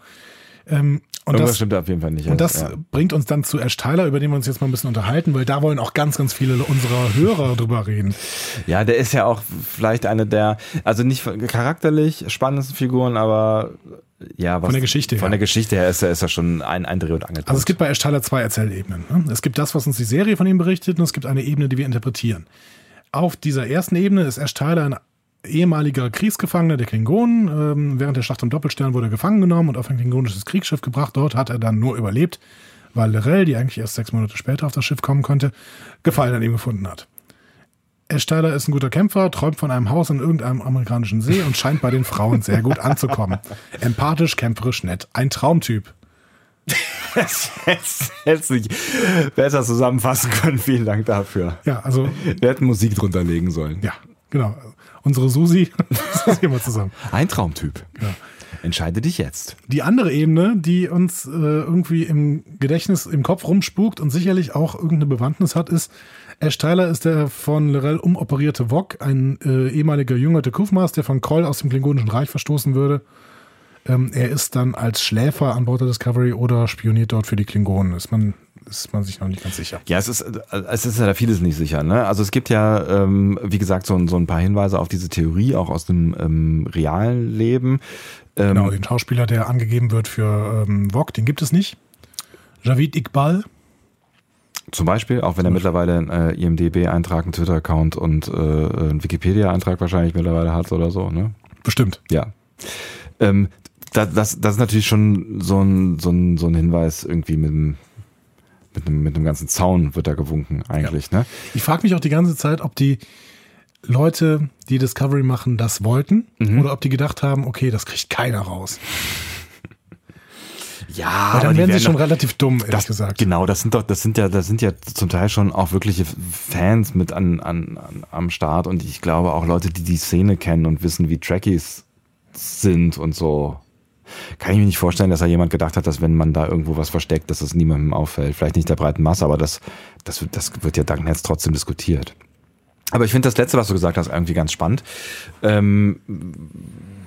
Ähm, und Irgendwas das, stimmt auf jeden Fall nicht. Und das ja. bringt uns dann zu Ash Tyler, über den wir uns jetzt mal ein bisschen unterhalten, weil da wollen auch ganz, ganz viele unserer Hörer drüber reden. Ja, der ist ja auch vielleicht eine der, also nicht charakterlich spannendsten Figuren, aber ja, was, von der Geschichte her. Von der Geschichte her ist er, ist er schon ein, ein Dreh- und Angelpunkt. Also es gibt bei Ash Tyler zwei Erzählebenen. Ne? Es gibt das, was uns die Serie von ihm berichtet, und es gibt eine Ebene, die wir interpretieren. Auf dieser ersten Ebene ist Ash Tyler ein ehemaliger Kriegsgefangener der Klingonen. Ähm, während der Schlacht am Doppelstern wurde er gefangen genommen und auf ein klingonisches Kriegsschiff gebracht. Dort hat er dann nur überlebt, weil Lorel, die eigentlich erst sechs Monate später auf das Schiff kommen konnte, Gefallen an ihm gefunden hat. Ash Tyler ist ein guter Kämpfer, träumt von einem Haus in irgendeinem amerikanischen See und scheint bei den Frauen sehr gut anzukommen. (laughs) Empathisch, kämpferisch, nett. Ein Traumtyp. Das hätte nicht besser zusammenfassen können. Vielen Dank dafür. Ja, also. Wir hätten Musik drunter legen sollen. Ja, genau. Unsere Susi, das hier mal zusammen. Ein Traumtyp. Ja. Entscheide dich jetzt. Die andere Ebene, die uns äh, irgendwie im Gedächtnis, im Kopf rumspukt und sicherlich auch irgendeine Bewandtnis hat, ist, Ash Tyler ist der von Lorel umoperierte Wok, ein äh, ehemaliger Jünger der Kufmas, der von Kroll aus dem Klingonischen Reich verstoßen würde. Ähm, er ist dann als Schläfer an Bord der Discovery oder spioniert dort für die Klingonen. Ist man ist man sich noch nicht ganz sicher. Ja, es ist, es ist ja vieles nicht sicher. Ne? Also es gibt ja, ähm, wie gesagt, so, so ein paar Hinweise auf diese Theorie, auch aus dem ähm, realen Leben. Ähm, genau, den Schauspieler, der angegeben wird für ähm, Vogue, den gibt es nicht. Javid Iqbal. Zum Beispiel, auch wenn er mittlerweile einen äh, IMDB-Eintrag, einen Twitter-Account und äh, einen Wikipedia-Eintrag wahrscheinlich mittlerweile hat oder so, ne? Bestimmt. Ja. Ähm, das, das, das ist natürlich schon so ein, so ein, so ein Hinweis irgendwie mit dem, mit einem, mit einem ganzen Zaun wird da gewunken eigentlich. Ja. Ne? Ich frage mich auch die ganze Zeit, ob die Leute, die Discovery machen, das wollten mhm. oder ob die gedacht haben, okay, das kriegt keiner raus. Ja, Weil dann die wären sie schon doch- relativ dumm, ehrlich das, gesagt. Genau, das sind doch, das sind ja, das sind ja zum Teil schon auch wirkliche Fans mit an, an, an, am Start und ich glaube auch Leute, die die Szene kennen und wissen, wie Trekkies sind und so. Kann ich mir nicht vorstellen, dass da jemand gedacht hat, dass wenn man da irgendwo was versteckt, dass es niemandem auffällt. Vielleicht nicht der breiten Masse, aber das, das, wird- das wird ja dank Netz trotzdem diskutiert. Aber ich finde das letzte, was du gesagt hast, irgendwie ganz spannend. Ähm,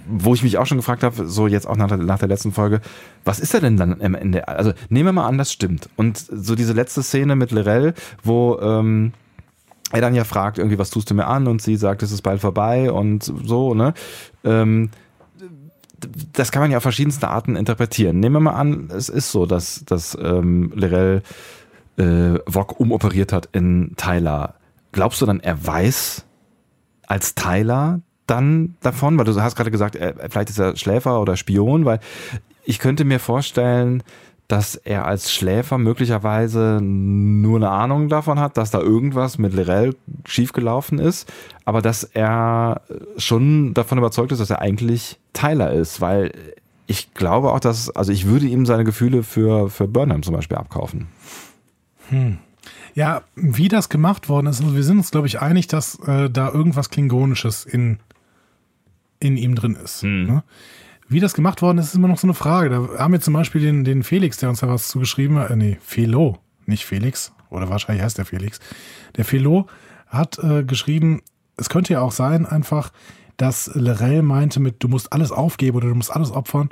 wo ich mich auch schon gefragt habe, so jetzt auch nach der, nach der letzten Folge, was ist er denn dann am Ende? Also nehmen wir mal an, das stimmt. Und so diese letzte Szene mit Lorel, wo ähm, er dann ja fragt, irgendwie, was tust du mir an? Und sie sagt, es ist bald vorbei und so, ne? Ähm, das kann man ja auf verschiedenste Arten interpretieren. Nehmen wir mal an, es ist so, dass, dass ähm, Lorel äh, Vog umoperiert hat in Tyler. Glaubst du dann, er weiß als Tyler dann davon? Weil du hast gerade gesagt, er, vielleicht ist er Schläfer oder Spion, weil ich könnte mir vorstellen, dass er als Schläfer möglicherweise nur eine Ahnung davon hat, dass da irgendwas mit Lorel schiefgelaufen ist, aber dass er schon davon überzeugt ist, dass er eigentlich Tyler ist, weil ich glaube auch, dass, also ich würde ihm seine Gefühle für, für Burnham zum Beispiel abkaufen. Ja, wie das gemacht worden ist, also wir sind uns, glaube ich, einig, dass äh, da irgendwas Klingonisches in, in ihm drin ist. Ne? Wie das gemacht worden ist, ist immer noch so eine Frage. Da haben wir zum Beispiel den, den Felix, der uns da was zugeschrieben hat. Äh, nee, Felo, nicht Felix. Oder wahrscheinlich heißt der Felix. Der Felo hat äh, geschrieben, es könnte ja auch sein, einfach, dass Lorel meinte mit, du musst alles aufgeben oder du musst alles opfern,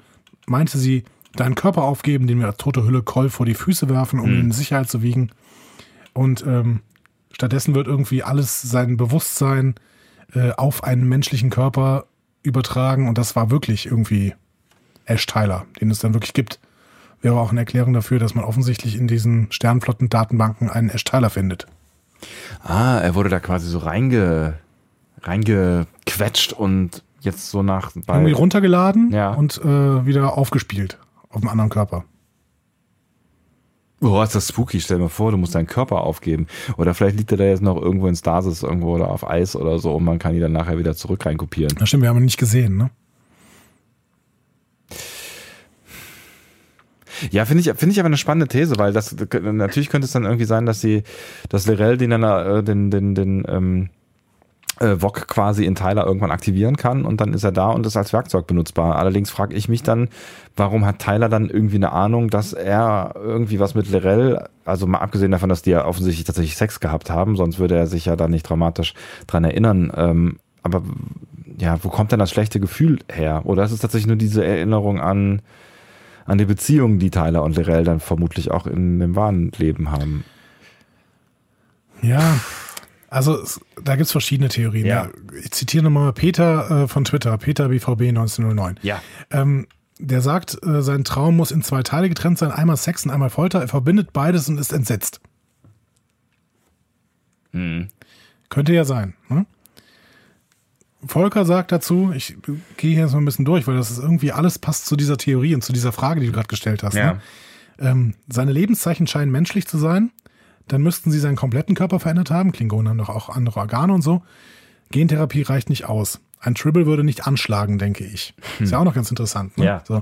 meinte sie, deinen Körper aufgeben, den wir als tote Hülle Koll vor die Füße werfen, um ihn in Sicherheit zu wiegen. Und ähm, stattdessen wird irgendwie alles sein Bewusstsein äh, auf einen menschlichen Körper übertragen. Und das war wirklich irgendwie Ash Tyler, den es dann wirklich gibt. Wäre auch eine Erklärung dafür, dass man offensichtlich in diesen Sternflotten-Datenbanken einen Ash Tyler findet. Ah, er wurde da quasi so reinge, reingequetscht und jetzt so nach. Irgendwie runtergeladen Ja. und äh, wieder aufgespielt auf einem anderen Körper. Oh, ist das spooky. Stell dir mal vor, du musst deinen Körper aufgeben. Oder vielleicht liegt er da jetzt noch irgendwo in Stasis irgendwo oder auf Eis oder so und man kann ihn dann nachher wieder zurück reinkopieren. Das stimmt, wir haben ihn nicht gesehen, ne? Ja, finde ich, finde ich aber eine spannende These, weil das natürlich könnte es dann irgendwie sein, dass sie, dass Lorel den dann äh, den, den, den ähm, äh, VOG quasi in Tyler irgendwann aktivieren kann und dann ist er da und ist als Werkzeug benutzbar. Allerdings frage ich mich dann, warum hat Tyler dann irgendwie eine Ahnung, dass er irgendwie was mit Lorel, also mal abgesehen davon, dass die ja offensichtlich tatsächlich Sex gehabt haben, sonst würde er sich ja da nicht dramatisch dran erinnern. Ähm, aber ja, wo kommt denn das schlechte Gefühl her? Oder ist es tatsächlich nur diese Erinnerung an an die Beziehungen, die Tyler und Lorel dann vermutlich auch in dem wahren Leben haben. Ja, also es, da gibt's verschiedene Theorien. Ja. Ja. Ich zitiere nochmal Peter äh, von Twitter, Peter BVB 1909. Ja. Ähm, der sagt, äh, sein Traum muss in zwei Teile getrennt sein, einmal Sex und einmal Folter. Er verbindet beides und ist entsetzt. Könnte ja sein. Ne? Volker sagt dazu, ich gehe hier jetzt mal ein bisschen durch, weil das ist irgendwie alles passt zu dieser Theorie und zu dieser Frage, die du gerade gestellt hast. Ja. Ne? Ähm, seine Lebenszeichen scheinen menschlich zu sein. Dann müssten sie seinen kompletten Körper verändert haben. Klingonen haben doch auch andere Organe und so. Gentherapie reicht nicht aus. Ein Tribble würde nicht anschlagen, denke ich. Ist ja auch noch ganz interessant. Ne? Ja. So.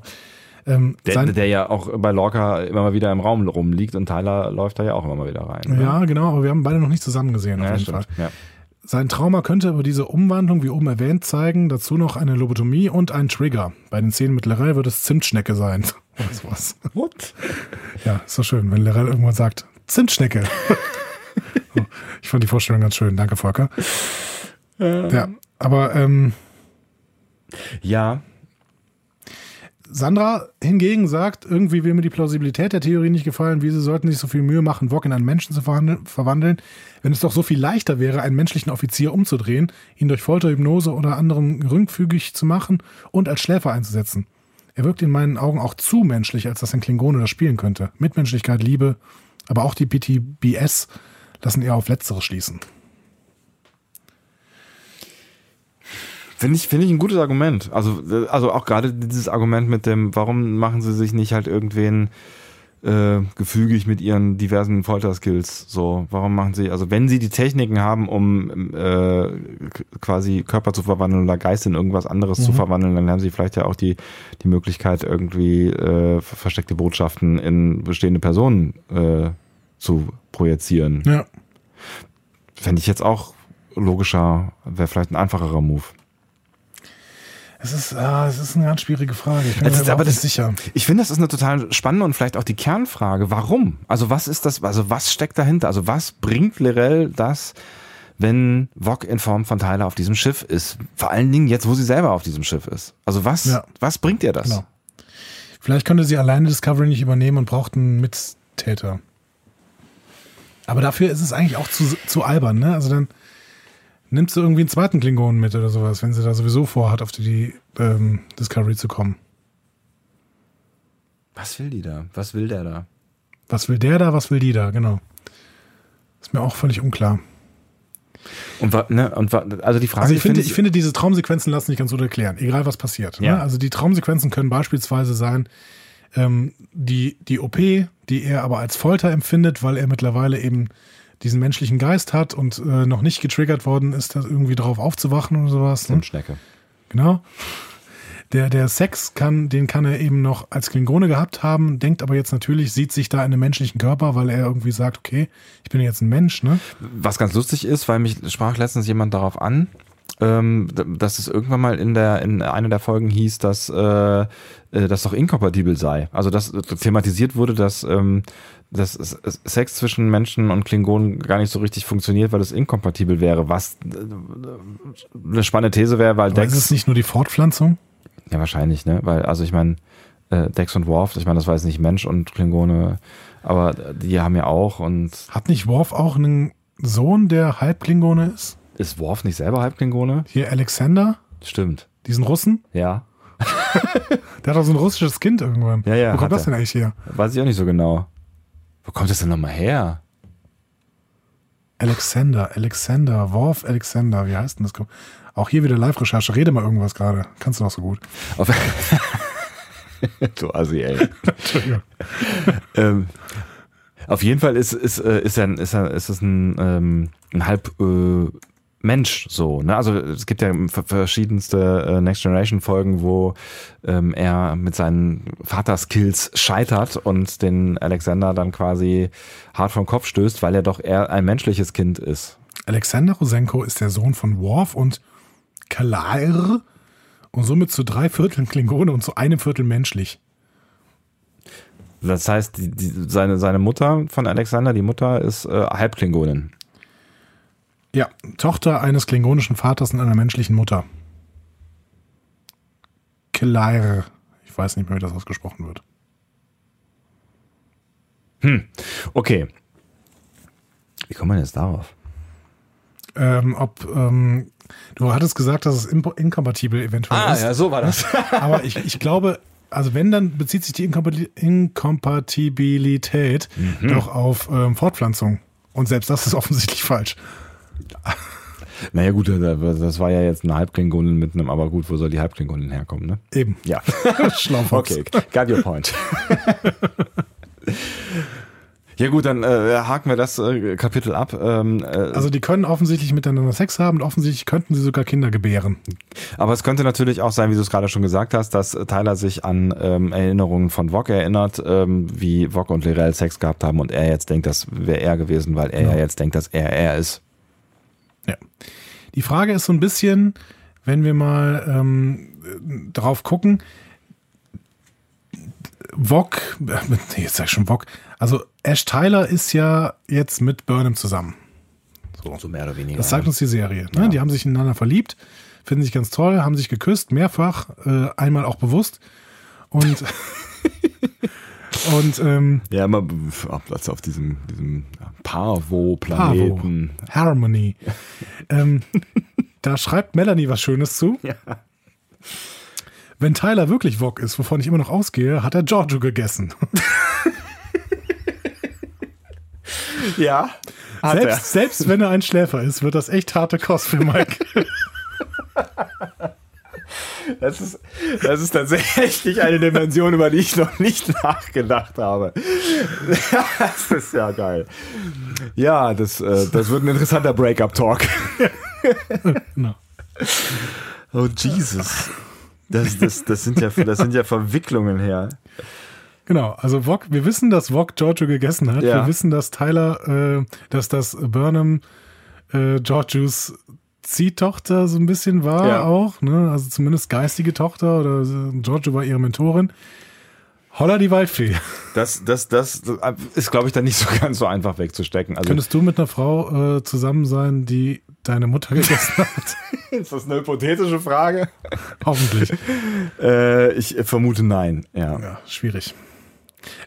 Ähm, Der, sein, der ja auch bei Lorca immer mal wieder im Raum rumliegt und Tyler läuft da ja auch immer mal wieder rein. ne? ja, genau, aber wir haben beide noch nicht zusammen gesehen, auf ja jeden stimmt. Fall. Ja. Sein Trauma könnte aber diese Umwandlung, wie oben erwähnt, zeigen. Dazu noch eine Lobotomie und ein Trigger. Bei den Szenen mit Lerell wird es Zimtschnecke sein. Oder (laughs) sowas. What? Ja, ist so schön, wenn Lerell irgendwann sagt, Zimtschnecke. (laughs) Ich fand die Vorstellung ganz schön. Danke, Volker. Ja, aber ähm, Ja, Sandra hingegen sagt, irgendwie will mir die Plausibilität der Theorie nicht gefallen, wie sie sollten sich so viel Mühe machen, Wok in einen Menschen zu verwandeln, wenn es doch so viel leichter wäre, einen menschlichen Offizier umzudrehen, ihn durch Folter, Hypnose oder anderem geringfügig zu machen und als Schläfer einzusetzen. Er wirkt in meinen Augen auch zu menschlich, als dass ein Klingone das spielen könnte. Mitmenschlichkeit, Liebe, aber auch die PTBS lassen eher auf Letzteres schließen. Finde ich, finde ich ein gutes Argument. Also, äh, also auch gerade dieses Argument mit dem, warum machen sie sich nicht halt irgendwen äh, gefügig mit ihren diversen Folterskills. So, warum machen sie, also wenn sie die Techniken haben, um äh, quasi Körper zu verwandeln oder Geist in irgendwas anderes mhm. zu verwandeln, dann haben sie vielleicht ja auch die, die Möglichkeit, irgendwie äh, versteckte Botschaften in bestehende Personen äh, zu projizieren. Ja. Fände ich jetzt auch logischer, wäre vielleicht ein einfacherer Move. Es ist, ah, es ist eine ganz schwierige Frage. Ich bin mir aber nicht sicher. Ich finde, das ist eine total spannende und vielleicht auch die Kernfrage. Warum? Also was ist das, also was steckt dahinter? Also was bringt Lirel das, wenn Vog in Form von Tyler auf diesem Schiff ist? Vor allen Dingen jetzt, wo sie selber auf diesem Schiff ist. Also was, ja. was bringt ihr das? Genau. Vielleicht könnte sie alleine Discovery nicht übernehmen und braucht einen Mittäter. Aber dafür ist es eigentlich auch zu, zu albern, ne? Also dann nimmst du irgendwie einen zweiten Klingonen mit oder sowas, wenn sie da sowieso vorhat, auf die ähm, Discovery zu kommen. Was will die da? Was will der da? Was will der da? Was will die da? Genau. Ist mir auch völlig unklar. Und, ne, und also die Frage. Also ich finde, ich finde, diese Traumsequenzen lassen sich ganz gut erklären, egal was passiert. Ne? Ja. Ne? Also die Traumsequenzen können beispielsweise sein, ähm, die, die OP, die er aber als Folter empfindet, weil er mittlerweile eben diesen menschlichen Geist hat und äh, noch nicht getriggert worden ist, da irgendwie drauf aufzuwachen oder sowas. Ne? Schnecke. Genau. Der, der Sex kann, den kann er eben noch als Klingone gehabt haben, denkt aber jetzt natürlich, sieht sich da in einem menschlichen Körper, weil er irgendwie sagt, okay, ich bin jetzt ein Mensch, ne? Was ganz lustig ist, weil mich sprach letztens jemand darauf an, ähm, dass es irgendwann mal in der in einer der Folgen hieß, dass äh, äh das doch inkompatibel sei. Also dass thematisiert wurde, dass ähm, dass Sex zwischen Menschen und Klingonen gar nicht so richtig funktioniert, weil es inkompatibel wäre, was äh, eine spannende These wäre, weil Aber Dex. Ist es nicht nur die Fortpflanzung? Ja, wahrscheinlich, ne? Weil, also ich meine, äh, Dex und Worf, ich meine, das war jetzt nicht Mensch und Klingone, aber die haben ja auch und. Hat nicht Worf auch einen Sohn, der Halbklingone ist? Ist Worf nicht selber Halbklingone? Hier Alexander? Stimmt. Diesen Russen? Ja. (laughs) der hat doch so ein russisches Kind irgendwann. Ja, ja. Wo kommt das denn eigentlich her? Weiß ich auch nicht so genau. Wo kommt das denn nochmal her? Alexander, Alexander, Worf Alexander, wie heißt denn das? Auch hier wieder Live-Recherche, rede mal irgendwas gerade. Kannst du doch so gut. Auf (laughs) du Assi, ey. Ähm, auf jeden Fall ist, ist, äh, ist, ist, ist, ist es ein, ähm, ein halb äh, Mensch so. Ne? Also es gibt ja verschiedenste äh, Next Generation Folgen, wo ähm, er mit seinen Vaterskills scheitert und den Alexander dann quasi hart vom Kopf stößt, weil er doch eher ein menschliches Kind ist. Alexander Rosenko ist der Sohn von Worf und Kalair und somit zu drei Vierteln Klingone und zu einem Viertel menschlich. Das heißt, die, die, seine, seine Mutter von Alexander, die Mutter ist äh, Halbklingonin. Ja, Tochter eines klingonischen Vaters und einer menschlichen Mutter. Kelair. Ich weiß nicht mehr, wie das ausgesprochen wird. Hm, okay. Wie kommt man jetzt darauf? Ähm, ob, ähm, du hattest gesagt, dass es inkompatibel eventuell ah, ist. Ah, ja, so war das. (laughs) Aber ich, ich glaube, also wenn, dann bezieht sich die Inkompatibilität mhm. doch auf ähm, Fortpflanzung. Und selbst das ist (laughs) offensichtlich falsch. (laughs) Naja gut, das war ja jetzt eine Halbklingonin mit einem, aber gut, wo soll die Halbklingonin herkommen, ne? Eben. Ja. (laughs) Schlaufox. Okay, got your point. (laughs) Ja gut, dann äh, haken wir das äh, Kapitel ab. Ähm, äh, also die können offensichtlich miteinander Sex haben und offensichtlich könnten sie sogar Kinder gebären. Aber es könnte natürlich auch sein, wie du es gerade schon gesagt hast, dass Tyler sich an ähm, Erinnerungen von Vog erinnert, ähm, wie Vog und Lirel Sex gehabt haben und er jetzt denkt, das wäre er gewesen, weil er ja. ja jetzt denkt, dass er er ist. Ja. Die Frage ist so ein bisschen, wenn wir mal ähm, drauf gucken, Vog, (laughs) äh, jetzt sag ich schon Vog, also Ash Tyler ist ja jetzt mit Burnham zusammen. So, so mehr oder weniger. Das sagt uns die Serie. Ne? Ja. Die haben sich ineinander verliebt, finden sich ganz toll, haben sich geküsst, mehrfach, äh, einmal auch bewusst. Und (laughs) (laughs) Und ähm, ja, immer also auf diesem, diesem Parvo-Planeten. Parvo. Harmony. ähm, (laughs) da schreibt Melanie was Schönes zu. Ja. Wenn Tyler wirklich Wok ist, wovon ich immer noch ausgehe, hat er Giorgio gegessen. (laughs) ja. Selbst, selbst wenn er ein Schläfer ist, wird das echt harte Kost für Mike. (laughs) Das ist, das ist tatsächlich eine Dimension, über die ich noch nicht nachgedacht habe. Das ist ja geil. Ja, das, äh, das wird ein interessanter Breakup-Talk. Genau. Oh, Jesus. Das, das, das, sind ja, das sind ja Verwicklungen her. Genau, also Wok, wir wissen, dass Wok Giorgio gegessen hat. Ja. Wir wissen, dass Tyler, äh, dass das Burnham äh, Giorgios Ziehtochter so ein bisschen war Ja. auch, ne? Also zumindest geistige Tochter oder. Giorgio war ihre Mentorin. Holla die Waldfee. (laughs) Das, das, das ist, glaube ich, dann nicht so ganz so einfach wegzustecken. Also, Könntest du mit einer Frau äh, zusammen sein, die deine Mutter gegessen hat? (laughs) ist das eine hypothetische Frage? Hoffentlich. Äh, ich vermute nein, ja. Ja, schwierig.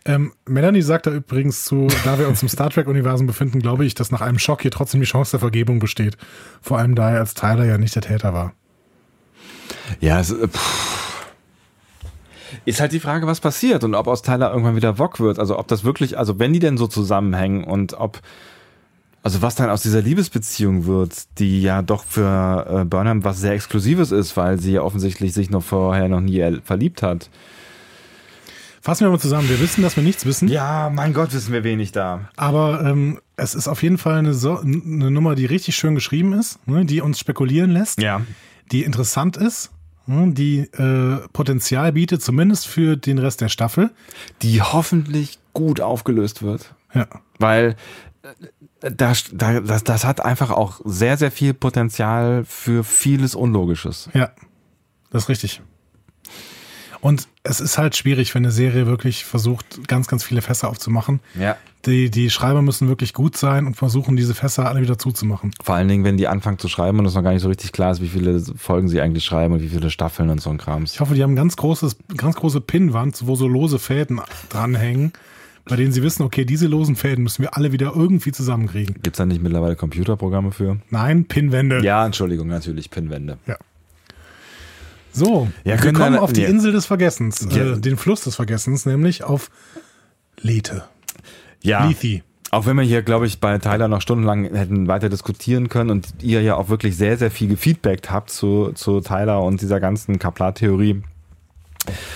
Ähm, Melanie sagt da übrigens zu, da wir uns im Star Trek-Universum befinden, glaube ich, dass nach einem Schock hier trotzdem die Chance der Vergebung besteht. Vor allem da er als Tyler ja nicht der Täter war. Ja, es, äh, ist halt die Frage, was passiert und ob aus Tyler irgendwann wieder Wok wird. Also ob das wirklich, also wenn die denn so zusammenhängen und ob, also was dann aus dieser Liebesbeziehung wird, die ja doch für äh, Burnham was sehr Exklusives ist, weil sie ja offensichtlich sich noch vorher noch nie er- verliebt hat. Fassen wir mal zusammen. Wir wissen, dass wir nichts wissen, Ja, mein Gott, wissen wir wenig da. aber ähm, es ist auf jeden Fall eine, so eine Nummer, die richtig schön geschrieben ist, ne, die uns spekulieren lässt, Ja. die interessant ist, ne, die äh, Potenzial bietet, zumindest für den Rest der Staffel. Die hoffentlich gut aufgelöst wird. Ja. Weil äh, das, da- das, das hat einfach auch sehr, sehr viel Potenzial für vieles Unlogisches. Ja, das ist richtig. Und es ist halt schwierig, wenn eine Serie wirklich versucht, ganz, ganz viele Fässer aufzumachen. Ja. Die, die Schreiber müssen wirklich gut sein und versuchen, diese Fässer alle wieder zuzumachen. Vor allen Dingen, wenn die anfangen zu schreiben und es noch gar nicht so richtig klar ist, wie viele Folgen sie eigentlich schreiben und wie viele Staffeln und so ein Krams. Ich hoffe, die haben ganz großes, ganz große Pinnwand, wo so lose Fäden dranhängen, bei denen sie wissen, okay, diese losen Fäden müssen wir alle wieder irgendwie zusammenkriegen. Gibt's da nicht mittlerweile Computerprogramme für? Nein, Pinnwände. Ja, Entschuldigung, natürlich, Pinwände. Ja. So, Ja, wir kommen auf die ja. Insel des Vergessens, Ja. äh, den Fluss des Vergessens, nämlich auf Lethe. Ja. Lethe. Auch wenn wir hier, glaube ich, bei Tyler noch stundenlang hätten weiter diskutieren können und ihr ja auch wirklich sehr, sehr viel gefeedbackt habt zu, zu Tyler und dieser ganzen Kaplar-Theorie.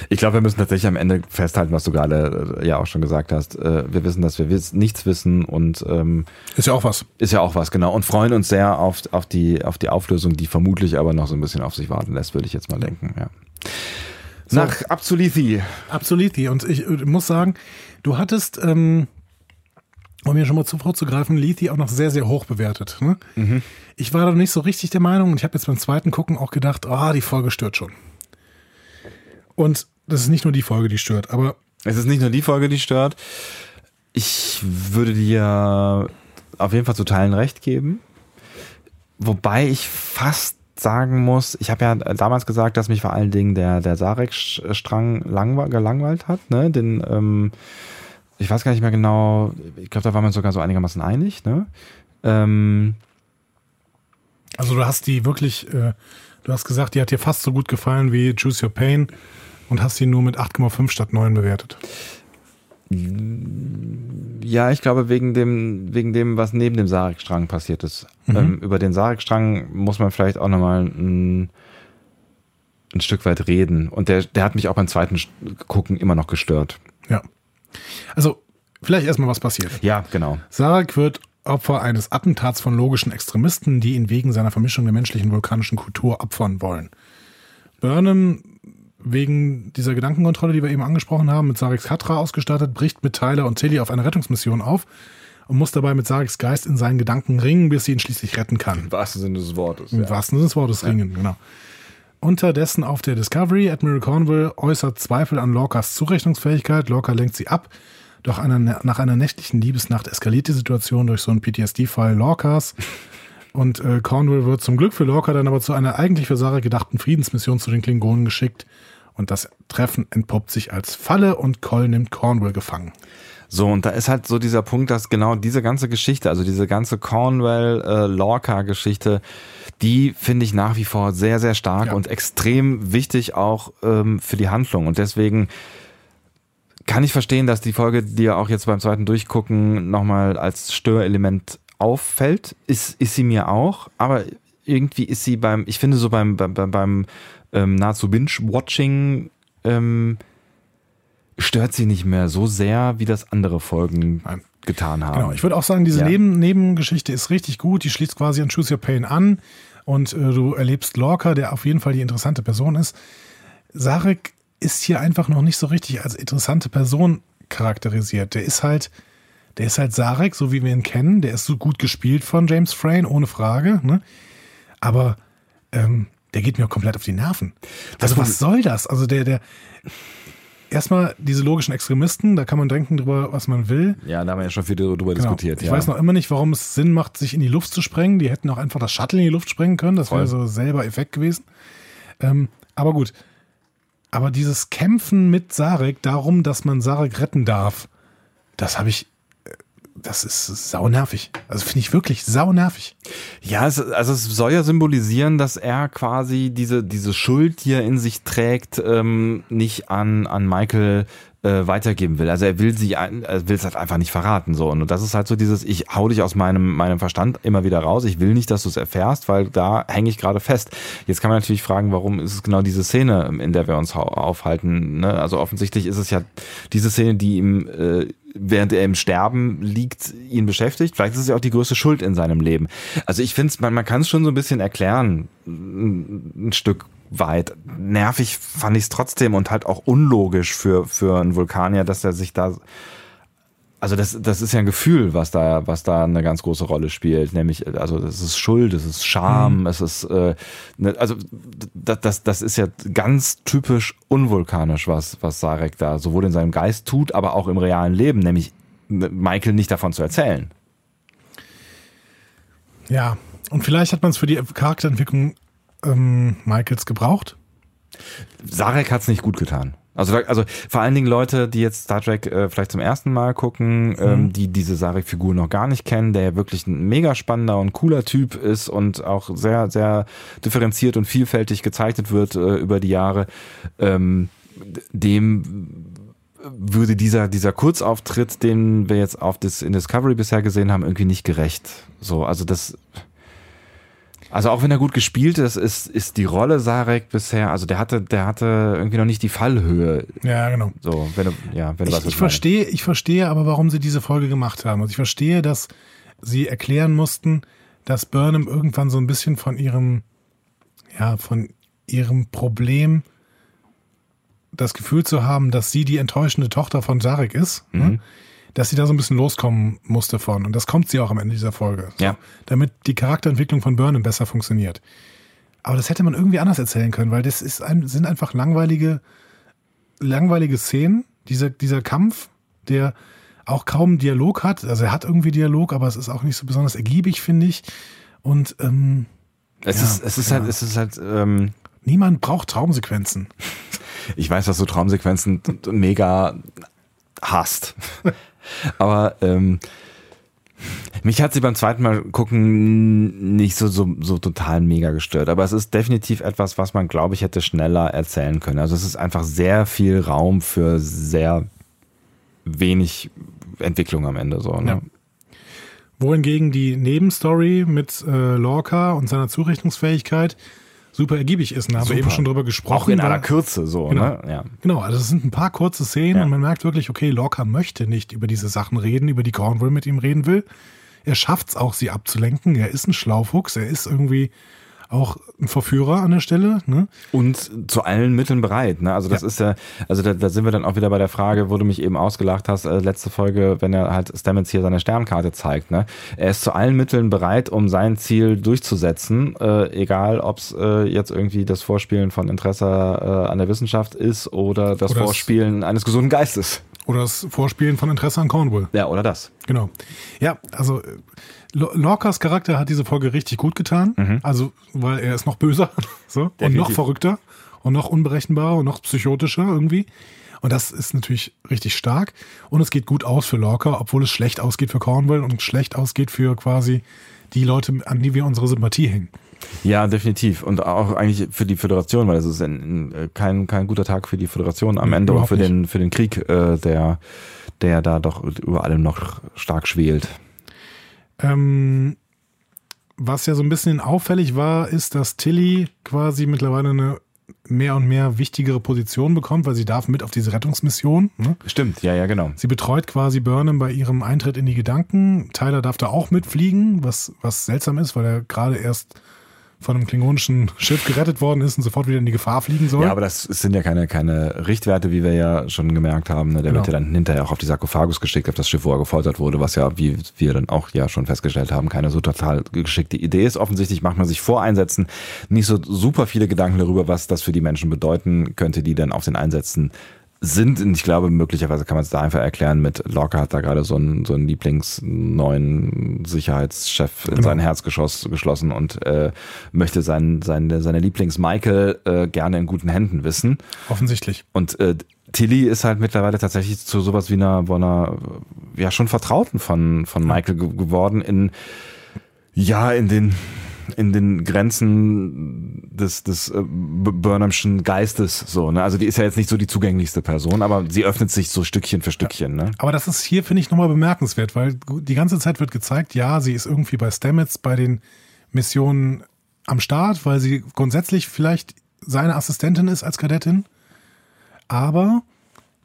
Ich glaube, wir müssen tatsächlich am Ende festhalten, was du gerade äh, ja auch schon gesagt hast. Äh, wir wissen, dass wir nichts wissen und ähm, Ist ja auch was. ist ja auch was, genau. Und freuen uns sehr auf, auf, die, auf die Auflösung, die vermutlich aber noch so ein bisschen auf sich warten lässt, würde ich jetzt mal denken. Ja. Nach Absolithi. Absolut. Und ich äh, muss sagen, du hattest, ähm, um mir schon mal zu vorzugreifen, Lethe auch noch sehr, sehr hoch bewertet. Ne? Ich war da nicht so richtig der Meinung und ich habe jetzt beim zweiten Gucken auch gedacht, ah, die Folge stört schon. Und das ist nicht nur die Folge, die stört, aber Es ist nicht nur die Folge, die stört. Ich würde dir auf jeden Fall zu Teilen recht geben. Wobei ich fast sagen muss, ich habe ja damals gesagt, dass mich vor allen Dingen der, der Sarek-Strang langwe- gelangweilt hat. Ne? Den, ähm, ich weiß gar nicht mehr genau, ich glaube, da waren wir uns sogar so einigermaßen einig. Ne? Ähm, also du hast die wirklich, äh, du hast gesagt, die hat dir fast so gut gefallen wie Choose Your Pain und hast sie nur mit 8,5 statt 9 bewertet. Ja, ich glaube, wegen dem, wegen dem, was neben dem Sarek-Strang passiert ist. Ähm, über den Sarek-Strang muss man vielleicht auch nochmal ein, ein Stück weit reden. Und der, der hat mich auch beim zweiten Gucken immer noch gestört. Ja. Also, vielleicht erstmal was passiert. Ja, genau. Sarek wird Opfer eines Attentats von logischen Extremisten, die ihn wegen seiner Vermischung der menschlichen vulkanischen Kultur opfern wollen. Burnham, wegen dieser Gedankenkontrolle, die wir eben angesprochen haben, mit Sareks Katra ausgestattet, bricht mit Tyler und Tilly auf eine Rettungsmission auf und muss dabei mit Sareks Geist in seinen Gedanken ringen, bis sie ihn schließlich retten kann. Im wahrsten Sinne des Wortes. Im wahrsten Sinne des Wortes ringen, genau. Unterdessen auf der Discovery, Admiral Cornwall äußert Zweifel an Lorcas Zurechnungsfähigkeit. Lorca lenkt sie ab. Doch einer, nach einer nächtlichen Liebesnacht eskaliert die Situation durch so einen PTSD-Fall Lorcas. (laughs) Und äh, Cornwall wird zum Glück für Lorca dann aber zu einer eigentlich für Sarah gedachten Friedensmission zu den Klingonen geschickt. Und das Treffen entpuppt sich als Falle und Cole nimmt Cornwall gefangen. So, und da ist halt so dieser Punkt, dass genau diese ganze Geschichte, also diese ganze Cornwell-Lorca-Geschichte, die finde ich nach wie vor sehr, sehr stark Ja. und extrem wichtig auch ähm, für die Handlung. Und deswegen kann ich verstehen, dass die Folge dir auch jetzt beim zweiten Durchgucken nochmal als Störelement auffällt. Ist, ist sie mir auch, aber irgendwie ist sie beim, ich finde so beim, beim, beim ähm, nahezu Binge-Watching ähm, stört sie nicht mehr so sehr, wie das andere Folgen getan haben. Genau, ich würde auch sagen, diese Ja. Neben Nebengeschichte ist richtig gut. Die schließt quasi an Choose Your Pain an und äh, du erlebst Lorca, der auf jeden Fall die interessante Person ist. Sarek ist hier einfach noch nicht so richtig als interessante Person charakterisiert. Der ist halt, der ist halt Sarek, so wie wir ihn kennen. Der ist so gut gespielt von James Frayne, ohne Frage. Ne? Aber ähm, der geht mir auch komplett auf die Nerven. Also was soll das? Also der, der erstmal diese logischen Extremisten, da kann man denken drüber, was man will. ja, da haben wir ja schon viel drüber Genau. diskutiert. Ich ja. weiß noch immer nicht, warum es Sinn macht, sich in die Luft zu sprengen. Die hätten auch einfach das Shuttle in die Luft sprengen können. Das wäre so selber Effekt gewesen. Ähm, aber gut. Aber dieses Kämpfen mit Sarek darum, dass man Sarek retten darf, das habe ich. Das ist saunervig. Also finde ich wirklich saunervig. Ja, es, also es soll ja symbolisieren, dass er quasi diese, diese Schuld, die er in sich trägt, ähm, nicht an, an Michael äh, weitergeben will. Also er will sie, er will es halt einfach nicht verraten. So. Und das ist halt so dieses, ich hau dich aus meinem, meinem Verstand immer wieder raus. Ich will nicht, dass du es erfährst, weil da hänge ich gerade fest. Jetzt kann man natürlich fragen, warum ist es genau diese Szene, in der wir uns aufhalten. Ne? Also offensichtlich ist es ja diese Szene, die ihm äh, während er im Sterben liegt, ihn beschäftigt. Vielleicht ist es ja auch die größte Schuld in seinem Leben. Also ich finde man, man kann es schon so ein bisschen erklären, ein, ein Stück weit. Nervig fand ich es trotzdem und halt auch unlogisch für, für einen Vulkanier, dass er sich da also das, das ist ja ein Gefühl, was da, was da eine ganz große Rolle spielt. Nämlich, also das ist Schuld, es ist Scham, es ist, äh, ne, also das, das, das ist ja ganz typisch unvulkanisch, was, was Sarek da sowohl in seinem Geist tut, aber auch im realen Leben, nämlich Michael nicht davon zu erzählen. Ja. Und vielleicht hat man es für die Charakterentwicklung ähm, Michaels gebraucht. Sarek hat's nicht gut getan. Also, also vor allen Dingen Leute, die jetzt Star Trek äh, vielleicht zum ersten Mal gucken, ähm, die diese Sarek-Figur noch gar nicht kennen, der ja wirklich ein mega spannender und cooler Typ ist und auch sehr, sehr differenziert und vielfältig gezeichnet wird äh, über die Jahre, ähm, dem würde dieser, dieser Kurzauftritt, den wir jetzt auf das, in Discovery bisher gesehen haben, irgendwie nicht gerecht. So, also das, also auch wenn er gut gespielt ist, ist, ist die Rolle Sarek bisher, also der hatte, der hatte irgendwie noch nicht die Fallhöhe. Ja, genau. So, wenn du, ja, wenn du Ich, was ich verstehe, ich verstehe aber, warum sie diese Folge gemacht haben. Also ich verstehe, dass sie erklären mussten, dass Burnham irgendwann so ein bisschen von ihrem, ja, von ihrem Problem das Gefühl zu haben, dass sie die enttäuschende Tochter von Sarek ist, Mhm. ne? Dass sie da so ein bisschen loskommen musste von. Und das kommt sie auch am Ende dieser Folge. So, Ja. Damit die Charakterentwicklung von Burnham besser funktioniert. Aber das hätte man irgendwie anders erzählen können, weil das ist ein, sind einfach langweilige, langweilige Szenen. Dieser, dieser Kampf, der auch kaum Dialog hat. Also er hat irgendwie Dialog, aber es ist auch nicht so besonders ergiebig, finde ich. Und ähm, Es Ja, ist, es ist halt, es ist halt, ähm, niemand braucht Traumsequenzen. (laughs) ich weiß, dass du Traumsequenzen mega hasst. (laughs) Aber ähm, mich hat sie beim zweiten Mal gucken nicht so, so, so total mega gestört. Aber es ist definitiv etwas, was man, glaube ich, hätte schneller erzählen können. Also es ist einfach sehr viel Raum für sehr wenig Entwicklung am Ende. So, ne? Ja. Wohingegen die Nebenstory mit äh, Lorca und seiner Zurechnungsfähigkeit super ergiebig ist. Und da haben wir eben schon drüber gesprochen. Auch in aller Kürze so. Genau. Ne? Ja. Genau, also es sind ein paar kurze Szenen Ja. und man merkt wirklich, okay, Lorca möchte nicht über diese Sachen reden, über die Cornwall mit ihm reden will. Er schafft es auch, sie abzulenken. Er ist ein Schlaufuchs, er ist irgendwie auch ein Verführer an der Stelle. Ne? Und zu allen Mitteln bereit. Ne? Also das Ja. ist ja, also da, da sind wir dann auch wieder bei der Frage, wo du mich eben ausgelacht hast, äh, letzte Folge, wenn er halt Stamets hier seine Sternkarte zeigt. Ne? Er ist zu allen Mitteln bereit, um sein Ziel durchzusetzen, äh, egal ob es äh, jetzt irgendwie das Vorspielen von Interesse äh, an der Wissenschaft ist oder das Oder Vorspielen eines gesunden Geistes. Oder das Vorspielen von Interesse an Cornwall. Ja, oder das. Genau. Ja, also äh, Lo- Lorcas Charakter hat diese Folge richtig gut getan. Also, weil er ist noch böser (laughs) so, und noch verrückter und noch unberechenbarer und noch psychotischer irgendwie. Und das ist natürlich richtig stark. Und es geht gut aus für Lorca, obwohl es schlecht ausgeht für Cornwall und schlecht ausgeht für quasi die Leute, an die wir unsere Sympathie hängen. Ja, definitiv. Und auch eigentlich für die Föderation, weil es ist ein, ein, kein, kein guter Tag für die Föderation am Ende und für nicht. den, für den Krieg, äh, der, der da doch über allem noch stark schwelt. Ähm, was ja so ein bisschen auffällig war, ist, dass Tilly quasi mittlerweile eine mehr und mehr wichtigere Position bekommt, weil sie darf mit auf diese Rettungsmission. Ne? Stimmt, ja, ja, genau. Sie betreut quasi Burnham bei ihrem Eintritt in die Gedanken. Tyler darf da auch mitfliegen, was, was seltsam ist, weil er gerade erst von einem klingonischen Schiff gerettet worden ist und sofort wieder in die Gefahr fliegen soll. Ja, aber das sind ja keine, keine Richtwerte, wie wir ja schon gemerkt haben. Ne? Der Genau. wird ja dann hinterher auch auf die Sarkophagus geschickt, auf das Schiff, wo er gefoltert wurde, was ja, wie wir dann auch ja schon festgestellt haben, keine so total geschickte Idee ist. Offensichtlich macht man sich vor Einsätzen nicht so super viele Gedanken darüber, was das für die Menschen bedeuten könnte, die dann auf den Einsätzen sind. Und ich glaube, möglicherweise kann man es da einfach erklären mit Lorca hat da gerade so einen, so einen Lieblingsneuen Sicherheitschef in Genau. sein Herzgeschoss geschlossen und äh, möchte sein, seine, seine Lieblings-Michael äh, gerne in guten Händen wissen. Offensichtlich. Und äh, Tilly ist halt mittlerweile tatsächlich zu sowas wie einer, wie einer ja schon Vertrauten von, von Michael ge geworden in ja, in den in den Grenzen des, des äh, Burnhamschen Geistes so, ne? Also die ist ja jetzt nicht so die zugänglichste Person, aber sie öffnet sich so Stückchen für Stückchen, ne? Aber das ist hier, finde ich, nochmal bemerkenswert, weil die ganze Zeit wird gezeigt, ja, sie ist irgendwie bei Stamets bei den Missionen am Start, weil sie grundsätzlich vielleicht seine Assistentin ist als Kadettin. Aber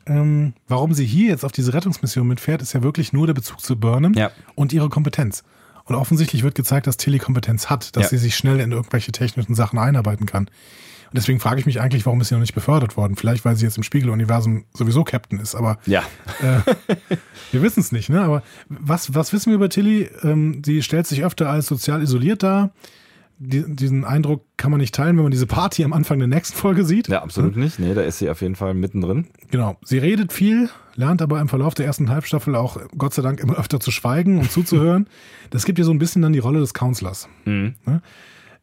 ähm, warum sie hier jetzt auf diese Rettungsmission mitfährt, ist ja wirklich nur der Bezug zu Burnham Ja. und ihre Kompetenz. Und offensichtlich wird gezeigt, dass Tilly Kompetenz hat, dass Ja. sie sich schnell in irgendwelche technischen Sachen einarbeiten kann. Und deswegen frage ich mich eigentlich, warum ist sie noch nicht befördert worden? Vielleicht, weil sie jetzt im Spiegeluniversum sowieso Captain ist, aber Ja. (laughs) wir wissen es nicht, ne? Aber was, was wissen wir über Tilly? Ähm, sie stellt sich öfter als sozial isoliert dar. Die, diesen Eindruck kann man nicht teilen, wenn man diese Party am Anfang der nächsten Folge sieht. Ja, absolut nicht. Nee, da ist sie auf jeden Fall mittendrin. Genau. Sie redet viel, lernt aber im Verlauf der ersten Halbstaffel auch Gott sei Dank immer öfter zu schweigen und zuzuhören. (laughs) Das gibt ihr so ein bisschen dann die Rolle des Counselors. Mhm. Ne?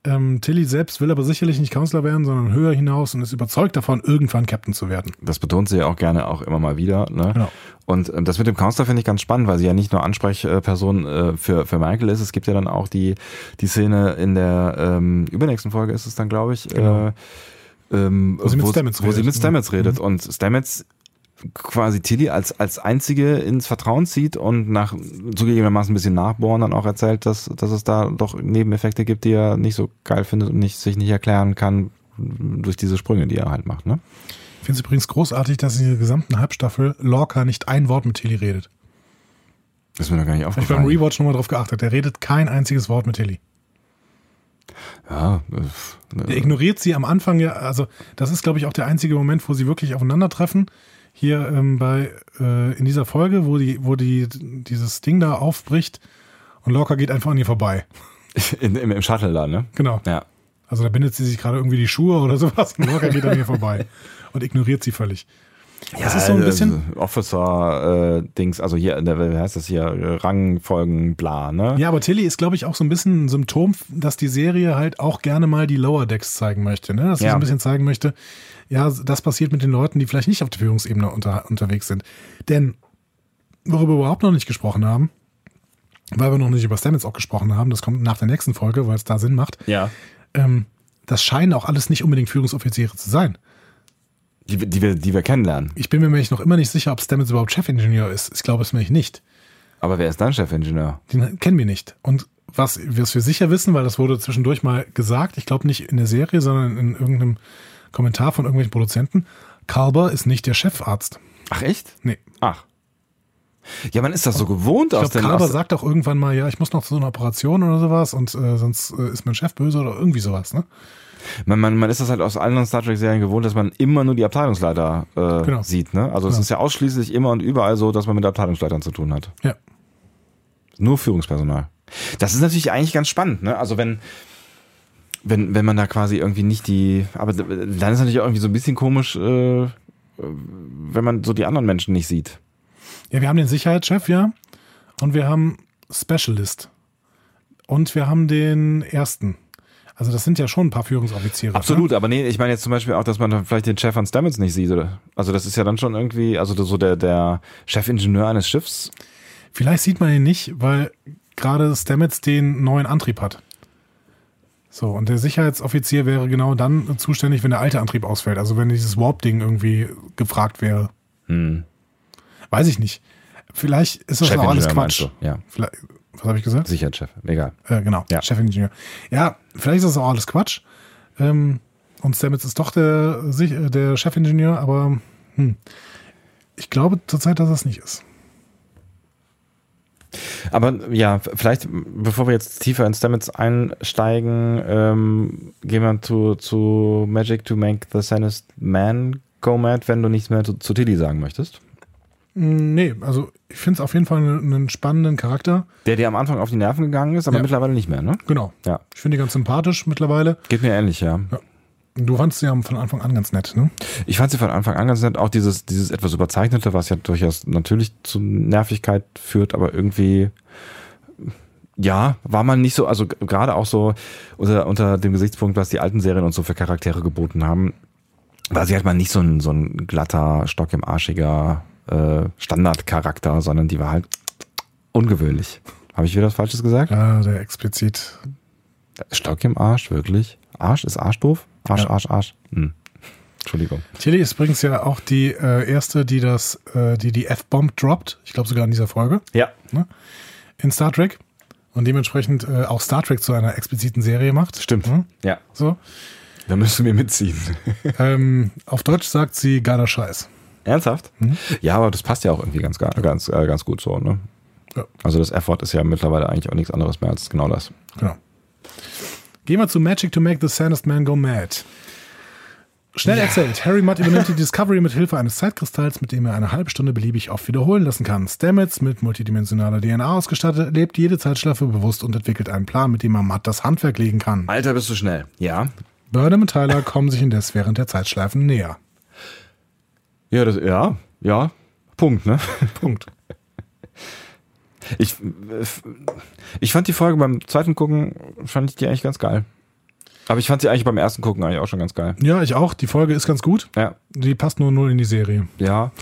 Ähm, Tilly selbst will aber sicherlich nicht Counselor werden, sondern höher hinaus und ist überzeugt davon, irgendwann Captain zu werden. Das betont sie ja auch gerne auch immer mal wieder. Ne? Genau. Und ähm, das mit dem Counselor finde ich ganz spannend, weil sie ja nicht nur Ansprechperson äh, für, für Michael ist. Es gibt ja dann auch die, die Szene in der ähm, übernächsten Folge ist es dann, glaube ich, Genau. äh, ähm, Wo sie mit Stamets wo sie redet. mit Stamets Mhm. redet. Und Stamets quasi Tilly als, als einzige ins Vertrauen zieht und nach zugegebenermaßen ein bisschen nachbohren dann auch erzählt, dass, dass es da doch Nebeneffekte gibt, die er nicht so geil findet und nicht, sich nicht erklären kann durch diese Sprünge, die er halt macht. Ne? Ich finde es übrigens großartig, dass in der gesamten Halbstaffel Lorca nicht ein Wort mit Tilly redet. Das ist mir noch gar nicht Hab ich beim aufgefallen. Rewatch nochmal drauf geachtet. Der redet kein einziges Wort mit Tilly. Ja, Er äh, ignoriert sie am Anfang ja, also das ist, glaube ich, auch der einzige Moment, wo sie wirklich aufeinandertreffen. Hier ähm, bei äh, in dieser Folge, wo die, wo die dieses Ding da aufbricht und Lorca geht einfach an ihr vorbei. (laughs) in, im, im Shuttle da, ne? Genau. Ja. Also da bindet sie sich gerade irgendwie die Schuhe oder sowas und Lorca geht an ihr (laughs) vorbei und ignoriert sie völlig. Das ist so ein bisschen. Officer-Dings, also hier, wie heißt das hier, äh, Rangfolgen, bla, ne? Ja, aber Tilly ist, glaube ich, auch so ein bisschen ein Symptom, dass die Serie halt auch gerne mal die Lower Decks zeigen möchte. Ne? Dass sie Ja. so ein bisschen zeigen möchte, ja, das passiert mit den Leuten, die vielleicht nicht auf der Führungsebene unter, unterwegs sind. Denn, worüber wir überhaupt noch nicht gesprochen haben, weil wir noch nicht über Stamets auch gesprochen haben, das kommt nach der nächsten Folge, weil es da Sinn macht, Ja. ähm, das scheinen auch alles nicht unbedingt Führungsoffiziere zu sein. Die, die, wir, die wir kennenlernen. Ich bin mir nämlich noch immer nicht sicher, ob Stamets überhaupt Chefingenieur ist. Ich glaube es nämlich nicht. Aber wer ist dann Chefingenieur? Den kennen wir nicht. Und was, was wir sicher wissen, weil das wurde zwischendurch mal gesagt, ich glaube nicht in der Serie, sondern in irgendeinem Kommentar von irgendwelchen Produzenten, Kalber ist nicht der Chefarzt. Ach, echt? Nee. Ach. Ja, man ist das so gewohnt Ich aus glaube, den. Kalber sagt auch irgendwann mal, ja, ich muss noch zu so einer Operation oder sowas und äh, sonst äh, ist mein Chef böse oder irgendwie sowas, ne? man, man, man ist das halt aus anderen Star Trek-Serien gewohnt, dass man immer nur die Abteilungsleiter äh, Genau. sieht, ne? Also es Genau. ist ja ausschließlich immer und überall so, dass man mit Abteilungsleitern zu tun hat. Ja. Nur Führungspersonal. Das ist natürlich eigentlich ganz spannend, ne? Also wenn, wenn, wenn man da quasi irgendwie nicht die, aber dann ist natürlich auch irgendwie so ein bisschen komisch, äh, wenn man so die anderen Menschen nicht sieht. Ja, wir haben den Sicherheitschef, ja. Und wir haben Specialist. Und wir haben den ersten. Also das sind ja schon ein paar Führungsoffiziere. Absolut, aber nee, ich meine jetzt zum Beispiel auch, dass man dann vielleicht den Chef von Stamets nicht sieht, oder? Also das ist ja dann schon irgendwie, also so der, der Chefingenieur eines Schiffs. Vielleicht sieht man ihn nicht, weil gerade Stamets den neuen Antrieb hat. So, und der Sicherheitsoffizier wäre genau dann zuständig, wenn der alte Antrieb ausfällt. Also wenn dieses Warp-Ding irgendwie gefragt wäre. Hm. Weiß ich nicht. Vielleicht ist das auch alles Quatsch. Ja. Vielleicht, Was habe ich gesagt? Sicherheitschef, egal. Äh, genau, Ja. Chefingenieur. Ja, vielleicht ist das auch alles Quatsch. Ähm, und Stamets ist doch der, der Chefingenieur, aber hm, ich glaube zurzeit, dass das nicht ist. Aber ja, vielleicht, bevor wir jetzt tiefer in Stamets einsteigen, ähm, gehen wir zu, zu Magic to Make the Sanest Man Go Mad, wenn du nichts mehr zu, zu Tilly sagen möchtest. Mm, Nee, also ich finde es auf jeden Fall einen, einen spannenden Charakter. Der dir am Anfang auf die Nerven gegangen ist, aber Ja. mittlerweile nicht mehr, ne? Genau. Ja. Ich finde die ganz sympathisch mittlerweile. Geht mir ähnlich, ja. Du fandst sie ja von Anfang an ganz nett, ne? Ich fand sie von Anfang an ganz nett, auch dieses, dieses etwas Überzeichnete, was ja durchaus natürlich zu Nervigkeit führt, aber irgendwie, ja, war man nicht so, also gerade auch so unter, unter dem Gesichtspunkt, was die alten Serien uns so für Charaktere geboten haben, war sie halt mal nicht so ein, so ein glatter, Stock im Arschiger äh, Standardcharakter, sondern die war halt ungewöhnlich. Habe ich wieder was Falsches gesagt? Ja, der explizit. Stock im Arsch, wirklich? Arsch? Ist Arsch doof? Arsch, Ja. Arsch, Arsch. Hm. Entschuldigung. Tilly ist übrigens ja auch die äh, erste, die das, äh, die die F-Bomb droppt. Ich glaube sogar in dieser Folge Ja. in Star Trek. Und dementsprechend äh, auch Star Trek zu einer expliziten Serie macht. Stimmt. Mhm. Ja. So. Da müssen wir mitziehen. (laughs) ähm, auf Deutsch sagt sie geiler Scheiß. Ernsthaft? Mhm. Ja, aber das passt ja auch irgendwie ganz, ganz, äh, ganz gut so, ne? Ja. Also das Effort ist ja mittlerweile eigentlich auch nichts anderes mehr als genau das. Genau. Gehen wir zu Magic to Make the Sanest Man Go Mad. Schnell erzählt, Harry Mudd übernimmt die Discovery mit Hilfe eines Zeitkristalls, mit dem er eine halbe Stunde beliebig oft wiederholen lassen kann. Stamets, mit multidimensionaler DNA ausgestattet, lebt jede Zeitschleife bewusst und entwickelt einen Plan, mit dem er Mudd das Handwerk legen kann. Alter, bist du schnell. Ja. Burnham und Tyler kommen sich indes während der Zeitschleifen näher. Ja, das, ja, ja. Punkt, ne? Punkt. Ich, äh, ich fand die Folge beim zweiten Gucken, fand ich die eigentlich ganz geil. Aber ich fand sie eigentlich beim ersten Gucken eigentlich auch schon ganz geil. Ja, ich auch. Die Folge ist ganz gut. Ja, Die passt nur null in die Serie. ja.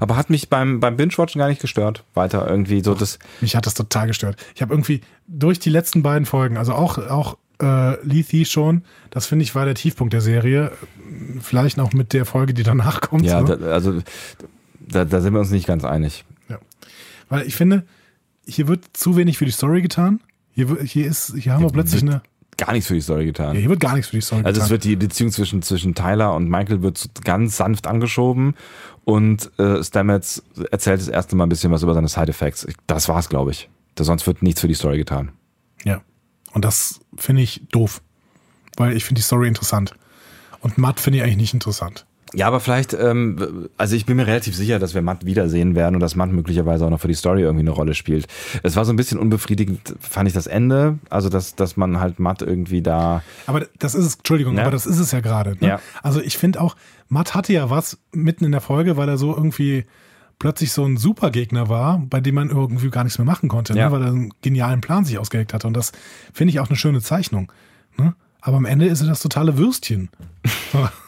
Aber hat mich beim, beim Binge-Watchen gar nicht gestört. Weiter irgendwie so das. Mich hat das total gestört. Ich habe irgendwie durch die letzten beiden Folgen, also auch, auch äh, Lethe schon, das finde ich war der Tiefpunkt der Serie. Vielleicht noch mit der Folge, die danach kommt. Ja, ne? da, also da, da sind wir uns nicht ganz einig. Weil ich finde, hier wird zu wenig für die Story getan. Hier, wird- hier, ist, hier haben wir plötzlich wird eine. Gar nichts für die Story getan. Ja, hier wird gar nichts für die Story Also es getan. wird die Beziehung zwischen, zwischen Tyler und Michael wird ganz sanft angeschoben und äh, Stamets erzählt das erste Mal ein bisschen was über seine Side Effects. Ich- Das war's, glaube ich. Da sonst wird nichts für die Story getan. Ja. Und das finde ich doof. Weil ich finde die Story interessant. Und Matt finde ich eigentlich nicht interessant. Ja, aber vielleicht, ähm, also ich bin mir relativ sicher, dass wir Matt wiedersehen werden und dass Matt möglicherweise auch noch für die Story irgendwie eine Rolle spielt. Es war so ein bisschen unbefriedigend, fand ich das Ende. Also, dass, dass man halt Matt irgendwie da. Aber das ist es, Entschuldigung, Ja. aber das ist es ja gerade. Ne? Ja. Also ich finde auch, Matt hatte ja was mitten in der Folge, weil er so irgendwie plötzlich so ein Supergegner war, bei dem man irgendwie gar nichts mehr machen konnte, Ja. ne? weil er einen genialen Plan sich ausgelegt hatte. Und das finde ich auch eine schöne Zeichnung. Ne? Aber am Ende ist er das totale Würstchen. (laughs) (laughs)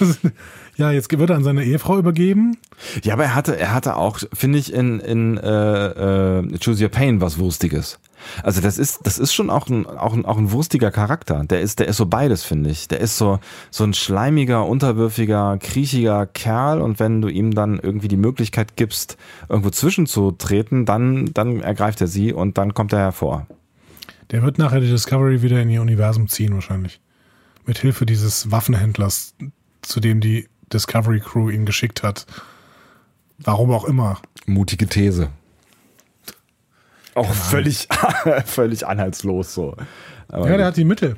(laughs) Ja, jetzt wird er an seine Ehefrau übergeben. Ja, aber er hatte, er hatte auch, finde ich, in, in äh, äh, Choose Your Pain was Wurstiges. Also das ist, das ist schon auch ein, auch ein, auch ein wurstiger Charakter. Der ist, der ist so beides, finde ich. Der ist so, so ein schleimiger, unterwürfiger, kriechiger Kerl und wenn du ihm dann irgendwie die Möglichkeit gibst, irgendwo zwischenzutreten, dann, dann ergreift er sie und dann kommt er hervor. Der wird nachher die Discovery wieder in ihr Universum ziehen, wahrscheinlich. Mit Hilfe dieses Waffenhändlers, zu dem die Discovery Crew ihn geschickt hat. Warum auch immer. Mutige These. Auch völlig, (laughs) völlig anhaltslos so. Aber Ja, der hat die Mittel,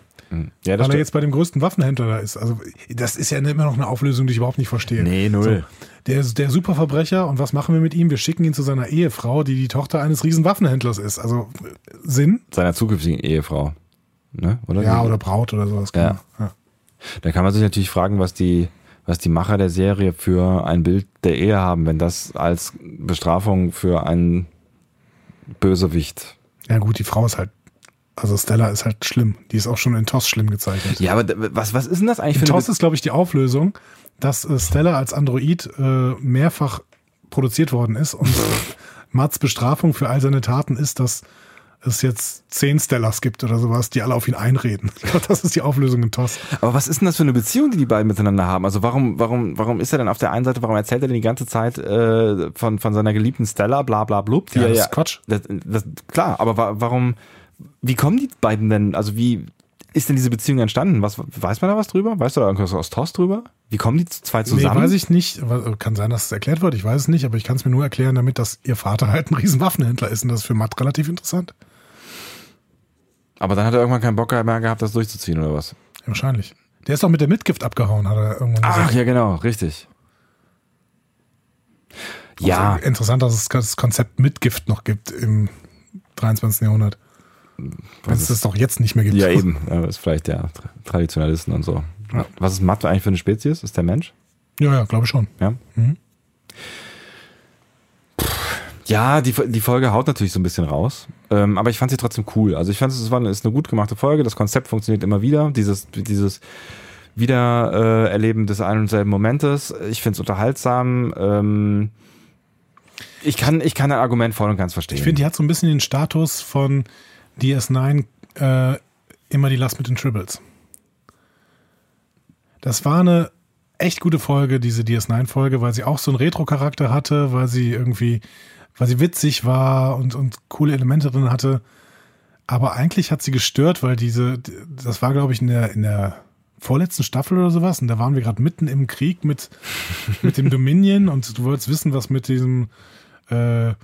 ja, das weil er jetzt bei dem größten Waffenhändler da ist. Also, das ist ja immer noch eine Auflösung, die ich überhaupt nicht verstehe. Nee, null. Der ist der Superverbrecher und was machen wir mit ihm? Wir schicken ihn zu seiner Ehefrau, die die Tochter eines riesen Waffenhändlers ist. Also, äh, Sinn? seiner zukünftigen Ehefrau. Ne? Oder? Ja, oder Braut oder sowas. Ja. genau. ja. Da kann man sich natürlich fragen, was die, was die Macher der Serie für ein Bild der Ehe haben, wenn das als Bestrafung für einen Bösewicht. Ja, gut, die Frau ist halt, also Stella ist halt schlimm. Die ist auch schon in TOS schlimm gezeichnet. Ja, aber was, was ist denn das eigentlich In für eine TOS ist, glaube ich, die Auflösung, dass äh, Stella als Android äh, mehrfach produziert worden ist und (laughs) Mats Bestrafung für all seine Taten ist, dass es jetzt zehn Stellars gibt oder sowas, die alle auf ihn einreden. (laughs) Das ist die Auflösung in TOS. Aber was ist denn das für eine Beziehung, die die beiden miteinander haben? Also warum, warum, warum ist er denn auf der einen Seite, warum erzählt er denn die ganze Zeit äh, von, von seiner geliebten Stella, bla bla blub? Ja, das ist Quatsch. Das, das, klar, aber wa warum, wie kommen die beiden denn, also wie ist denn diese Beziehung entstanden? Was, weiß man da was drüber? Weißt du da irgendwas aus TOS drüber? Wie kommen die zwei zusammen? Nee, weiß ich nicht. Kann sein, dass es erklärt wird. Ich weiß es nicht, aber ich kann es mir nur erklären, damit, dass ihr Vater halt ein riesen Waffenhändler ist und das ist für Matt relativ interessant. Aber dann hat er irgendwann keinen Bock mehr gehabt, das durchzuziehen oder was? Ja, wahrscheinlich. Der ist doch mit der Mitgift abgehauen, hat er irgendwann Ach gesagt. ja, genau, richtig. Ja, Also interessant, dass es das Konzept Mitgift noch gibt im 23. Jahrhundert. Wenn es das doch jetzt nicht mehr gibt. ja eben. (laughs) Ja, ist vielleicht der Tra- Traditionalisten und so. Was ist Matt eigentlich für eine Spezies? Ist der Mensch? Ja, ja, glaube ich schon. Ja. Mhm. Ja, die, die Folge haut natürlich so ein bisschen raus. Ähm, aber ich fand sie trotzdem cool. Also ich fand es war ist eine gut gemachte Folge. Das Konzept funktioniert immer wieder. Dieses, dieses Wiedererleben Erleben des einen und selben Momentes. Ich finde es unterhaltsam. Ähm, ich kann, ich kann ein Argument voll und ganz verstehen. Ich finde, die hat so ein bisschen den Status von DS9 äh, immer die Last mit den Tribbles. Das war eine echt gute Folge, diese DS9-Folge, weil sie auch so einen Retro-Charakter hatte, weil sie irgendwie, weil sie witzig war und, und coole Elemente drin hatte. Aber eigentlich hat sie gestört, weil diese, das war, glaube ich, in der, in der vorletzten Staffel oder sowas. Und da waren wir gerade mitten im Krieg mit, (laughs) mit dem Dominion und du wolltest wissen, was mit diesem äh,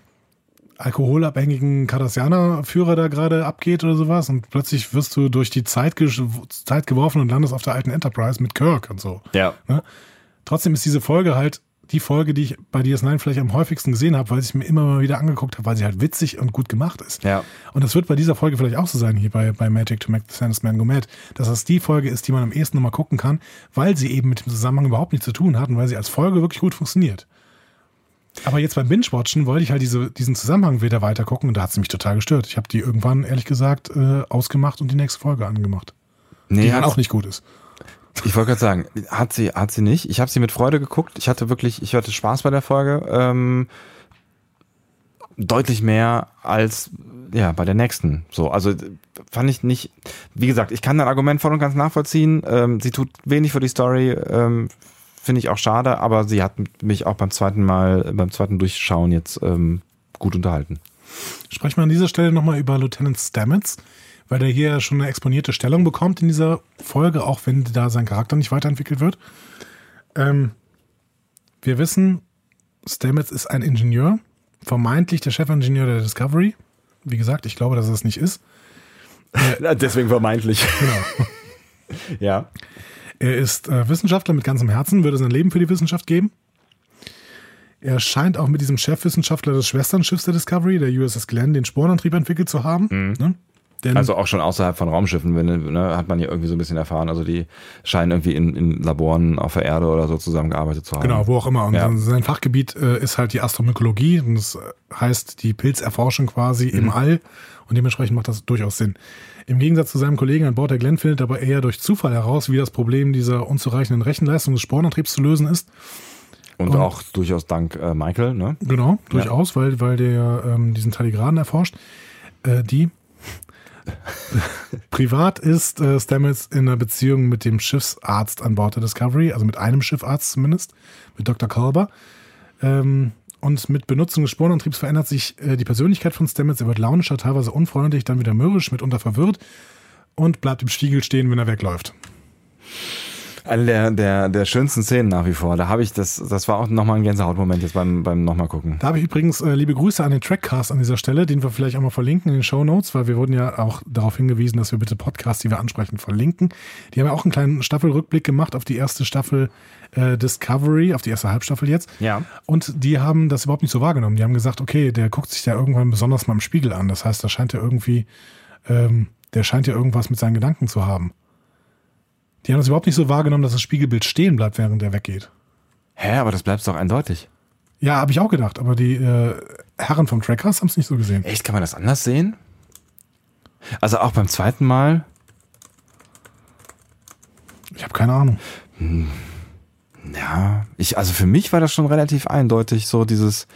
alkoholabhängigen Cardassianer-Führer da gerade abgeht oder sowas. Und plötzlich wirst du durch die Zeit, ge Zeit geworfen und landest auf der alten Enterprise mit Kirk und so. ja. Ne? Trotzdem ist diese Folge halt die Folge, die ich bei DS9 vielleicht am häufigsten gesehen habe, weil ich mir immer mal wieder angeguckt habe, weil sie halt witzig und gut gemacht ist. Ja. Und das wird bei dieser Folge vielleicht auch so sein, hier bei, bei Magic to Make the Sandest Man Go Mad, dass das die Folge ist, die man am ehesten nochmal gucken kann, weil sie eben mit dem Zusammenhang überhaupt nichts zu tun hat und weil sie als Folge wirklich gut funktioniert. Aber jetzt beim Binge-Watchen wollte ich halt diese, diesen Zusammenhang wieder weiter gucken und da hat sie mich total gestört. Ich habe die irgendwann, ehrlich gesagt, äh, ausgemacht und die nächste Folge angemacht. Nee, Die dann auch nicht gut ist. Ich wollte gerade sagen, hat sie, hat sie nicht. Ich habe sie mit Freude geguckt. Ich hatte wirklich, ich hatte Spaß bei der Folge. Ähm, deutlich mehr als ja bei der nächsten. So, also fand ich nicht. Wie gesagt, ich kann dein Argument voll und ganz nachvollziehen. Ähm, sie tut wenig für die Story. Ähm, Finde ich auch schade, aber sie hat mich auch beim zweiten Mal, beim zweiten Durchschauen jetzt ähm, gut unterhalten. Sprechen wir an dieser Stelle nochmal über Lieutenant Stamets, weil der hier ja schon eine exponierte Stellung bekommt in dieser Folge, auch wenn da sein Charakter nicht weiterentwickelt wird. Ähm, wir wissen, Stamets ist ein Ingenieur, vermeintlich der Chefingenieur der Discovery. Wie gesagt, ich glaube, dass er es nicht ist. (laughs) Deswegen vermeintlich. Genau. (laughs) ja. Er ist äh, Wissenschaftler mit ganzem Herzen, würde sein Leben für die Wissenschaft geben. Er scheint auch mit diesem Chefwissenschaftler des Schwesternschiffs der Discovery, der USS Glenn, den Sporenantrieb entwickelt zu haben. Ne? Denn Also auch schon außerhalb von Raumschiffen, wenn, ne, hat man ja irgendwie so ein bisschen erfahren. Also die scheinen irgendwie in, in Laboren auf der Erde oder so zusammengearbeitet zu haben. Genau, wo auch immer. Und Ja. sein- Fachgebiet äh, ist halt die Astromykologie und das äh, heißt die Pilzerforschung quasi Mhm. im All und dementsprechend macht das durchaus Sinn. Im Gegensatz zu seinem Kollegen an Bord der Glenn findet er aber eher durch Zufall heraus, wie das Problem dieser unzureichenden Rechenleistung des Sporenantriebs zu lösen ist. Und, Und- auch durchaus dank äh, Michael, ne? Genau, durchaus, weil, weil der ähm, diesen Tardigraden erforscht. Äh, die (laughs) Privat ist äh, Stamets in einer Beziehung mit dem Schiffsarzt an Bord der Discovery, also mit einem Schiffarzt zumindest, mit Dr. Kalber. Ähm, und mit Benutzung des Sporenantriebs verändert sich äh, die Persönlichkeit von Stamets. Er wird launischer, teilweise unfreundlich, dann wieder mürrisch, mitunter verwirrt und bleibt im Spiegel stehen, wenn er wegläuft. Eine der, der, der schönsten Szenen nach wie vor. Da habe ich das, das war auch nochmal ein Gänsehautmoment jetzt beim, beim nochmal gucken. Da habe ich übrigens äh, liebe Grüße an den Trackcast an dieser Stelle, den wir vielleicht auch mal verlinken in den Show Notes, weil wir wurden ja auch darauf hingewiesen, dass wir bitte Podcasts, die wir ansprechen, verlinken. Die haben ja auch einen kleinen Staffelrückblick gemacht auf die erste Staffel äh, Discovery, auf die erste Halbstaffel jetzt. Ja. Und die haben das überhaupt nicht so wahrgenommen. Die haben gesagt, okay, der guckt sich ja irgendwann besonders mal im Spiegel an. Das heißt, da scheint er irgendwie, ähm, der scheint ja irgendwas mit seinen Gedanken zu haben. Die haben das überhaupt nicht so wahrgenommen, dass das Spiegelbild stehen bleibt, während er weggeht. Hä, aber das bleibt doch eindeutig. Ja, habe ich auch gedacht, aber die äh, Herren vom Trackers haben es nicht so gesehen. Echt, kann man das anders sehen? Also auch beim zweiten Mal? Ich habe keine Ahnung. Ja, ich, also für mich war das schon relativ eindeutig, so dieses,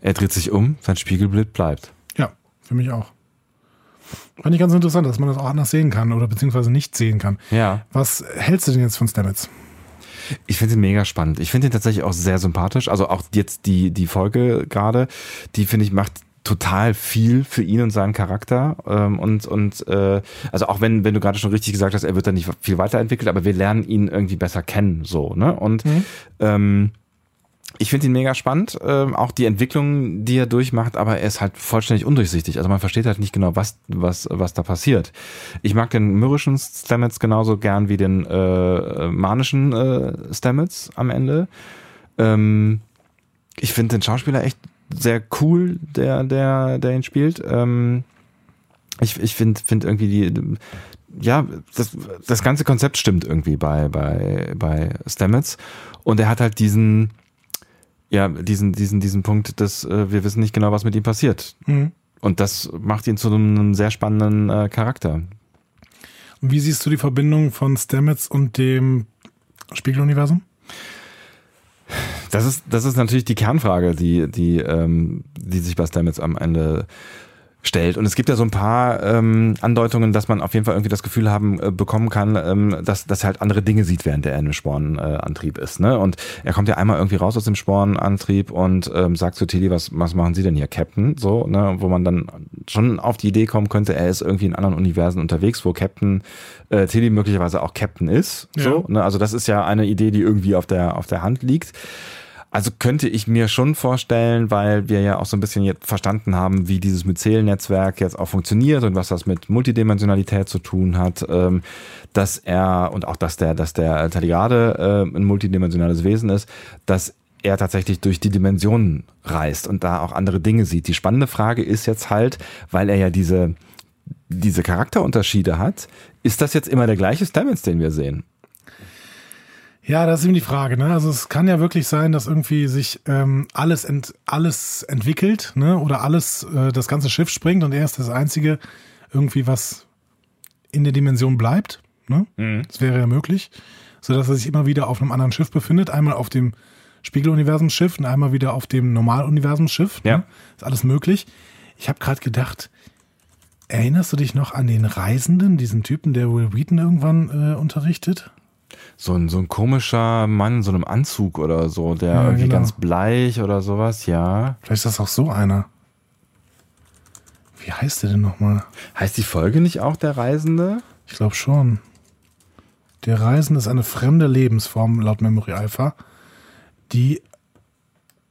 er dreht sich um, sein Spiegelbild bleibt. Ja, für mich auch. Fand ich ganz interessant, dass man das auch anders sehen kann oder beziehungsweise nicht sehen kann. Ja. Was hältst du denn jetzt von Stamets? Ich finde ihn mega spannend. Ich finde ihn tatsächlich auch sehr sympathisch. Also auch jetzt die, die Folge gerade, die finde ich macht total viel für ihn und seinen Charakter. Ähm, und und äh, also auch wenn, wenn du gerade schon richtig gesagt hast, er wird da nicht viel weiterentwickelt, aber wir lernen ihn irgendwie besser kennen. so, ne? Und Mhm. ähm, ich finde ihn mega spannend, ähm, auch die Entwicklung, die er durchmacht, aber er ist halt vollständig undurchsichtig. Also man versteht halt nicht genau, was, was, was da passiert. Ich mag den myrrischen Stamets genauso gern wie den äh, manischen äh, Stamets am Ende. Ähm, ich finde den Schauspieler echt sehr cool, der, der, der ihn spielt. Ähm, ich ich finde find irgendwie die, ja, das, das ganze Konzept stimmt irgendwie bei, bei, bei Stamets. Und er hat halt diesen, ja, diesen, diesen, diesen Punkt, dass äh, wir wissen nicht genau, was mit ihm passiert. Mhm. Und das macht ihn zu einem sehr spannenden äh, Charakter. Und wie siehst du die Verbindung von Stamets und dem Spiegeluniversum? Das ist, das ist natürlich die Kernfrage, die, die, ähm, die sich bei Stamets am Ende stellt. Und es gibt ja so ein paar ähm, Andeutungen, dass man auf jeden Fall irgendwie das Gefühl haben äh, bekommen kann, ähm, dass, dass er halt andere Dinge sieht, während er in einem Spornantrieb äh, ist. Ne? Und er kommt ja einmal irgendwie raus aus dem Spornantrieb und ähm, sagt zu Tilly, was, was machen Sie denn hier, Captain? So, ne? wo man dann schon auf die Idee kommen könnte, er ist irgendwie in anderen Universen unterwegs, wo Captain äh, Tilly möglicherweise auch Captain ist. Ja. So, ne? Also das ist ja eine Idee, die irgendwie auf der, auf der Hand liegt. Also könnte ich mir schon vorstellen, weil wir ja auch so ein bisschen jetzt verstanden haben, wie dieses Myzel-Netzwerk jetzt auch funktioniert und was das mit Multidimensionalität zu tun hat, ähm, dass er und auch dass der, dass der Taligrade äh, ein multidimensionales Wesen ist, dass er tatsächlich durch die Dimensionen reist und da auch andere Dinge sieht. Die spannende Frage ist jetzt halt, weil er ja diese, diese Charakterunterschiede hat, ist das jetzt immer der gleiche Stamets, den wir sehen? Ja, das ist eben die Frage. Ne? Also es kann ja wirklich sein, dass irgendwie sich ähm, alles ent, alles entwickelt, ne? Oder alles äh, das ganze Schiff springt und er ist das einzige irgendwie was in der Dimension bleibt. Ne? Das wäre ja möglich, so dass er sich immer wieder auf einem anderen Schiff befindet. Einmal auf dem Spiegeluniversumsschiff und einmal wieder auf dem Normaluniversumsschiff. Ja. Ne? Ist alles möglich. Ich habe gerade gedacht, erinnerst du dich noch an den Reisenden, diesen Typen, der Will Wheaton irgendwann äh, unterrichtet? So ein, so ein komischer Mann in so einem Anzug oder so, der Ja, irgendwie genau. ganz bleich oder sowas, ja. Vielleicht ist das auch so einer. Wie heißt der denn nochmal? Heißt die Folge nicht auch der Reisende? Ich glaube schon. Der Reisende ist eine fremde Lebensform laut Memory Alpha, die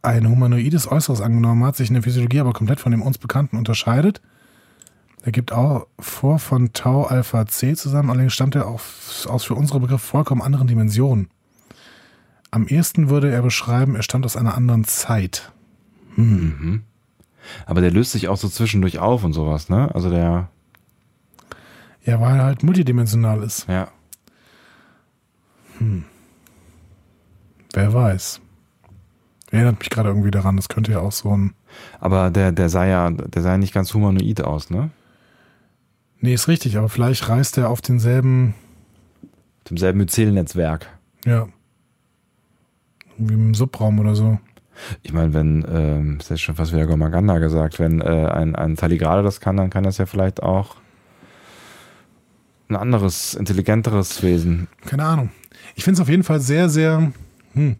ein humanoides Äußeres angenommen hat, sich in der Physiologie aber komplett von dem uns Bekannten unterscheidet. Er gibt auch vor von Tau Alpha C zusammen, allerdings stammt er auf, aus für unsere Begriffe vollkommen anderen Dimensionen. Am ehesten würde er beschreiben, er stammt aus einer anderen Zeit. Aber der löst sich auch so zwischendurch auf und sowas, ne? Also der, Ja, weil er halt multidimensional ist. ja. Wer weiß. Erinnert mich gerade irgendwie daran, das könnte ja auch so ein. Aber der, der sah ja, der sah ja nicht ganz humanoid aus, ne? Nee, ist richtig, aber vielleicht reist er auf denselben, Dem selben Myzel-Netzwerk. ja. Wie im Subraum oder so. Ich meine, wenn, ähm, ist jetzt schon fast wieder Gomaganda gesagt, wenn äh, ein, ein Taligrade das kann, dann kann das ja vielleicht auch ein anderes, intelligenteres Wesen. Keine Ahnung. Ich finde es auf jeden Fall sehr, sehr hm,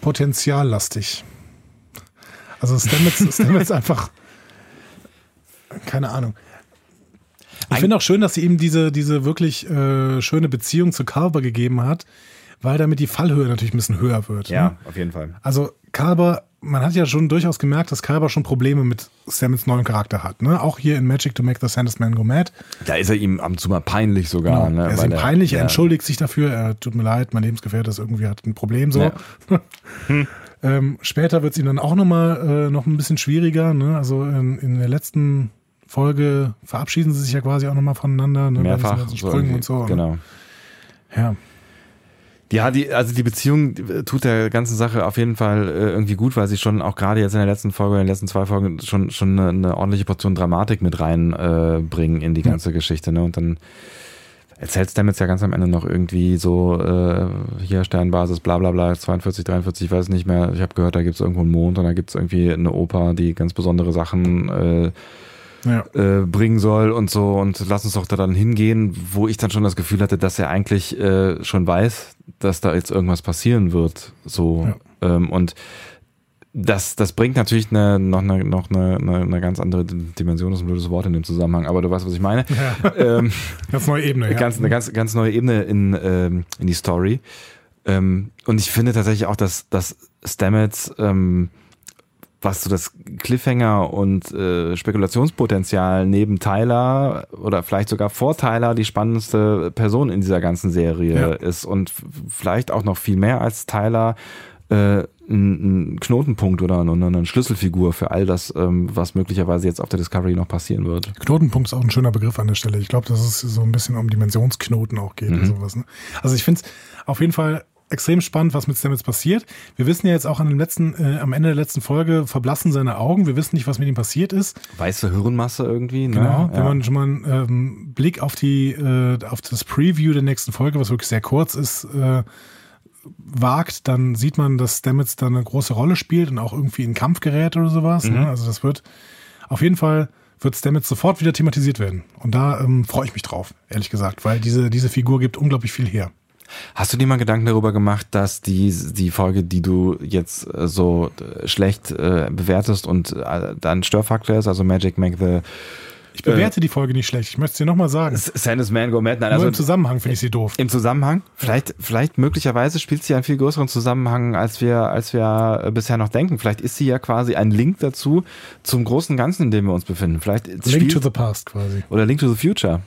potenziallastig. Also Stamets, (laughs) Stamets einfach. Keine Ahnung. Ich finde auch schön, dass sie ihm diese, diese wirklich äh, schöne Beziehung zu Carver gegeben hat, weil damit die Fallhöhe natürlich ein bisschen höher wird. Ne? auf jeden Fall. Also Kalber, man hat ja schon durchaus gemerkt, dass Kalber schon Probleme mit Stamets neuen Charakter hat. Ne? Auch hier in Magic to Make the Sandest Man Go Mad. Da ist er ihm ab und zu mal peinlich sogar. Genau. Ne? er ist ihm peinlich, er ja. entschuldigt sich dafür, er tut mir leid, mein Lebensgefährte ist irgendwie hat ein Problem so. Ja. (laughs) ähm, später wird es ihm dann auch nochmal äh, noch ein bisschen schwieriger. Ne? Also in, in der letzten Folge verabschieden sie sich ja quasi auch nochmal voneinander. Ne? Mehrfach. so Sprüngen und so. ne? Genau. Ja. Ja, die, also die Beziehung äh, tut der ganzen Sache auf jeden Fall äh, irgendwie gut, weil sie schon auch gerade jetzt in der letzten Folge, in den letzten zwei Folgen schon, schon eine, eine ordentliche Portion Dramatik mit reinbringen äh, in die ganze Geschichte. Ne? Und dann erzählt Stamets ja ganz am Ende noch irgendwie so, äh, hier Sternbasis, bla bla bla, 42, 43, ich weiß nicht mehr. Ich habe gehört, da gibt's irgendwo einen Mond und da gibt's irgendwie eine Oper, die ganz besondere Sachen äh, Ja. äh, bringen soll und so und lass uns doch da dann hingehen, wo ich dann schon das Gefühl hatte, dass er eigentlich äh, schon weiß, dass da jetzt irgendwas passieren wird. So ähm, und das, das bringt natürlich eine, noch, eine, noch eine, eine, eine ganz andere Dimension, das ist ein blödes Wort in dem Zusammenhang, aber du weißt, was ich meine. Ja. (laughs) Ähm, Ganz neue Ebene, ja. ganz, eine ganz, ganz neue Ebene in, ähm, in die Story. Ähm, und ich finde tatsächlich auch, dass, dass Stamets, ähm, was so das Cliffhanger und äh, Spekulationspotenzial neben Tyler oder vielleicht sogar vor Tyler die spannendste Person in dieser ganzen Serie Ja. ist und vielleicht auch noch viel mehr als Tyler äh, ein, ein Knotenpunkt oder eine, eine Schlüsselfigur für all das, ähm, was möglicherweise jetzt auf der Discovery noch passieren wird. Knotenpunkt ist auch ein schöner Begriff an der Stelle. Ich glaube, dass es so ein bisschen um Dimensionsknoten auch geht und sowas. Ne? Also ich finde es auf jeden Fall extrem spannend, was mit Stamets passiert. Wir wissen ja jetzt auch an dem letzten, äh, am Ende der letzten Folge verblassen seine Augen. Wir wissen nicht, was mit ihm passiert ist. Weiße Hirnmasse irgendwie, ne? Genau. Wenn Ja. man schon mal einen ähm, Blick auf die, äh, auf das Preview der nächsten Folge, was wirklich sehr kurz ist, äh, wagt, dann sieht man, dass Stamets da eine große Rolle spielt und auch irgendwie in Kampf gerät oder sowas. Mhm. Ne? Also das wird auf jeden Fall wird Stamets sofort wieder thematisiert werden. Und da ähm, freue ich mich drauf, ehrlich gesagt, weil diese, diese Figur gibt unglaublich viel her. Hast du dir mal Gedanken darüber gemacht, dass die, die Folge, die du jetzt äh, so äh, schlecht äh, bewertest und äh, dann Störfaktor ist, also Magic Make the Ich bewerte die Folge nicht schlecht. Ich möchte es dir nochmal sagen. Sandus Man Go Mad, nein, Nur also im Zusammenhang finde ich sie doof. im Zusammenhang, vielleicht, vielleicht möglicherweise spielt sie einen viel größeren Zusammenhang, als wir, als wir äh, bisher noch denken. Vielleicht ist sie ja quasi ein Link dazu zum großen Ganzen, in dem wir uns befinden. Vielleicht Link spielt, to the Past quasi. oder Link to the Future.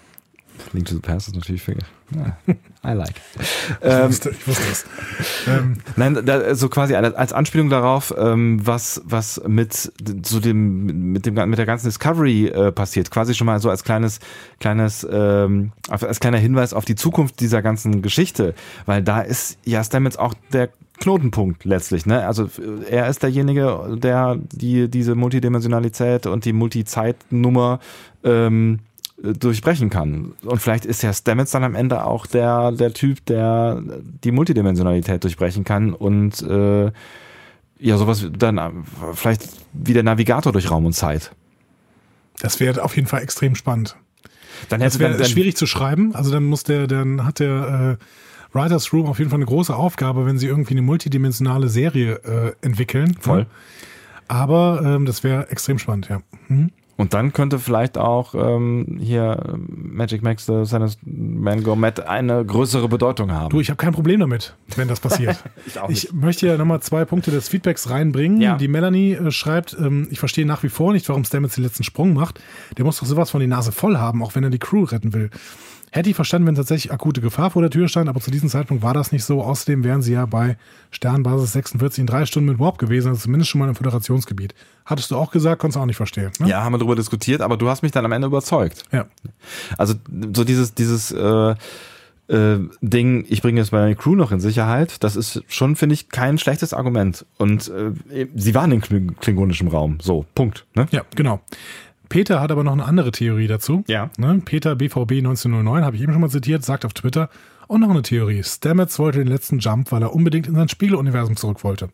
Link to the Past ist natürlich für, ja, I like. (laughs) Ich, Ähm, wusste, ich wusste es. Ähm, Nein, da, so quasi als Anspielung darauf, ähm, was was mit so dem mit dem mit der ganzen Discovery äh, passiert, quasi schon mal so als kleines kleines ähm, als kleiner Hinweis auf die Zukunft dieser ganzen Geschichte, weil da ist ja Stamets auch der Knotenpunkt letztlich, ne? Also äh, er ist derjenige, der die diese Multidimensionalität und die Multizeitnummer ähm, äh, durchbrechen kann. Und vielleicht ist ja Stamets dann am Ende auch der, der Typ, der die Multidimensionalität durchbrechen kann und äh, ja, sowas dann äh, vielleicht wie der Navigator durch Raum und Zeit. das wäre auf jeden Fall extrem spannend. Dann Das hätte wäre schwierig zu schreiben. Also dann muss der, dann hat der äh, Writers Room auf jeden Fall eine große Aufgabe, wenn sie irgendwie eine multidimensionale Serie äh, entwickeln. Voll. Ne? Aber ähm, das wäre extrem spannend, ja. Mhm. Und dann könnte vielleicht auch ähm, hier Magic Max the Sanus Man Go Mad eine größere Bedeutung haben. Du, ich habe kein Problem damit, wenn das passiert. (laughs) Ich ich möchte ja nochmal zwei Punkte des Feedbacks reinbringen. Ja. Die Melanie äh, schreibt, ähm, ich verstehe nach wie vor nicht, warum Stamets den letzten Sprung macht. Der muss doch sowas von die Nase voll haben, auch wenn er die Crew retten will. Hätte ich verstanden, wenn tatsächlich akute Gefahr vor der Tür stand, aber zu diesem Zeitpunkt war das nicht so. Außerdem wären sie ja bei Sternbasis 46 in drei Stunden mit Warp gewesen, also zumindest schon mal im Föderationsgebiet. Hattest du auch gesagt, konntest du auch nicht verstehen. Ne? ja, haben wir darüber diskutiert, aber du hast mich dann am Ende überzeugt. ja. Also so dieses, dieses äh, äh, Ding, ich bringe jetzt meine Crew noch in Sicherheit, das ist schon, finde ich, kein schlechtes Argument. Und äh, sie waren in kling- klingonischem Raum. So, Punkt. Ne? Ja, genau. Peter hat aber noch eine andere Theorie dazu. Ja. Ne? Peter BVB 1909, habe ich eben schon mal zitiert, sagt auf Twitter, und noch eine Theorie. Stamets wollte den letzten Jump, weil er unbedingt in sein Spiegeluniversum zurück wollte.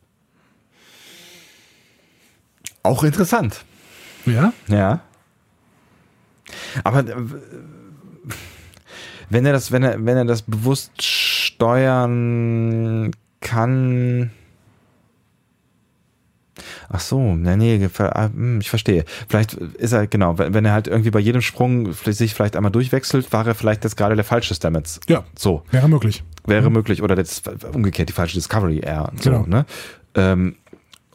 Auch interessant. Ja? Ja. Aber äh, wenn er das, wenn er, wenn er das bewusst steuern kann. Ach so, nee, nee, ah, hm, ich verstehe. Vielleicht ist er, genau, wenn er halt irgendwie bei jedem Sprung sich vielleicht einmal durchwechselt, war er vielleicht jetzt gerade der falsche Stamets. Ja. So, Wäre möglich. wäre möglich. Oder das, umgekehrt die falsche Discovery eher. So, Genau. ne? Ähm,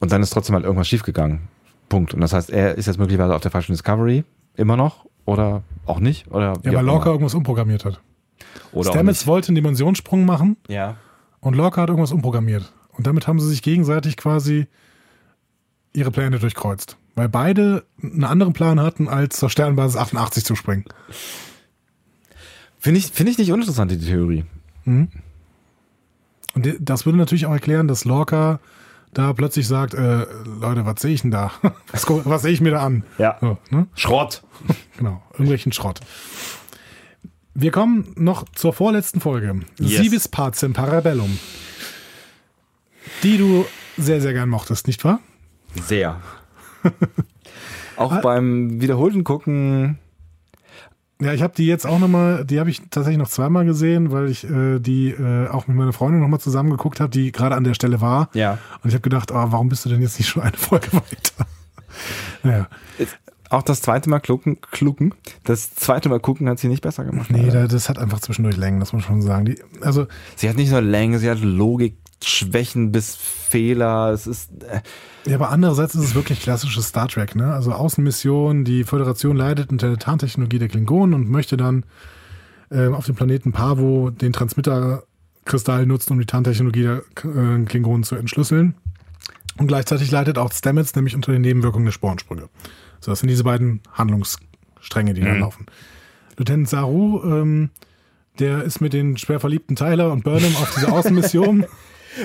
und dann ist trotzdem halt irgendwas schiefgegangen. Punkt. Und das heißt, er ist jetzt möglicherweise auf der falschen Discovery immer noch oder auch nicht. Oder Ja, weil Lorca irgendwas umprogrammiert hat. oder Stamets wollte einen Dimensionssprung machen Ja. und Lorca hat irgendwas umprogrammiert. Und damit haben sie sich gegenseitig quasi ihre Pläne durchkreuzt. Weil beide einen anderen Plan hatten, als zur Sternbasis 88 zu springen. Finde ich, finde ich nicht uninteressant, die Theorie. Und die- das würde natürlich auch erklären, dass Lorca da plötzlich sagt, äh, Leute, was sehe ich denn da? (laughs) Was, was sehe ich mir da an? Ja. So, ne? Schrott. (laughs) Genau, irgendwelchen Schrott. Wir kommen noch zur vorletzten Folge. Yes. Sivis Pacem Parabellum. Die du sehr, sehr gern mochtest, nicht wahr? Sehr. (laughs) auch Ah. beim wiederholten Gucken. Ja, ich habe die jetzt auch nochmal, die habe ich tatsächlich noch zweimal gesehen, weil ich äh, die äh, auch mit meiner Freundin nochmal zusammen geguckt habe, die gerade an der Stelle war. Ja. Und ich habe gedacht, ah, warum bist du denn jetzt nicht schon eine Folge (laughs) weiter? naja, Auch das zweite Mal klucken, klucken. Das zweite Mal gucken hat sie nicht besser gemacht. nee, da, das hat einfach zwischendurch Längen, das muss man schon sagen. Die, also, sie hat nicht nur Länge, sie hat Logik, Schwächen bis Fehler. Es ist. Äh, ja, aber andererseits ist es wirklich klassisches Star Trek, ne? Also Außenmission, die Föderation leidet unter der Tarntechnologie der Klingonen und möchte dann ähm, auf dem Planeten Pavo den Transmitterkristall nutzen, um die Tarntechnologie der äh, Klingonen zu entschlüsseln. Und gleichzeitig leidet auch Stamets nämlich unter den Nebenwirkungen der Sporensprünge. So, das sind diese beiden Handlungsstränge, die da laufen. Lieutenant Saru, ähm, der ist mit den schwer verliebten Tyler und Burnham auf dieser Außenmission. (laughs)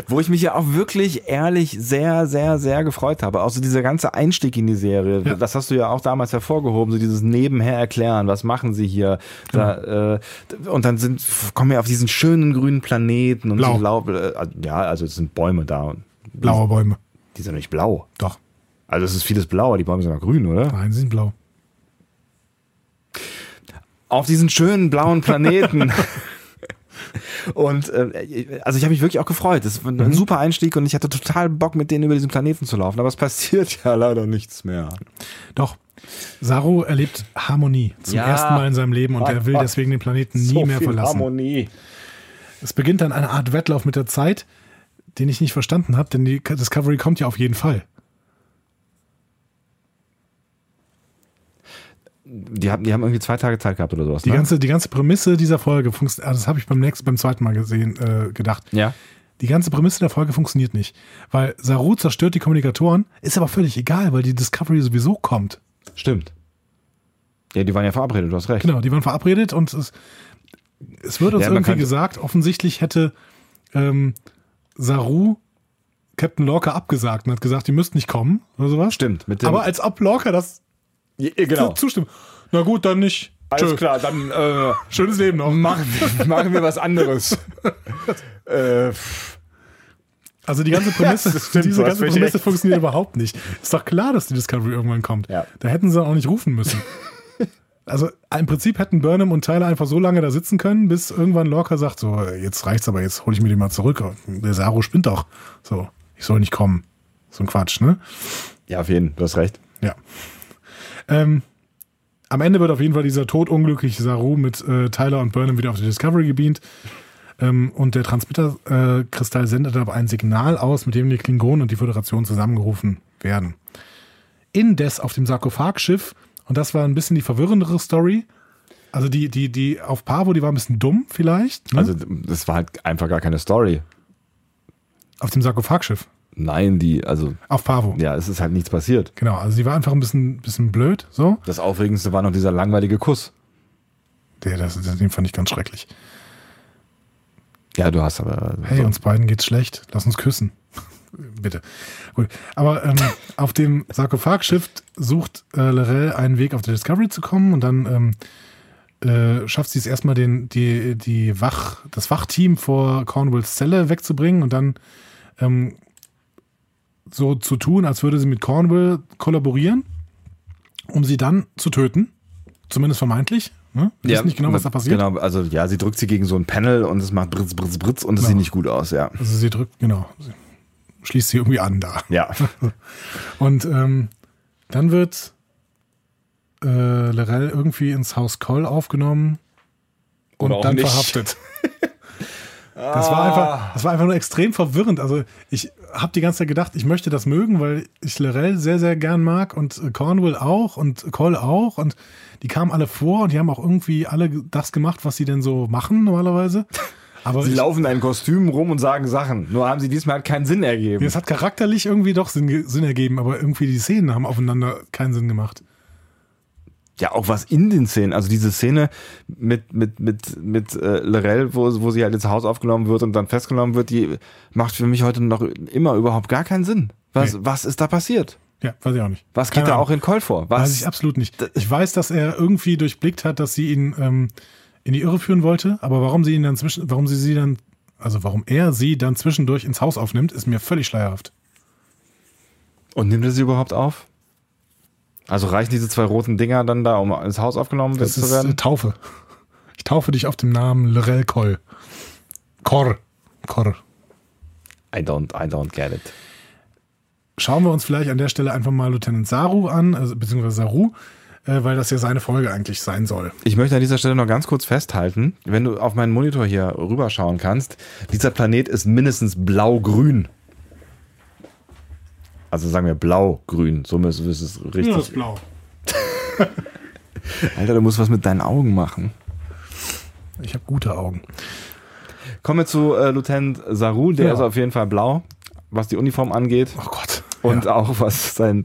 Wo ich mich ja auch wirklich ehrlich sehr, sehr, sehr gefreut habe. Auch so dieser ganze Einstieg in die Serie. Ja. Das hast du ja auch damals hervorgehoben, so dieses Nebenher erklären, was machen sie hier. Da, äh, und dann sind, kommen wir auf diesen schönen grünen Planeten und Blau. Laub, äh, ja, also es sind Bäume da. Blaue Bäume. Die sind nicht blau. Doch. Also es ist vieles blau, aber die Bäume sind auch grün, oder? Nein, sie sind blau. auf diesen schönen blauen Planeten. (laughs) Und äh, also ich habe mich wirklich auch gefreut. Das war ein super Einstieg und ich hatte total Bock, mit denen über diesen Planeten zu laufen. Aber es passiert ja leider nichts mehr. Doch. Saru erlebt Harmonie zum Ja. ersten Mal in seinem Leben und er will (laughs) deswegen den Planeten nie mehr verlassen. Harmonie. Es beginnt dann eine Art Wettlauf mit der Zeit, den ich nicht verstanden habe, denn die Discovery kommt ja auf jeden Fall. Die haben, die haben irgendwie zwei Tage Zeit gehabt oder sowas. Die, ne? ganze, die ganze Prämisse dieser Folge funktioniert, also das habe ich beim nächsten, beim zweiten Mal gesehen, äh, gedacht. ja. Die ganze Prämisse der Folge funktioniert nicht, weil Saru zerstört die Kommunikatoren, ist aber völlig egal, weil die Discovery sowieso kommt. Stimmt. Ja, die waren ja verabredet, du hast recht. Genau, die waren verabredet und es, es wird uns Ja, irgendwie gesagt, offensichtlich hätte ähm, Saru Captain Lorca abgesagt und hat gesagt, die müssten nicht kommen oder sowas. Stimmt. Mit dem, Aber als ob Lorca das genau. zustimmt. Na gut, dann nicht. Alles Tschö. klar, dann äh, Schönes Leben noch. machen, wir, (laughs) machen wir was anderes. äh, Also die ganze Prämisse, (laughs) stimmt, diese ganze Prämisse funktioniert überhaupt nicht. Ist doch klar, dass die Discovery irgendwann kommt. Ja. Da hätten sie auch nicht rufen müssen. (laughs) Also im Prinzip hätten Burnham und Tyler einfach so lange da sitzen können, bis irgendwann Lorca sagt, so, jetzt reicht's aber, jetzt hole ich mir den mal zurück. Der Saru spinnt doch. So, ich soll nicht kommen. So ein Quatsch, ne? ja, auf jeden Fall, du hast recht. Ja. Ähm, am Ende wird auf jeden Fall dieser todunglückliche Saru mit äh, Tyler und Burnham wieder auf die Discovery gebeamt. Ähm, und der Transmitterkristall äh, sendet aber ein Signal aus, mit dem die Klingonen und die Föderation zusammengerufen werden. Indes auf dem Sarkophagschiff, und das war ein bisschen die verwirrendere Story. Also die, die, die auf Pavo, die war ein bisschen dumm vielleicht. Ne? Also das war halt einfach gar keine Story. auf dem Sarkophagschiff. Nein, die, also Auf Pavo. ja, es ist halt nichts passiert. Genau, also die war einfach ein bisschen, bisschen blöd. So. Das Aufregendste war noch dieser langweilige Kuss. Der, das, den fand ich ganz schrecklich. Ja, du hast aber. Hey, uns beiden geht's schlecht. Lass uns küssen. (laughs) Bitte. Gut. Aber ähm, (laughs) auf dem Sarkophagschiff sucht äh, Lorel einen Weg, auf die Discovery zu kommen und dann ähm, äh, schafft sie es erstmal, den, die, die Wach, das Wachteam vor Cornwalls Zelle wegzubringen und dann ähm, so zu tun, als würde sie mit Cornwall kollaborieren, um sie dann zu töten. Zumindest vermeintlich. Ne? Wir wissen nicht genau, was da passiert. Genau, also ja, sie drückt sie gegen so ein Panel und es macht Britz, Britz, Britz und es Genau. sieht nicht gut aus, ja. Also sie drückt, genau. Sie schließt sie irgendwie an da. Ja. (laughs) Und ähm, dann wird äh, Lorel irgendwie ins Haus Coll aufgenommen und dann nicht. verhaftet. (laughs) Das war, einfach, das war einfach nur extrem verwirrend. Also ich habe die ganze Zeit gedacht, ich möchte das mögen, weil ich Lorel sehr, sehr gern mag und äh, Cornwall auch und Cole auch und die kamen alle vor und die haben auch irgendwie alle das gemacht, was sie denn so machen normalerweise. Aber Sie ich, laufen in einem Kostüm rum und sagen Sachen. Nur haben sie diesmal halt keinen Sinn ergeben. es hat charakterlich irgendwie doch Sinn, Sinn ergeben, aber irgendwie die Szenen haben aufeinander keinen Sinn gemacht. Ja, auch was in den Szenen. Also diese Szene mit, mit, mit, mit äh, Lorel, wo, wo sie halt ins Haus aufgenommen wird und dann festgenommen wird, die macht für mich heute noch immer überhaupt gar keinen Sinn. Was, Nee. was ist da passiert? Ja, weiß ich auch nicht. Was geht Keine da Ahnung. auch in Call vor? Was? Weiß ich absolut nicht. Ich weiß, dass er irgendwie durchblickt hat, dass sie ihn ähm, in die Irre führen wollte, aber warum sie ihn dann zwischen, warum sie sie dann, also warum er sie dann zwischendurch ins Haus aufnimmt, ist mir völlig schleierhaft. und nimmt er sie überhaupt auf? Also reichen diese zwei roten Dinger dann da, um ins Haus aufgenommen Das zu ist werden? äh, Taufe. Ich taufe dich auf dem Namen Lorel Koll. Kor. Kor. I don't, I don't get it. Schauen wir uns vielleicht an der Stelle einfach mal Lieutenant Saru an, also, beziehungsweise Saru, äh, weil das ja seine Folge eigentlich sein soll. Ich möchte an dieser Stelle noch ganz kurz festhalten, wenn du auf meinen Monitor hier rüberschauen kannst, dieser Planet ist mindestens blau-grün. Also sagen wir blau-grün, so ist ist es richtig. blau. (laughs) Alter, du musst was mit deinen Augen machen. Ich habe gute Augen. Kommen wir zu äh, Lieutenant Saru, der Ja. ist auf jeden Fall blau, was die Uniform angeht Oh Gott. und ja, auch was sein,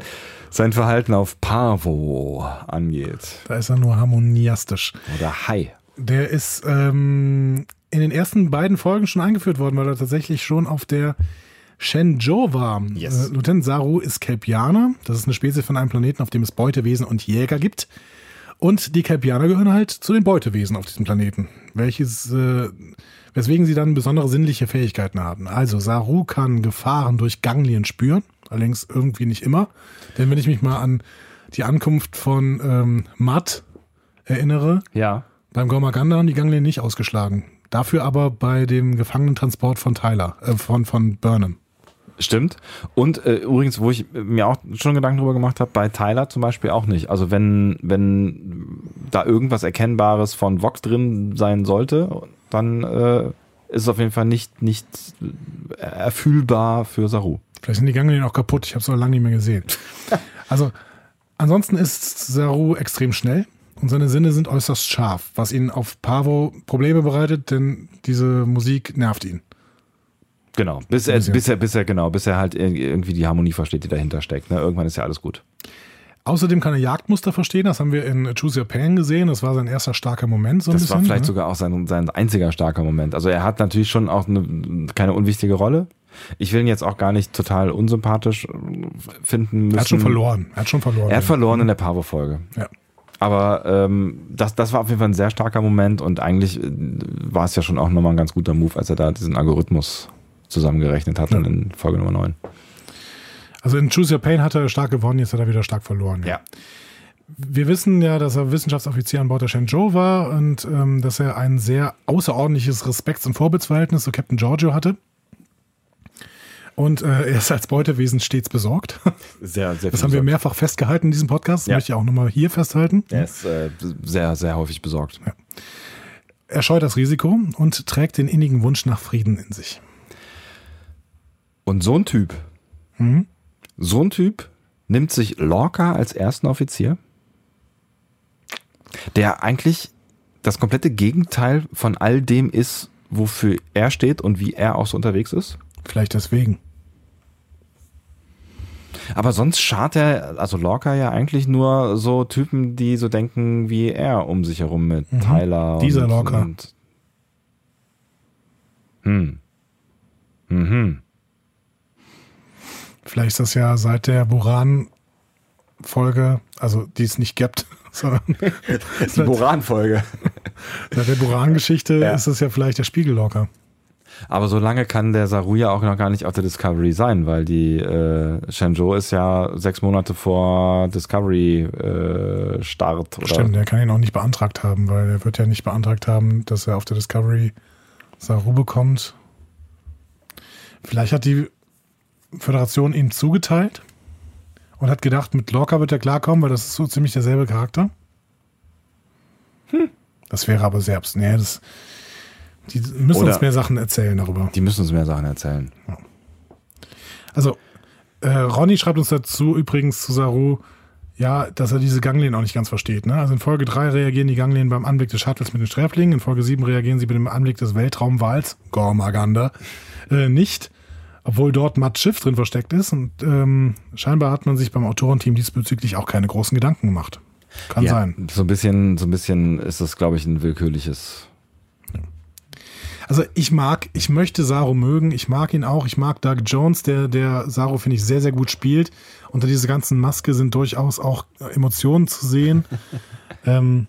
sein Verhalten auf Pavo angeht. da ist er nur harmoniastisch. Oder Hai. Der ist ähm, in den ersten beiden Folgen schon eingeführt worden, weil er tatsächlich schon auf der Shenzhou war. Yes. Äh, Lieutenant Saru ist Kelpianer. Das ist eine Spezies von einem Planeten, auf dem es Beutewesen und Jäger gibt. Und die Kelpianer gehören halt zu den Beutewesen auf diesem Planeten, welches, äh, weswegen sie dann besondere sinnliche Fähigkeiten haben. Also Saru kann Gefahren durch Ganglien spüren, allerdings irgendwie nicht immer. Denn wenn ich mich mal an die Ankunft von ähm, Matt erinnere, Ja. beim Gormaganda haben die Ganglien nicht ausgeschlagen. Dafür aber bei dem Gefangenentransport von Tyler, äh, von, von Burnham. Stimmt. Und äh, übrigens, wo ich mir auch schon Gedanken drüber gemacht habe, bei Tyler zum Beispiel auch nicht. Also wenn, wenn da irgendwas Erkennbares von Vox drin sein sollte, dann äh, ist es auf jeden Fall nicht, nicht erfühlbar für Saru. Vielleicht sind die Ganglien auch kaputt. Ich habe es aber lange nicht mehr gesehen. Also, ansonsten ist Saru extrem schnell und seine Sinne sind äußerst scharf, was ihn auf Pavo Probleme bereitet, denn diese Musik nervt ihn. Genau. Bis er, bis er, bis er, genau, bis er halt irgendwie die Harmonie versteht, die dahinter steckt. Ne? Irgendwann ist ja alles gut. Außerdem kann er Jagdmuster verstehen. Das haben wir in Choose Your Pain gesehen. Das war sein erster starker Moment. So ein Das bisschen, war vielleicht ne? sogar auch sein, sein einziger starker Moment. Also er hat natürlich schon auch eine, keine unwichtige Rolle. Ich will ihn jetzt auch gar nicht total unsympathisch äh, finden müssen. Er hat schon verloren. Er hat schon verloren. Er hat ja. verloren in der Pavo-Folge. Ja. Aber ähm, das, das war auf jeden Fall ein sehr starker Moment und eigentlich äh, war es ja schon auch nochmal ein ganz guter Move, als er da diesen Algorithmus zusammengerechnet hat Ja. dann in Folge Nummer 9. Also in Choose Your Pain hat er stark gewonnen, jetzt hat er wieder stark verloren. Wir wissen ja, dass er Wissenschaftsoffizier an Bord der Shenzhou war und ähm, dass er ein sehr außerordentliches Respekts- und Vorbildsverhältnis zu Captain Giorgio hatte. Und äh, er ist als Beutewesen stets besorgt. Sehr, sehr Das haben wir mehrfach festgehalten in diesem Podcast. Ja. möchte ich auch nochmal hier festhalten. Er ist äh, sehr, sehr häufig besorgt. Er scheut das Risiko und trägt den innigen Wunsch nach Frieden in sich. Und so ein Typ, Mhm. so ein Typ nimmt sich Lorca als ersten Offizier, der eigentlich das komplette Gegenteil von all dem ist, wofür er steht und wie er auch so unterwegs ist. Vielleicht deswegen. Aber sonst schart er, also Lorca ja eigentlich nur so Typen, die so denken wie er um sich herum mit Tyler. Mhm. Dieser und, Lorca. Und, hm. Mhm. Vielleicht ist das ja seit der Buran-Folge, also die es nicht gibt, (laughs) sondern (laughs) Die Boran-Folge. seit der Buran-Geschichte Ja. ist es ja vielleicht der Spiegellocker. Aber so lange kann der Saru ja auch noch gar nicht auf der Discovery sein, weil die äh, Shenzhou ist ja sechs Monate vor Discovery äh? Stimmt, der kann ihn auch nicht beantragt haben, weil er wird ja nicht beantragt haben, dass er auf der Discovery Saru bekommt. Vielleicht hat die Föderation ihm zugeteilt und hat gedacht, mit Lorca wird er klarkommen, weil das ist so ziemlich derselbe Charakter. Das wäre aber abs- nee, das Die müssen Oder- uns mehr Sachen erzählen darüber. Die müssen uns mehr Sachen erzählen. Also, äh, Ronny schreibt uns dazu übrigens zu Saru, ja, dass er diese Ganglien auch nicht ganz versteht. Ne? Also in Folge 3 reagieren die Ganglien beim Anblick des Shuttles mit den Sträflingen, in Folge 7 reagieren sie bei dem Anblick des Weltraumwals, Gormaganda, äh, nicht, obwohl dort Matt Schiff drin versteckt ist. Und ähm, scheinbar hat man sich beim Autorenteam diesbezüglich auch keine großen Gedanken gemacht. Kann ja, sein. So ein bisschen, so ein bisschen ist das, glaube ich, ein willkürliches. Also ich mag, ich möchte Saru mögen, ich mag ihn auch, ich mag Doug Jones, der, der Saru, finde ich, sehr, sehr gut spielt. Unter dieser ganzen Maske sind durchaus auch Emotionen zu sehen. (laughs) ähm,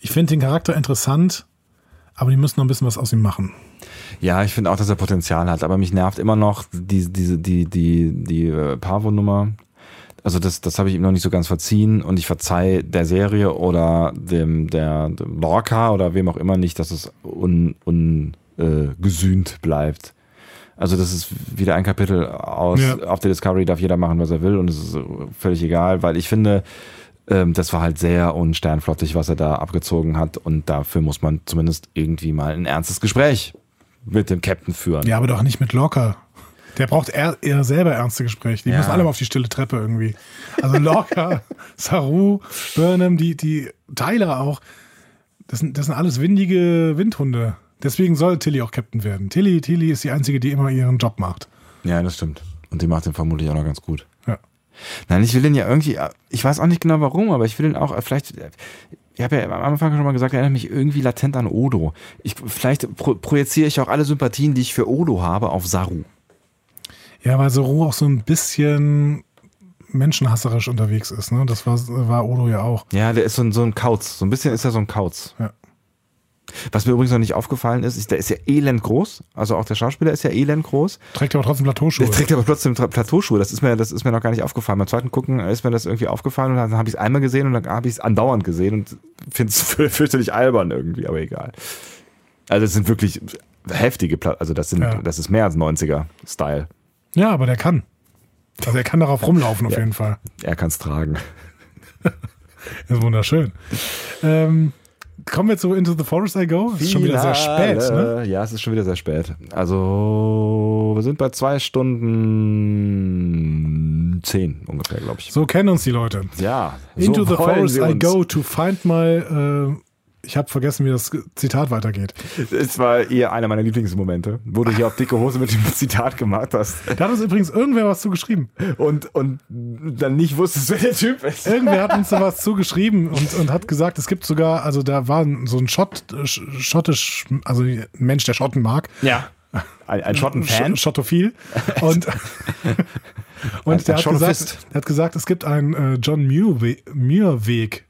ich finde den Charakter interessant, aber die müssen noch ein bisschen was aus ihm machen. Ja, ich finde auch, dass er Potenzial hat, aber mich nervt immer noch die, diese, die, die, die äh, Pavo-Nummer. Also das, das habe ich ihm noch nicht so ganz verziehen und ich verzeih der Serie oder dem, der, dem Lorca oder wem auch immer nicht, dass es un, un, äh, gesühnt bleibt. Also das ist wieder ein Kapitel aus, Ja. auf der Discovery darf jeder machen, was er will und es ist völlig egal, weil ich finde, ähm, das war halt sehr unsternflottig, was er da abgezogen hat und dafür muss man zumindest irgendwie mal ein ernstes Gespräch mit dem Captain führen. Ja, aber doch nicht mit Lorca. Der braucht eher, eher selber ernste Gespräche. Die Ja. müssen alle mal auf die stille Treppe irgendwie. Also Lorca, (laughs) Saru, Burnham, die, die Tyler auch. Das sind, das sind alles windige Windhunde. Deswegen soll Tilly auch Captain werden. Tilly, Tilly ist die Einzige, die immer ihren Job macht. Ja, das stimmt. Und die macht den vermutlich auch noch ganz gut. Ja. Nein, ich will den ja irgendwie, ich weiß auch nicht genau warum, aber ich will den auch, äh, vielleicht, ich habe ja am Anfang schon mal gesagt, er erinnert mich irgendwie latent an Odo. Ich, vielleicht pro, projiziere ich auch alle Sympathien, die ich für Odo habe, auf Saru. Ja, weil Saru auch so ein bisschen menschenhasserisch unterwegs ist. Ne? Das war, war Odo ja auch. Ja, der ist so ein, so ein Kauz. So ein bisschen ist er so ein Kauz. Ja. Was mir übrigens noch nicht aufgefallen ist, ist, der ist ja elend groß. Also auch der Schauspieler ist ja elend groß. Trägt aber trotzdem Plateauschuhe. Der trägt aber trotzdem Plateauschuhe. Das ist mir, das ist mir noch gar nicht aufgefallen. Beim zweiten Gucken ist mir das irgendwie aufgefallen und dann habe ich es einmal gesehen und dann habe ich es andauernd gesehen und finde es (laughs) fürchterlich albern irgendwie, aber egal. Also es sind wirklich heftige Pla Also das sind, Ja. das ist mehr als 90er-Style. Ja, aber der kann. Also er kann darauf rumlaufen auf jeden Fall. Er kann es tragen. (laughs) Das ist wunderschön. Ähm, kommen wir zu Into the Forest I Go. Es ist schon wieder sehr spät. Ne? Ja, es ist schon wieder sehr spät. Also, wir sind bei zwei Stunden zehn ungefähr, glaube ich. So kennen uns die Leute. Ja. Into so the Forest I. Go to find my. Äh, ich habe vergessen, wie das Zitat weitergeht. Es war eher einer meiner Lieblingsmomente, wo du hier auf dicke Hose mit dem (laughs) Zitat gemacht hast Da hat uns übrigens irgendwer was zugeschrieben. und, und dann nicht wusstest, wer der Typ ist. Irgendwer hat uns (laughs) da was zugeschrieben und, und hat gesagt, es gibt sogar, also da war so ein Schott, sch- schottisch, also ein Mensch, der Schotten mag. Ja. Ein, ein Schottenfan. Sch Schottophil. Und, (laughs) und der, hat gesagt, der hat gesagt, es gibt einen äh, John Muir-We- Muir-Weg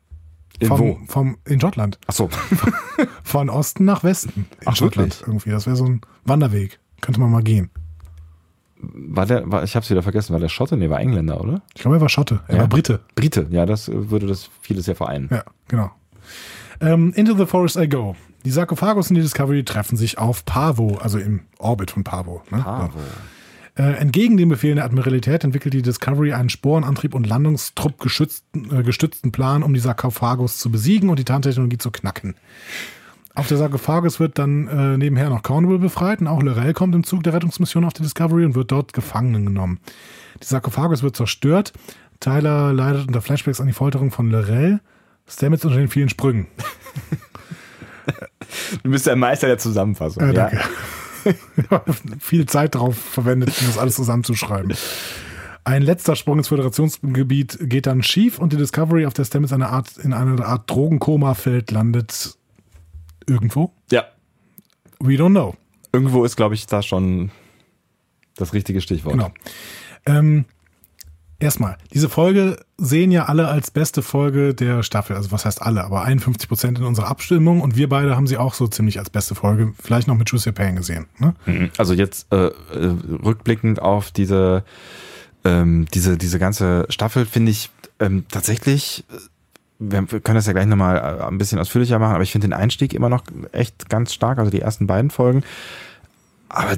In wo? vom, vom, in Schottland. Ach so. (laughs) Von Osten nach Westen. In Ach, Schottland wirklich? irgendwie. Das wäre so ein Wanderweg. Könnte man mal gehen. War der, war, ich hab's wieder vergessen, war der Schotte? Nee, war Engländer, oder? Ich glaube, er war Schotte. Er Ja. war Brite. Brite, ja, das äh, würde das vieles ja vereinen. Ja, genau. Ähm, Into the Forest I Go. Die Sarkophagos und die Discovery treffen sich auf Pavo, also im Orbit von Pavo. Ne? Bravo. Äh, entgegen den Befehlen der Admiralität entwickelt die Discovery einen Sporenantrieb und Landungstrupp äh, gestützten Plan, um die Sarkophagos zu besiegen und die Tarntechnologie zu knacken. Auf der Sarkophagos wird dann äh, nebenher noch Cornwall befreit und auch Lorel kommt im Zug der Rettungsmission auf die Discovery und wird dort gefangen genommen. Die Sarkophagos wird zerstört. Tyler leidet unter Flashbacks an die Folterung von Lorel. Stamets unter den vielen Sprüngen. (laughs) Du bist der Meister der Zusammenfassung. Äh, ja. (laughs) Viel Zeit darauf verwendet, um das alles zusammenzuschreiben. Ein letzter Sprung ins Föderationsgebiet geht dann schief und die Discovery, auf der Stamets eine Art, in einer Art Drogenkoma fällt, landet irgendwo. ja. We don't know. Irgendwo ist, glaube ich, da schon das richtige Stichwort. Genau. Ähm, erstmal, diese Folge sehen ja alle als beste Folge der Staffel. Also was heißt alle, aber 51 Prozent in unserer Abstimmung und wir beide haben sie auch so ziemlich als beste Folge, vielleicht noch mit Choose Your Pain gesehen. Ne? Mhm. Also jetzt äh, äh, rückblickend auf diese, ähm, diese, diese ganze Staffel finde ich ähm, tatsächlich, äh, wir können das ja gleich nochmal äh, ein bisschen ausführlicher machen, aber ich finde den Einstieg immer noch echt ganz stark, also die ersten beiden Folgen. Aber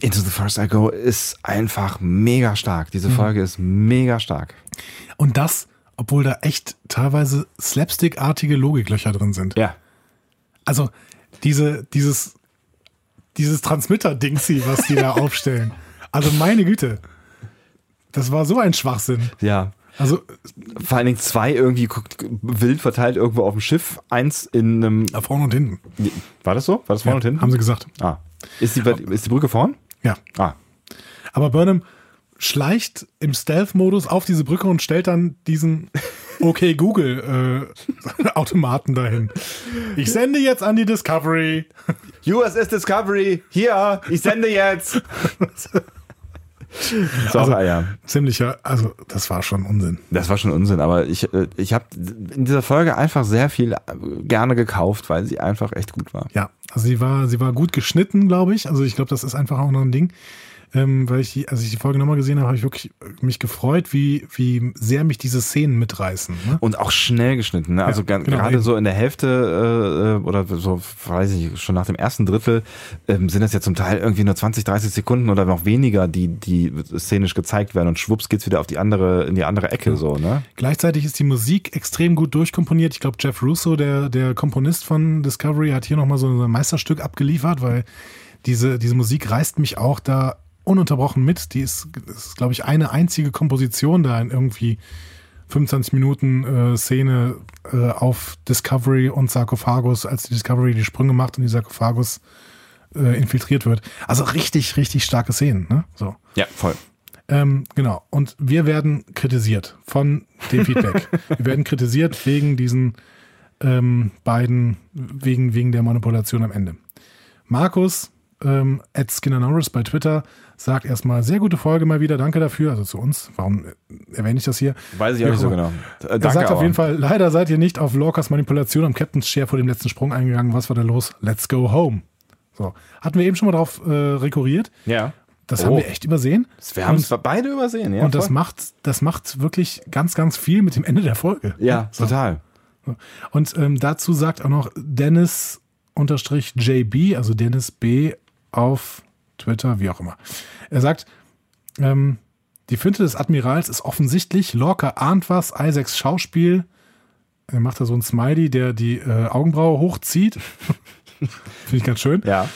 Into the First I Go ist einfach mega stark. Diese Folge ist mega stark. Und das, obwohl da echt teilweise slapstick-artige Logiklöcher drin sind. Ja. Also diese, dieses, dieses Transmitter-Dingsy, was die da (laughs) aufstellen. Also meine Güte. Das war so ein Schwachsinn. Ja. Also Vor allen Dingen zwei irgendwie guckt, wild verteilt irgendwo auf dem Schiff, eins in einem. vorne und hinten. War das so? War das vorne und hinten? Haben sie gesagt. Ah. Ist die, ist die Brücke vorn? Ja. Ah. Aber Burnham schleicht im Stealth-Modus auf diese Brücke und stellt dann diesen (laughs) Okay Google äh, Automaten dahin. Ich sende jetzt an die Discovery. (laughs) USS Discovery, hier, ich sende jetzt. (laughs) (laughs) so, Also- ja. Ziemlicher, also das war schon Unsinn. Das war schon Unsinn, aber ich, äh, ich habe in dieser Folge einfach sehr viel äh, gerne gekauft, weil sie einfach echt gut war. Ja, also sie war, sie war gut geschnitten, glaube ich. Also ich glaube, das ist einfach auch noch ein Ding. Ähm, weil ich die, als ich die Folge nochmal gesehen habe, habe ich wirklich mich gefreut, wie, wie sehr mich diese Szenen mitreißen. Ne? Und auch schnell geschnitten. Ne? Also Ja, genau, gerade eben. so in der Hälfte äh, oder so, weiß ich, nicht, schon nach dem ersten Drittel ähm, sind es ja zum Teil irgendwie nur 20, 30 Sekunden oder noch weniger, die, die szenisch gezeigt werden und schwupps geht's wieder auf die andere, in die andere Ecke so, ne? Gleichzeitig ist die Musik extrem gut durchkomponiert. Ich glaube, Jeff Russo, der, der Komponist von Discovery, hat hier nochmal so ein Meisterstück abgeliefert, weil diese, diese Musik reißt mich auch da ununterbrochen mit. Die ist, ist glaube ich, eine einzige Komposition da in irgendwie 25 Minuten äh, Szene äh, auf Discovery und Sarkophagus, als die Discovery die Sprünge macht und die Sarkophagus äh, infiltriert wird. Also richtig, richtig starke Szenen. Ne? So. Ja, voll. Ähm, genau. Und wir werden kritisiert von dem Feedback. (laughs) wir werden kritisiert wegen diesen ähm, beiden, wegen, wegen der Manipulation am Ende. Markus, ähm, at Skinner Norris bei Twitter, sagt erstmal, sehr gute Folge mal wieder, danke dafür, also zu uns. Warum äh, erwähne ich das hier? Weiß ich auch Ja, nicht so genau. Äh, Er sagt auf aber. jeden Fall, leider seid ihr nicht auf Lorcas Manipulation am Captain's Chair vor dem letzten Sprung eingegangen. Was war da los? Let's go home. So. Hatten wir eben schon mal drauf äh, rekurriert. Ja. Das Oh. haben wir echt übersehen. Wir haben es beide übersehen, ja. und das macht, das macht wirklich ganz, ganz viel mit dem Ende der Folge. Ja, So. total. Und ähm, dazu sagt auch noch Dennis unterstrich JB, also Dennis B auf Twitter, wie auch immer. Er sagt, ähm, die Finte des Admirals ist offensichtlich, Lorca ahnt was, Isaacs Schauspiel, er macht da so ein Smiley, der die äh, Augenbraue hochzieht. (laughs) Finde ich ganz schön. Ja.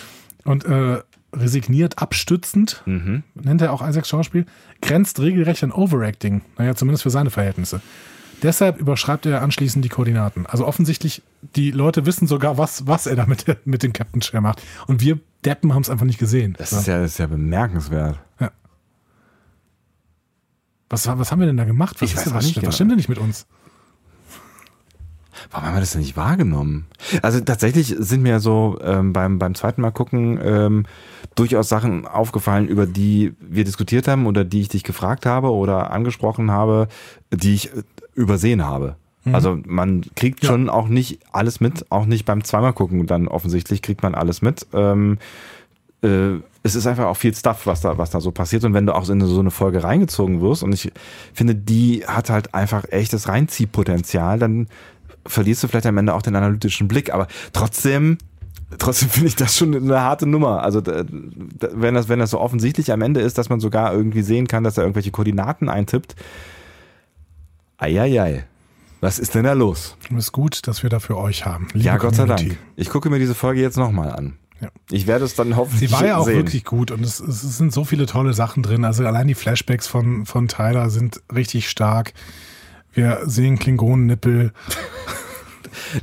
Und äh, resigniert abstützend, Mhm. nennt er auch Isaacs Schauspiel, grenzt regelrecht an Overacting. Naja, zumindest für seine Verhältnisse. Deshalb überschreibt er anschließend die Koordinaten. Also offensichtlich, die Leute wissen sogar, was, was er da mit, mit dem Captain Chair macht. Und wir Deppen haben es einfach nicht gesehen. Das So. ist ja, das ist ja bemerkenswert. was, was haben wir denn da gemacht? Was, Ich ist weiß denn, auch was, nicht was genau. stimmt denn nicht mit uns? Warum haben wir das denn nicht wahrgenommen? Also tatsächlich sind mir so ähm, beim, beim zweiten Mal gucken ähm, durchaus Sachen aufgefallen, über die wir diskutiert haben oder die ich dich gefragt habe oder angesprochen habe, die ich äh, übersehen habe. Also man kriegt Ja. schon auch nicht alles mit, auch nicht beim zweimal gucken, dann offensichtlich kriegt man alles mit. Ähm, äh, es ist einfach auch viel Stuff, was da, was da so passiert. Und wenn du auch in so eine Folge reingezogen wirst, und ich finde, die hat halt einfach echtes Reinziehpotenzial, dann verlierst du vielleicht am Ende auch den analytischen Blick. Aber trotzdem, trotzdem finde ich das schon eine harte Nummer. Also da, wenn das, wenn das so offensichtlich am Ende ist, dass man sogar irgendwie sehen kann, dass er irgendwelche Koordinaten eintippt. Eieiei. Was ist denn da los? Und es ist gut, dass wir da für euch haben. liebe ja, Gott sei Community. Dank. Ich gucke mir diese Folge jetzt nochmal an. Ja. Ich werde es dann hoffentlich Sie war ja auch sehen. wirklich gut und es, es sind so viele tolle Sachen drin. Also allein die Flashbacks von, von Tyler sind richtig stark. Wir sehen Klingonennippel. (laughs)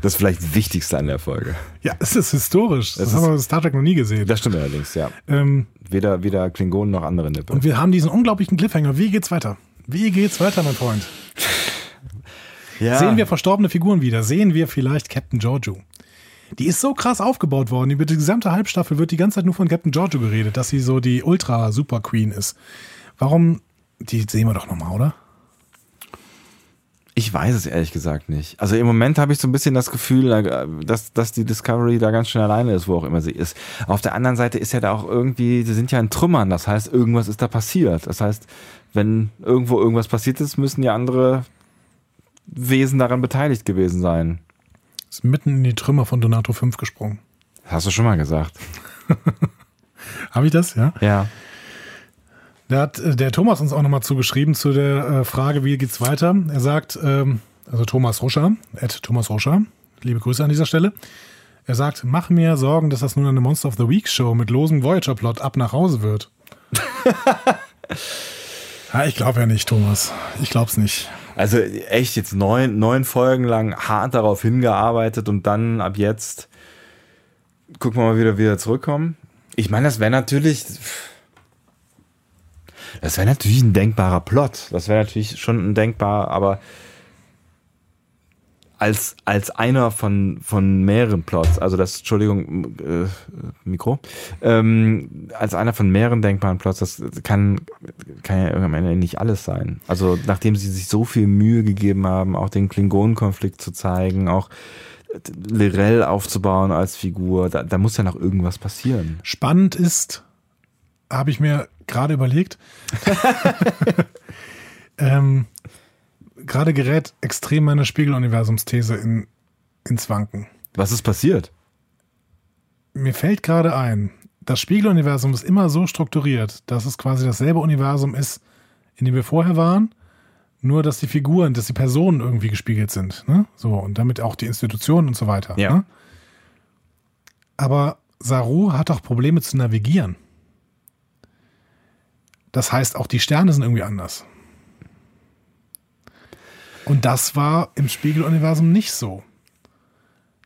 Das ist vielleicht das Wichtigste an der Folge. Ja, es ist historisch. Das, Es haben wir in Star Trek noch nie gesehen. Das stimmt allerdings, ja. Ähm, Weder, weder Klingonen noch andere Nippel. und wir haben diesen unglaublichen Cliffhanger. Wie geht's weiter? Wie geht's weiter, mein Freund? Ja. Sehen wir verstorbene Figuren wieder? Sehen wir vielleicht Captain Giorgio? Die ist so krass aufgebaut worden. Über die gesamte Halbstaffel wird die ganze Zeit nur von Captain Giorgio geredet, dass sie so die Ultra-Super-Queen ist. Warum? Die sehen wir doch nochmal, oder? Ich weiß es ehrlich gesagt nicht. Also im Moment habe ich so ein bisschen das Gefühl, dass, dass die Discovery da ganz schön alleine ist, wo auch immer sie ist. Auf der anderen Seite ist ja da auch irgendwie, sie sind ja in Trümmern, das heißt, irgendwas ist da passiert. Das heißt, wenn irgendwo irgendwas passiert ist, müssen ja andere Wesen daran beteiligt gewesen sein. Ist mitten in die Trümmer von Donato 5 gesprungen. Das hast du schon mal gesagt. (laughs) Habe ich das? Ja. Ja. Da hat äh, der Thomas uns auch nochmal zugeschrieben zu der äh, Frage, wie geht's weiter. Er sagt, ähm, also Thomas Ruscher, Ed Thomas Ruscher, liebe Grüße an dieser Stelle. Er sagt, mach mir Sorgen, dass das nun eine Monster of the Week Show mit losem Voyager-Plot ab nach Hause wird. (laughs) ja, ich glaube ja nicht, Thomas. Ich glaub's nicht. Also echt jetzt neun, neun Folgen lang hart darauf hingearbeitet und dann ab jetzt gucken wir mal wieder wieder zurückkommen. Ich meine, das wäre natürlich, das wäre natürlich ein denkbarer Plot. Das wäre natürlich schon ein denkbar, aber als, als einer von, von mehreren Plots, also das, Entschuldigung, äh, Mikro, ähm, als einer von mehreren denkbaren Plots, das kann, kann ja am Ende nicht alles sein. Also nachdem sie sich so viel Mühe gegeben haben, auch den Klingonenkonflikt zu zeigen, auch Lirel aufzubauen als Figur, da, da muss ja noch irgendwas passieren. Spannend ist, habe ich mir gerade überlegt. (laughs) ähm, gerade gerät extrem meine Spiegeluniversumsthese in, ins Wanken. Was ist passiert? Mir fällt gerade ein, das Spiegeluniversum ist immer so strukturiert, dass es quasi dasselbe Universum ist, in dem wir vorher waren, nur dass die Figuren, dass die Personen irgendwie gespiegelt sind. Ne? So, und damit auch die Institutionen und so weiter. Ja. Ne? Aber Saru hat doch Probleme zu navigieren. Das heißt, auch die Sterne sind irgendwie anders. Und das war im Spiegeluniversum nicht so.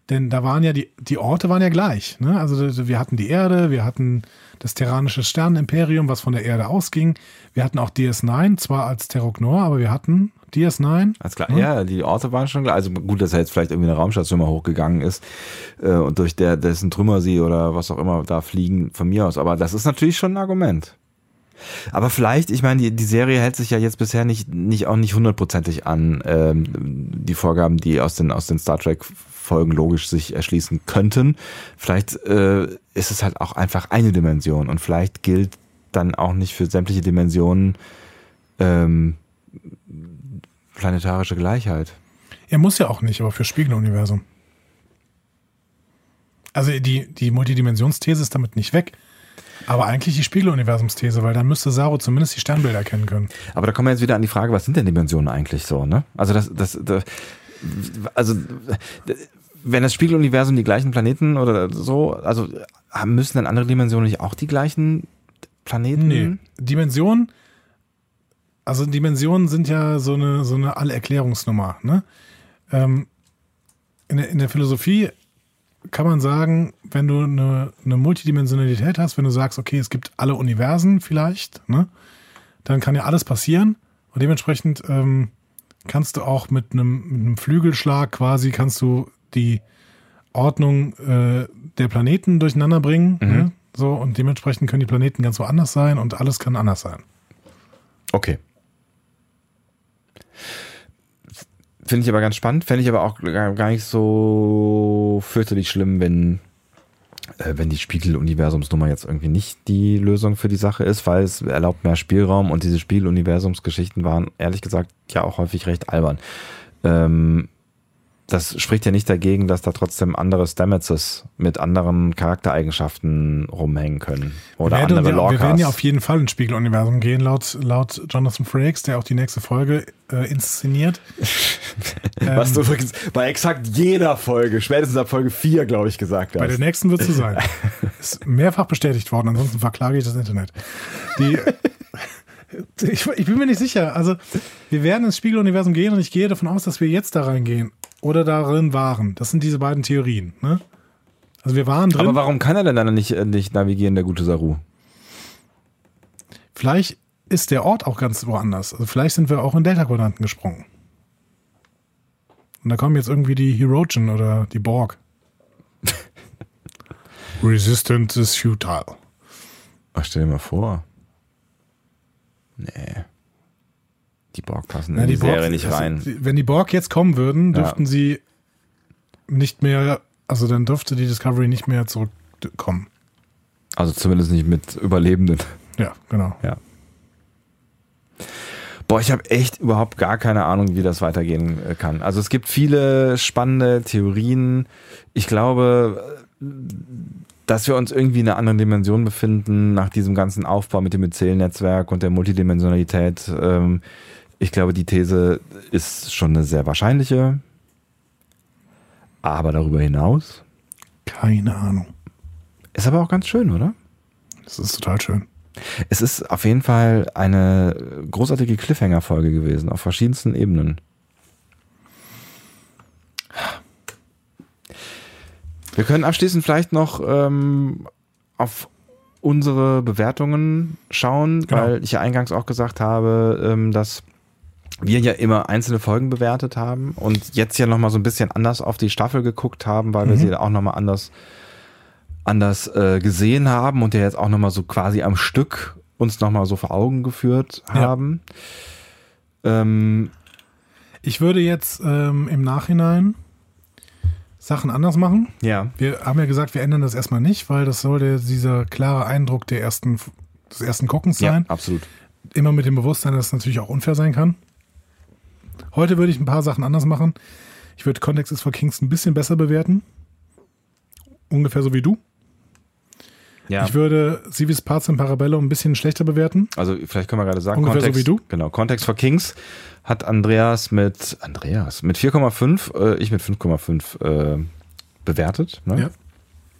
Denn da waren ja die, die Orte waren ja gleich. Ne? Also wir hatten die Erde, wir hatten das terranische Sternenimperium, was von der Erde ausging. Wir hatten auch DS9, zwar als Terrognor, aber wir hatten DS9. Alles klar. Ja, die Orte waren schon klar. Also gut, dass er jetzt vielleicht irgendwie eine Raumstation mal hochgegangen ist äh, und durch der, dessen Trümmersee oder was auch immer da fliegen, von mir aus. Aber das ist natürlich schon ein Argument. Aber vielleicht, ich meine, die, die Serie hält sich ja jetzt bisher nicht, nicht auch nicht hundertprozentig an ähm, die Vorgaben, die aus den, aus den Star Trek Folgen logisch sich erschließen könnten. Vielleicht äh, ist es halt auch einfach eine Dimension und vielleicht gilt dann auch nicht für sämtliche Dimensionen ähm, planetarische Gleichheit. Er muss ja auch nicht, aber für Spiegeluniversum. Also die, die Multidimensionsthese ist damit nicht weg. Aber eigentlich die Spiegeluniversumsthese, weil dann müsste Saru zumindest die Sternbilder erkennen können. Aber da kommen wir jetzt wieder an die Frage, was sind denn Dimensionen eigentlich so, ne? Also das, das, das also wenn das Spiegeluniversum die gleichen Planeten oder so, also müssen dann andere Dimensionen nicht auch die gleichen Planeten? Nee. Dimensionen, also Dimensionen sind ja so eine, so eine Allerklärungsnummer, ne? Ähm, in, der, in der Philosophie kann man sagen, wenn du eine, eine Multidimensionalität hast, wenn du sagst, okay, es gibt alle Universen vielleicht, ne, dann kann ja alles passieren und dementsprechend ähm, kannst du auch mit einem, mit einem Flügelschlag quasi kannst du die Ordnung äh, der Planeten durcheinander bringen, Mhm. ne? so und dementsprechend können die Planeten ganz woanders sein und alles kann anders sein. Okay. Finde ich aber ganz spannend. Fände ich aber auch gar nicht so fürchterlich schlimm, wenn, äh, wenn die Spiegeluniversumsnummer jetzt irgendwie nicht die Lösung für die Sache ist, weil es erlaubt mehr Spielraum und diese Spiegeluniversumsgeschichten waren ehrlich gesagt ja auch häufig recht albern. Ähm, das spricht ja nicht dagegen, dass da trotzdem andere Stamets mit anderen Charaktereigenschaften rumhängen können. Oder wir, andere ja, wir werden ja auf jeden Fall ins Spiegeluniversum gehen, laut, laut Jonathan Frakes, der auch die nächste Folge äh, inszeniert. (laughs) Was Ähm, du übrigens bei exakt jeder Folge, spätestens ab Folge 4, glaube ich, gesagt Bei der hast. nächsten wird es (laughs) so sein. Ist mehrfach bestätigt worden, ansonsten verklage ich das Internet. Die, (laughs) ich, ich bin mir nicht sicher. Also, wir werden ins Spiegeluniversum gehen und ich gehe davon aus, dass wir jetzt da reingehen oder darin waren. Das sind diese beiden Theorien. Ne? Also, wir waren drin. Aber warum kann er denn dann nicht, äh, nicht navigieren, der gute Saru? Vielleicht ist der Ort auch ganz woanders. Also, vielleicht sind wir auch in Delta-Quadranten gesprungen. Und da kommen jetzt irgendwie die Hirogen oder die Borg. (laughs) Resistance is futile. Ach, stell dir mal vor. Nee. Die Borg passen Ja, in die, Borg- Serie nicht also, rein. Wenn die Borg jetzt kommen würden, Ja. dürften sie nicht mehr, also dann dürfte die Discovery nicht mehr zurückkommen. Also zumindest nicht mit Überlebenden. Ja, genau. Ja. Boah, ich habe echt überhaupt gar keine Ahnung, wie das weitergehen äh, kann. Also es gibt viele spannende Theorien. Ich glaube, äh, dass wir uns irgendwie in einer anderen Dimension befinden, nach diesem ganzen Aufbau mit dem Myzel-Netzwerk und der Multidimensionalität. Ähm, ich glaube, die These ist schon eine sehr wahrscheinliche. Aber darüber hinaus Keine Ahnung. ist aber auch ganz schön, oder? Das ist total schön. Es ist auf jeden Fall eine großartige Cliffhanger-Folge gewesen, auf verschiedensten Ebenen. Wir können abschließend vielleicht noch ähm, auf unsere Bewertungen schauen, Genau. weil ich ja eingangs auch gesagt habe, ähm, dass wir ja immer einzelne Folgen bewertet haben und jetzt ja nochmal so ein bisschen anders auf die Staffel geguckt haben, weil wir Mhm. sie auch nochmal anders anders äh, gesehen haben und ja jetzt auch nochmal so quasi am Stück uns nochmal so vor Augen geführt Ja. haben. Ähm, Ich würde jetzt ähm, im Nachhinein Sachen anders machen. ja. Wir haben ja gesagt, wir ändern das erstmal nicht, weil das soll der, dieser klare Eindruck der ersten des ersten Guckens sein. Ja, absolut. Immer mit dem Bewusstsein, dass es natürlich auch unfair sein kann. Heute würde ich ein paar Sachen anders machen. Ich würde Context is for Kings ein bisschen besser bewerten. Ungefähr so wie du. Ja. Ich würde Civis Parts in Parabellum ein bisschen schlechter bewerten. Also vielleicht können wir gerade sagen, Ungefähr so Kontext, wie du? Genau, Kontext for Kings hat Andreas mit Andreas mit 4,5, äh, ich mit 5,5 äh, bewertet. Ne? Ja.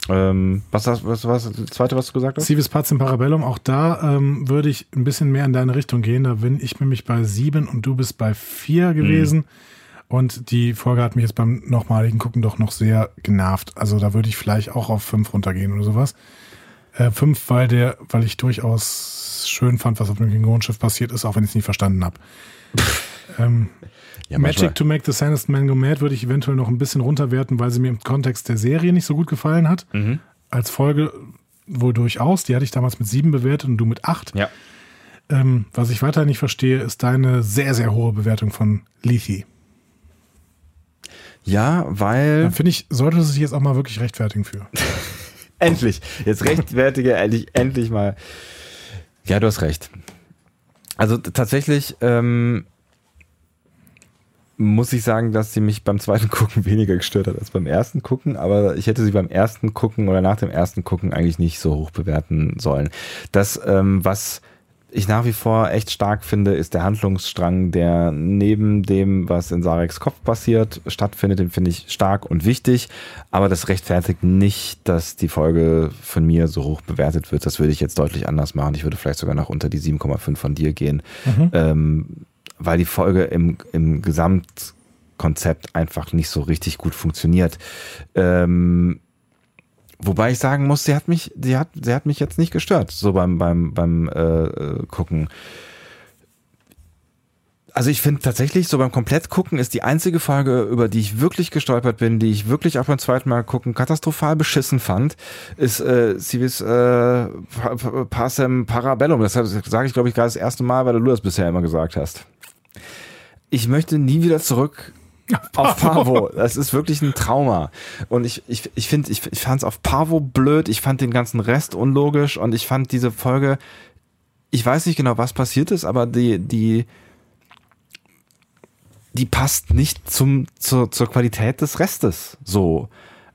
Ähm, was, was, was war das zweite, was du gesagt hast? Civis Parts in Parabellum, auch da ähm, würde ich ein bisschen mehr in deine Richtung gehen. Da bin ich nämlich bei sieben und du bist bei vier gewesen. Und die Folge hat mich jetzt beim nochmaligen Gucken doch noch sehr genervt. Also da würde ich vielleicht auch auf fünf runtergehen oder sowas. Äh, fünf, weil der, weil ich durchaus schön fand, was auf dem Klingonenschiff passiert ist, auch wenn ich es nicht verstanden habe. ähm, (laughs) Ja, Magic to Make the Sanest Man Go Mad würde ich eventuell noch ein bisschen runterwerten, weil sie mir im Kontext der Serie nicht so gut gefallen hat. Mhm. Als Folge wohl durchaus. Die hatte ich damals mit sieben bewertet und du mit acht. Ja. Ähm, was ich weiter nicht verstehe, ist deine sehr, sehr hohe Bewertung von Lethe. Ja, weil. Da finde ich, sollte sie sich jetzt auch mal wirklich rechtfertigen für. (laughs) Endlich. Jetzt rechtfertige endlich, endlich mal. Ja, du hast recht. Also tatsächlich ähm, muss ich sagen, dass sie mich beim zweiten Gucken (laughs) weniger gestört hat als beim ersten Gucken, aber ich hätte sie beim ersten Gucken oder nach dem ersten Gucken eigentlich nicht so hoch bewerten sollen. Das, ähm, was ich nach wie vor echt stark finde, ist der Handlungsstrang, der neben dem, was in Sareks Kopf passiert, stattfindet. Den finde ich stark und wichtig, aber das rechtfertigt nicht, dass die Folge von mir so hoch bewertet wird. Das würde ich jetzt deutlich anders machen. Ich würde vielleicht sogar noch unter die 7,5 von dir gehen, ähm, weil die Folge im, im Gesamtkonzept einfach nicht so richtig gut funktioniert. Ähm, Wobei ich sagen muss, sie hat mich, sie hat, sie hat mich jetzt nicht gestört, so beim, beim, beim äh, Gucken. Also ich finde tatsächlich, so beim Komplett-Gucken ist die einzige Folge, über die ich wirklich gestolpert bin, die ich wirklich auch beim zweiten Mal gucken katastrophal beschissen fand, ist äh, Civis äh, Pa- Pa- Passem Parabellum. Das sage ich, glaube ich, gerade das erste Mal, weil du das bisher immer gesagt hast. Ich möchte nie wieder zurück auf Pavo. Das ist wirklich ein Trauma. Und ich, ich, ich finde, ich, ich fand es auf Pavo blöd. Ich fand den ganzen Rest unlogisch und ich fand diese Folge, ich weiß nicht genau, was passiert ist, aber die, die, die passt nicht zum, zur, zur Qualität des Restes. So.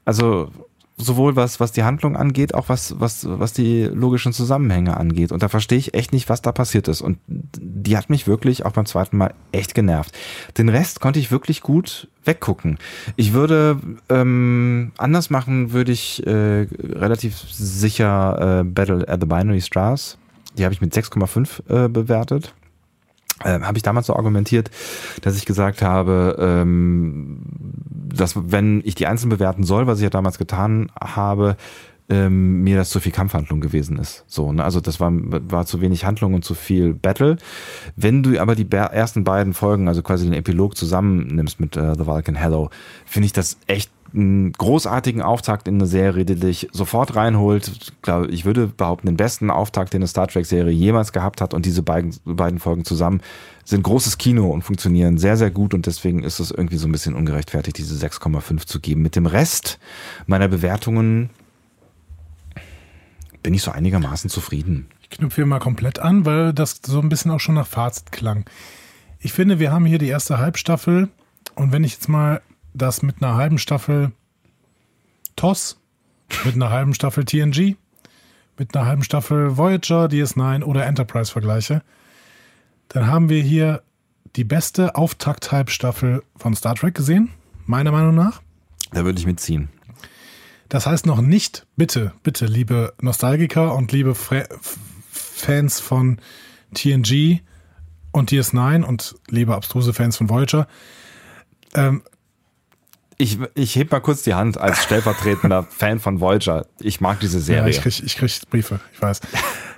Also, sowohl was, was die Handlung angeht, auch was, was, was die logischen Zusammenhänge angeht. Und da verstehe ich echt nicht, was da passiert ist. Und die hat mich wirklich auch beim zweiten Mal echt genervt. Den Rest konnte ich wirklich gut weggucken. Ich würde ähm, anders machen, würde ich äh, relativ sicher äh, Battle at the Binary Stars. Die habe ich mit 6,5 äh, bewertet äh, habe ich damals so argumentiert, dass ich gesagt habe, ähm, dass wenn ich die einzeln bewerten soll, was ich ja damals getan habe, ähm, mir das zu viel Kampfhandlung gewesen ist. So, ne? Also das war, war zu wenig Handlung und zu viel Battle. Wenn du aber die ersten beiden Folgen, also quasi den Epilog zusammennimmst mit äh, The Vulcan Hello, finde ich das echt einen großartigen Auftakt in eine Serie, die dich sofort reinholt. Ich würde behaupten, den besten Auftakt, den eine Star Trek-Serie jemals gehabt hat. Und diese beiden, beiden Folgen zusammen sind großes Kino und funktionieren sehr, sehr gut. Und deswegen ist es irgendwie so ein bisschen ungerechtfertigt, diese 6,5 zu geben. Mit dem Rest meiner Bewertungen bin ich so einigermaßen zufrieden. Ich knüpfe hier mal komplett an, weil das so ein bisschen auch schon nach Fazit klang. Ich finde, wir haben hier die erste Halbstaffel und wenn ich jetzt mal das mit einer halben Staffel TOS, mit einer halben Staffel TNG, mit einer halben Staffel Voyager, DS9 oder Enterprise vergleiche, dann haben wir hier die beste Auftakt-Halbstaffel von Star Trek gesehen, meiner Meinung nach. Da würde ich mitziehen. Das heißt noch nicht, bitte, bitte, liebe Nostalgiker und liebe Fra F- Fans von TNG und DS9 und liebe abstruse Fans von Voyager, ähm, Ich, ich heb mal kurz die Hand als stellvertretender (laughs) Fan von Voyager. Ich mag diese ja, Serie. ich krieg, ich krieg Briefe, ich weiß.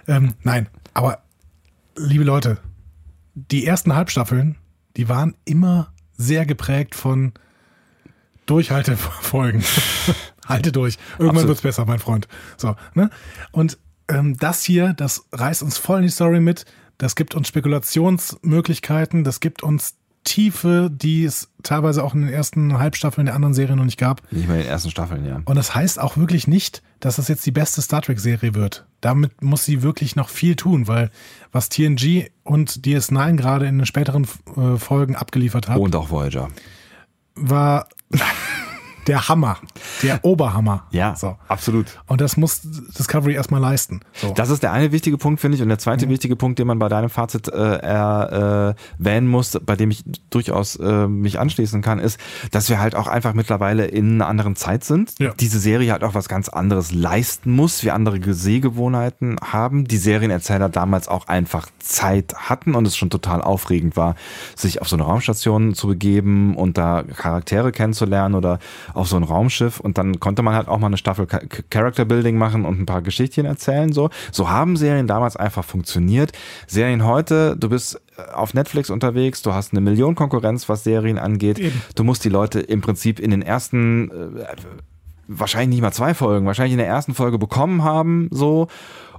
ähm, nein, aber liebe Leute, die ersten Halbstaffeln, die waren immer sehr geprägt von Durchhaltefolgen. (laughs) Halte durch. Irgendwann Absolut. wird's besser, mein Freund. So, ne? Und ähm, das hier, das reißt uns voll in die Story mit. Das gibt uns Spekulationsmöglichkeiten. Das gibt uns Tiefe, die es teilweise auch in den ersten Halbstaffeln der anderen Serien noch nicht gab. Nicht mal in den ersten Staffeln, ja. Und das heißt auch wirklich nicht, dass das jetzt die beste Star Trek-Serie wird. Damit muss sie wirklich noch viel tun, weil was TNG und DS9 gerade in den späteren äh, Folgen abgeliefert haben, Und auch Voyager. war (laughs) der Hammer, der Oberhammer. Ja, So. absolut. Und das muss Discovery erstmal leisten. So. Das ist der eine wichtige Punkt, finde ich. Und der zweite wichtige Punkt, den man bei deinem Fazit äh, erwähnen muss, bei dem ich durchaus äh, mich anschließen kann, ist, dass wir halt auch einfach mittlerweile in einer anderen Zeit sind. Ja. Diese Serie halt auch was ganz anderes leisten muss, wir andere Sehgewohnheiten haben. Die Serienerzähler damals auch einfach Zeit hatten und es schon total aufregend war, sich auf so eine Raumstation zu begeben und da Charaktere kennenzulernen oder auf so ein Raumschiff und dann konnte man halt auch mal eine Staffel Cha- Character Building machen und ein paar Geschichtchen erzählen so. So haben Serien damals einfach funktioniert. Serien heute, du bist äh, auf Netflix unterwegs, du hast eine Million Konkurrenz, was Serien angeht. Eben. Du musst die Leute im Prinzip in den ersten äh, wahrscheinlich nicht mal zwei Folgen, wahrscheinlich in der ersten Folge bekommen haben, so.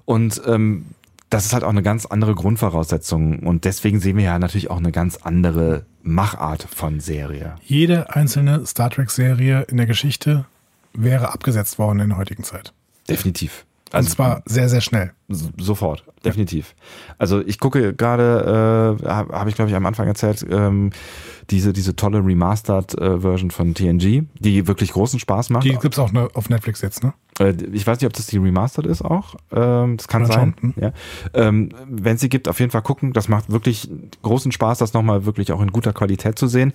Und ähm, das ist halt auch eine ganz andere Grundvoraussetzung. Und deswegen sehen wir ja natürlich auch eine ganz andere Machart von Serie. Jede einzelne Star Trek-Serie in der Geschichte wäre abgesetzt worden in der heutigen Zeit. Definitiv. Und zwar sehr, sehr schnell. Sofort, definitiv. Also ich gucke gerade, äh, habe hab ich glaube ich am Anfang erzählt, ähm, diese, diese tolle Remastered-Version von TNG, die wirklich großen Spaß macht. Die gibt's auch ne- auf Netflix jetzt, ne? Äh, Ich weiß nicht, ob das die Remastered ist auch. Ähm, das kann Kann sein. schon, hm. Ja. Ähm, Wenn es sie gibt, auf jeden Fall gucken. Das macht wirklich großen Spaß, das nochmal wirklich auch in guter Qualität zu sehen.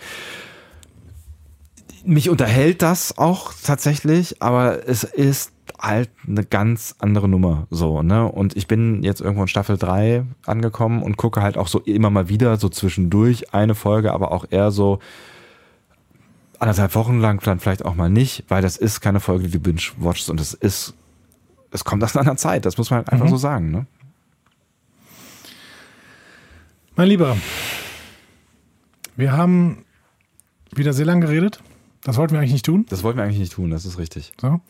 Mich unterhält das auch tatsächlich, aber es ist halt eine ganz andere Nummer so, ne? Und ich bin jetzt irgendwo in Staffel 3 angekommen und gucke halt auch so immer mal wieder so zwischendurch eine Folge, aber auch eher so anderthalb Wochen lang, dann vielleicht auch mal nicht, weil das ist keine Folge, die du binge-watchst und es ist, es kommt aus einer anderen Zeit, das muss man halt einfach Mhm. so sagen, ne? Mein Lieber, wir haben wieder sehr lang geredet. Das wollten wir eigentlich nicht tun. Das wollten wir eigentlich nicht tun, das ist richtig. So.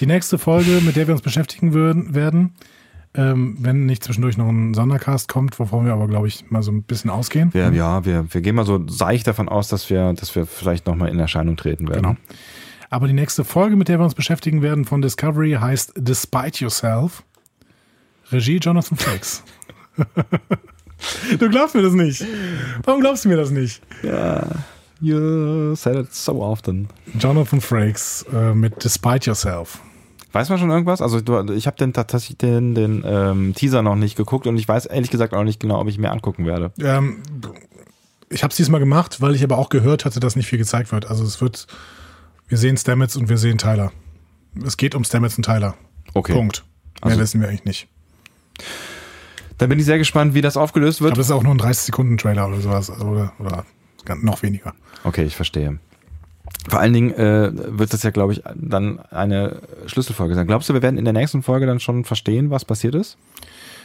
Die nächste Folge, mit der wir uns beschäftigen würden, werden, ähm, wenn nicht zwischendurch noch ein Sondercast kommt, wovon wir aber, glaube ich, mal so ein bisschen ausgehen. Wir, Ja, wir, wir gehen mal so seicht davon aus, dass wir, dass wir vielleicht nochmal in Erscheinung treten werden. Genau. Aber die nächste Folge, mit der wir uns beschäftigen werden von Discovery, heißt Despite Yourself. Regie Jonathan Frakes. (laughs) du glaubst mir das nicht. Warum glaubst du mir das nicht? You said it so often. Jonathan Frakes äh, mit Despite Yourself. Weiß man schon irgendwas? Also ich habe den tatsächlich den, den ähm, Teaser noch nicht geguckt und ich weiß ehrlich gesagt auch nicht genau, ob ich mir angucken werde. Ähm, ich habe es diesmal gemacht, weil ich aber auch gehört hatte, dass nicht viel gezeigt wird. Also es wird, wir sehen Stamets und wir sehen Tyler. Es geht um Stamets und Tyler. Okay. Punkt. Mehr Also- wissen wir eigentlich nicht. Dann bin ich sehr gespannt, wie das aufgelöst Aber wird. das ist auch nur ein 30-Sekunden-Trailer oder sowas. Oder, oder noch weniger. Okay, ich verstehe. Vor allen Dingen äh, wird das ja, glaube ich, dann eine Schlüsselfolge sein. Glaubst du, wir werden in der nächsten Folge dann schon verstehen, was passiert ist?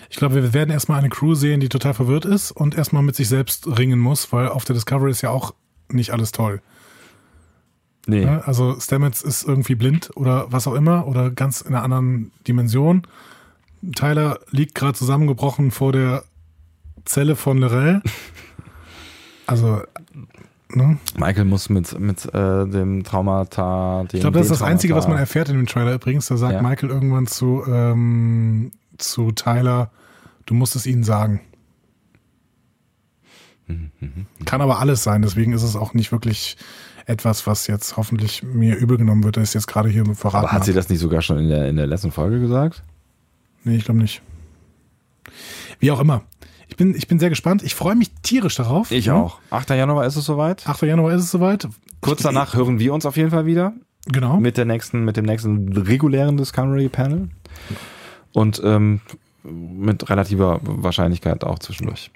Ich glaube, wir werden erstmal eine Crew sehen, die total verwirrt ist und erstmal mit sich selbst ringen muss, weil auf der Discovery ist ja auch nicht alles toll. Nee. Ne? Also Stamets ist irgendwie blind oder was auch immer oder ganz in einer anderen Dimension. Tyler liegt gerade zusammengebrochen vor der Zelle von Lorel. (laughs) Also, ne? Michael muss mit, mit äh, dem Traumata. Den, Ich glaube, das ist das Einzige, was man erfährt in dem Trailer übrigens. Da sagt Ja. Michael irgendwann zu, ähm, zu Tyler, du musst es ihnen sagen. Mhm, Kann aber alles sein, deswegen ist es auch nicht wirklich etwas, was jetzt hoffentlich mir übel genommen wird, dass ich jetzt gerade hier verraten Aber hat sie das nicht sogar schon in der, in der letzten Folge gesagt? Nee, ich glaube nicht. Wie auch immer. Ich bin, ich bin sehr gespannt. Ich freue mich tierisch darauf. Ich Ja. auch. 8. Januar ist es soweit. 8. Januar ist es soweit. Kurz danach hören wir uns auf jeden Fall wieder Genau. mit der nächsten, mit dem nächsten regulären Discovery Panel. Und ähm, mit relativer Wahrscheinlichkeit auch zwischendurch.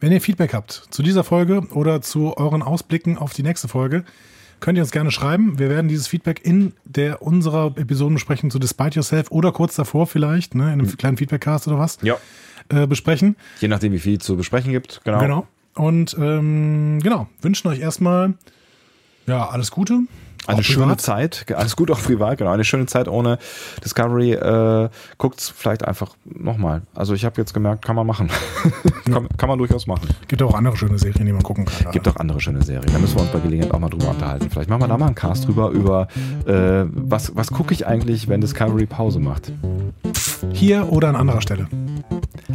Wenn ihr Feedback habt zu dieser Folge oder zu euren Ausblicken auf die nächste Folge, könnt ihr uns gerne schreiben. Wir werden dieses Feedback in der unserer Episodenbesprechung zu Despite Yourself oder kurz davor vielleicht, ne, in einem kleinen Feedbackcast oder was, Ja. Äh, besprechen. Je nachdem, wie viel zu besprechen gibt. Genau. Genau. Und ähm, genau, wünschen euch erstmal ja alles Gute. Eine Auch schöne privat? Zeit, alles gut auch privat, genau. Eine schöne Zeit ohne Discovery. Äh, guckt's vielleicht einfach nochmal. Also ich habe jetzt gemerkt, kann man machen. (laughs) kann, kann man durchaus machen. Gibt auch andere schöne Serien, die man gucken kann. Gibt auch andere schöne Serien. Da müssen wir uns bei Gelegenheit auch mal drüber unterhalten. Vielleicht machen wir da mal einen Cast drüber, über äh, was, was gucke ich eigentlich, wenn Discovery Pause macht. Hier oder an anderer Stelle.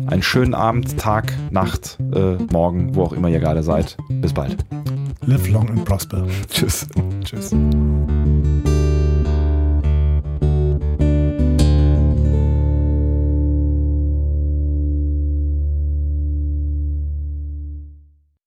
Einen schönen Abend, Tag, Nacht, äh, Morgen, wo auch immer ihr gerade seid. Bis bald. Live long and prosper. Tschüss. Tschüss. you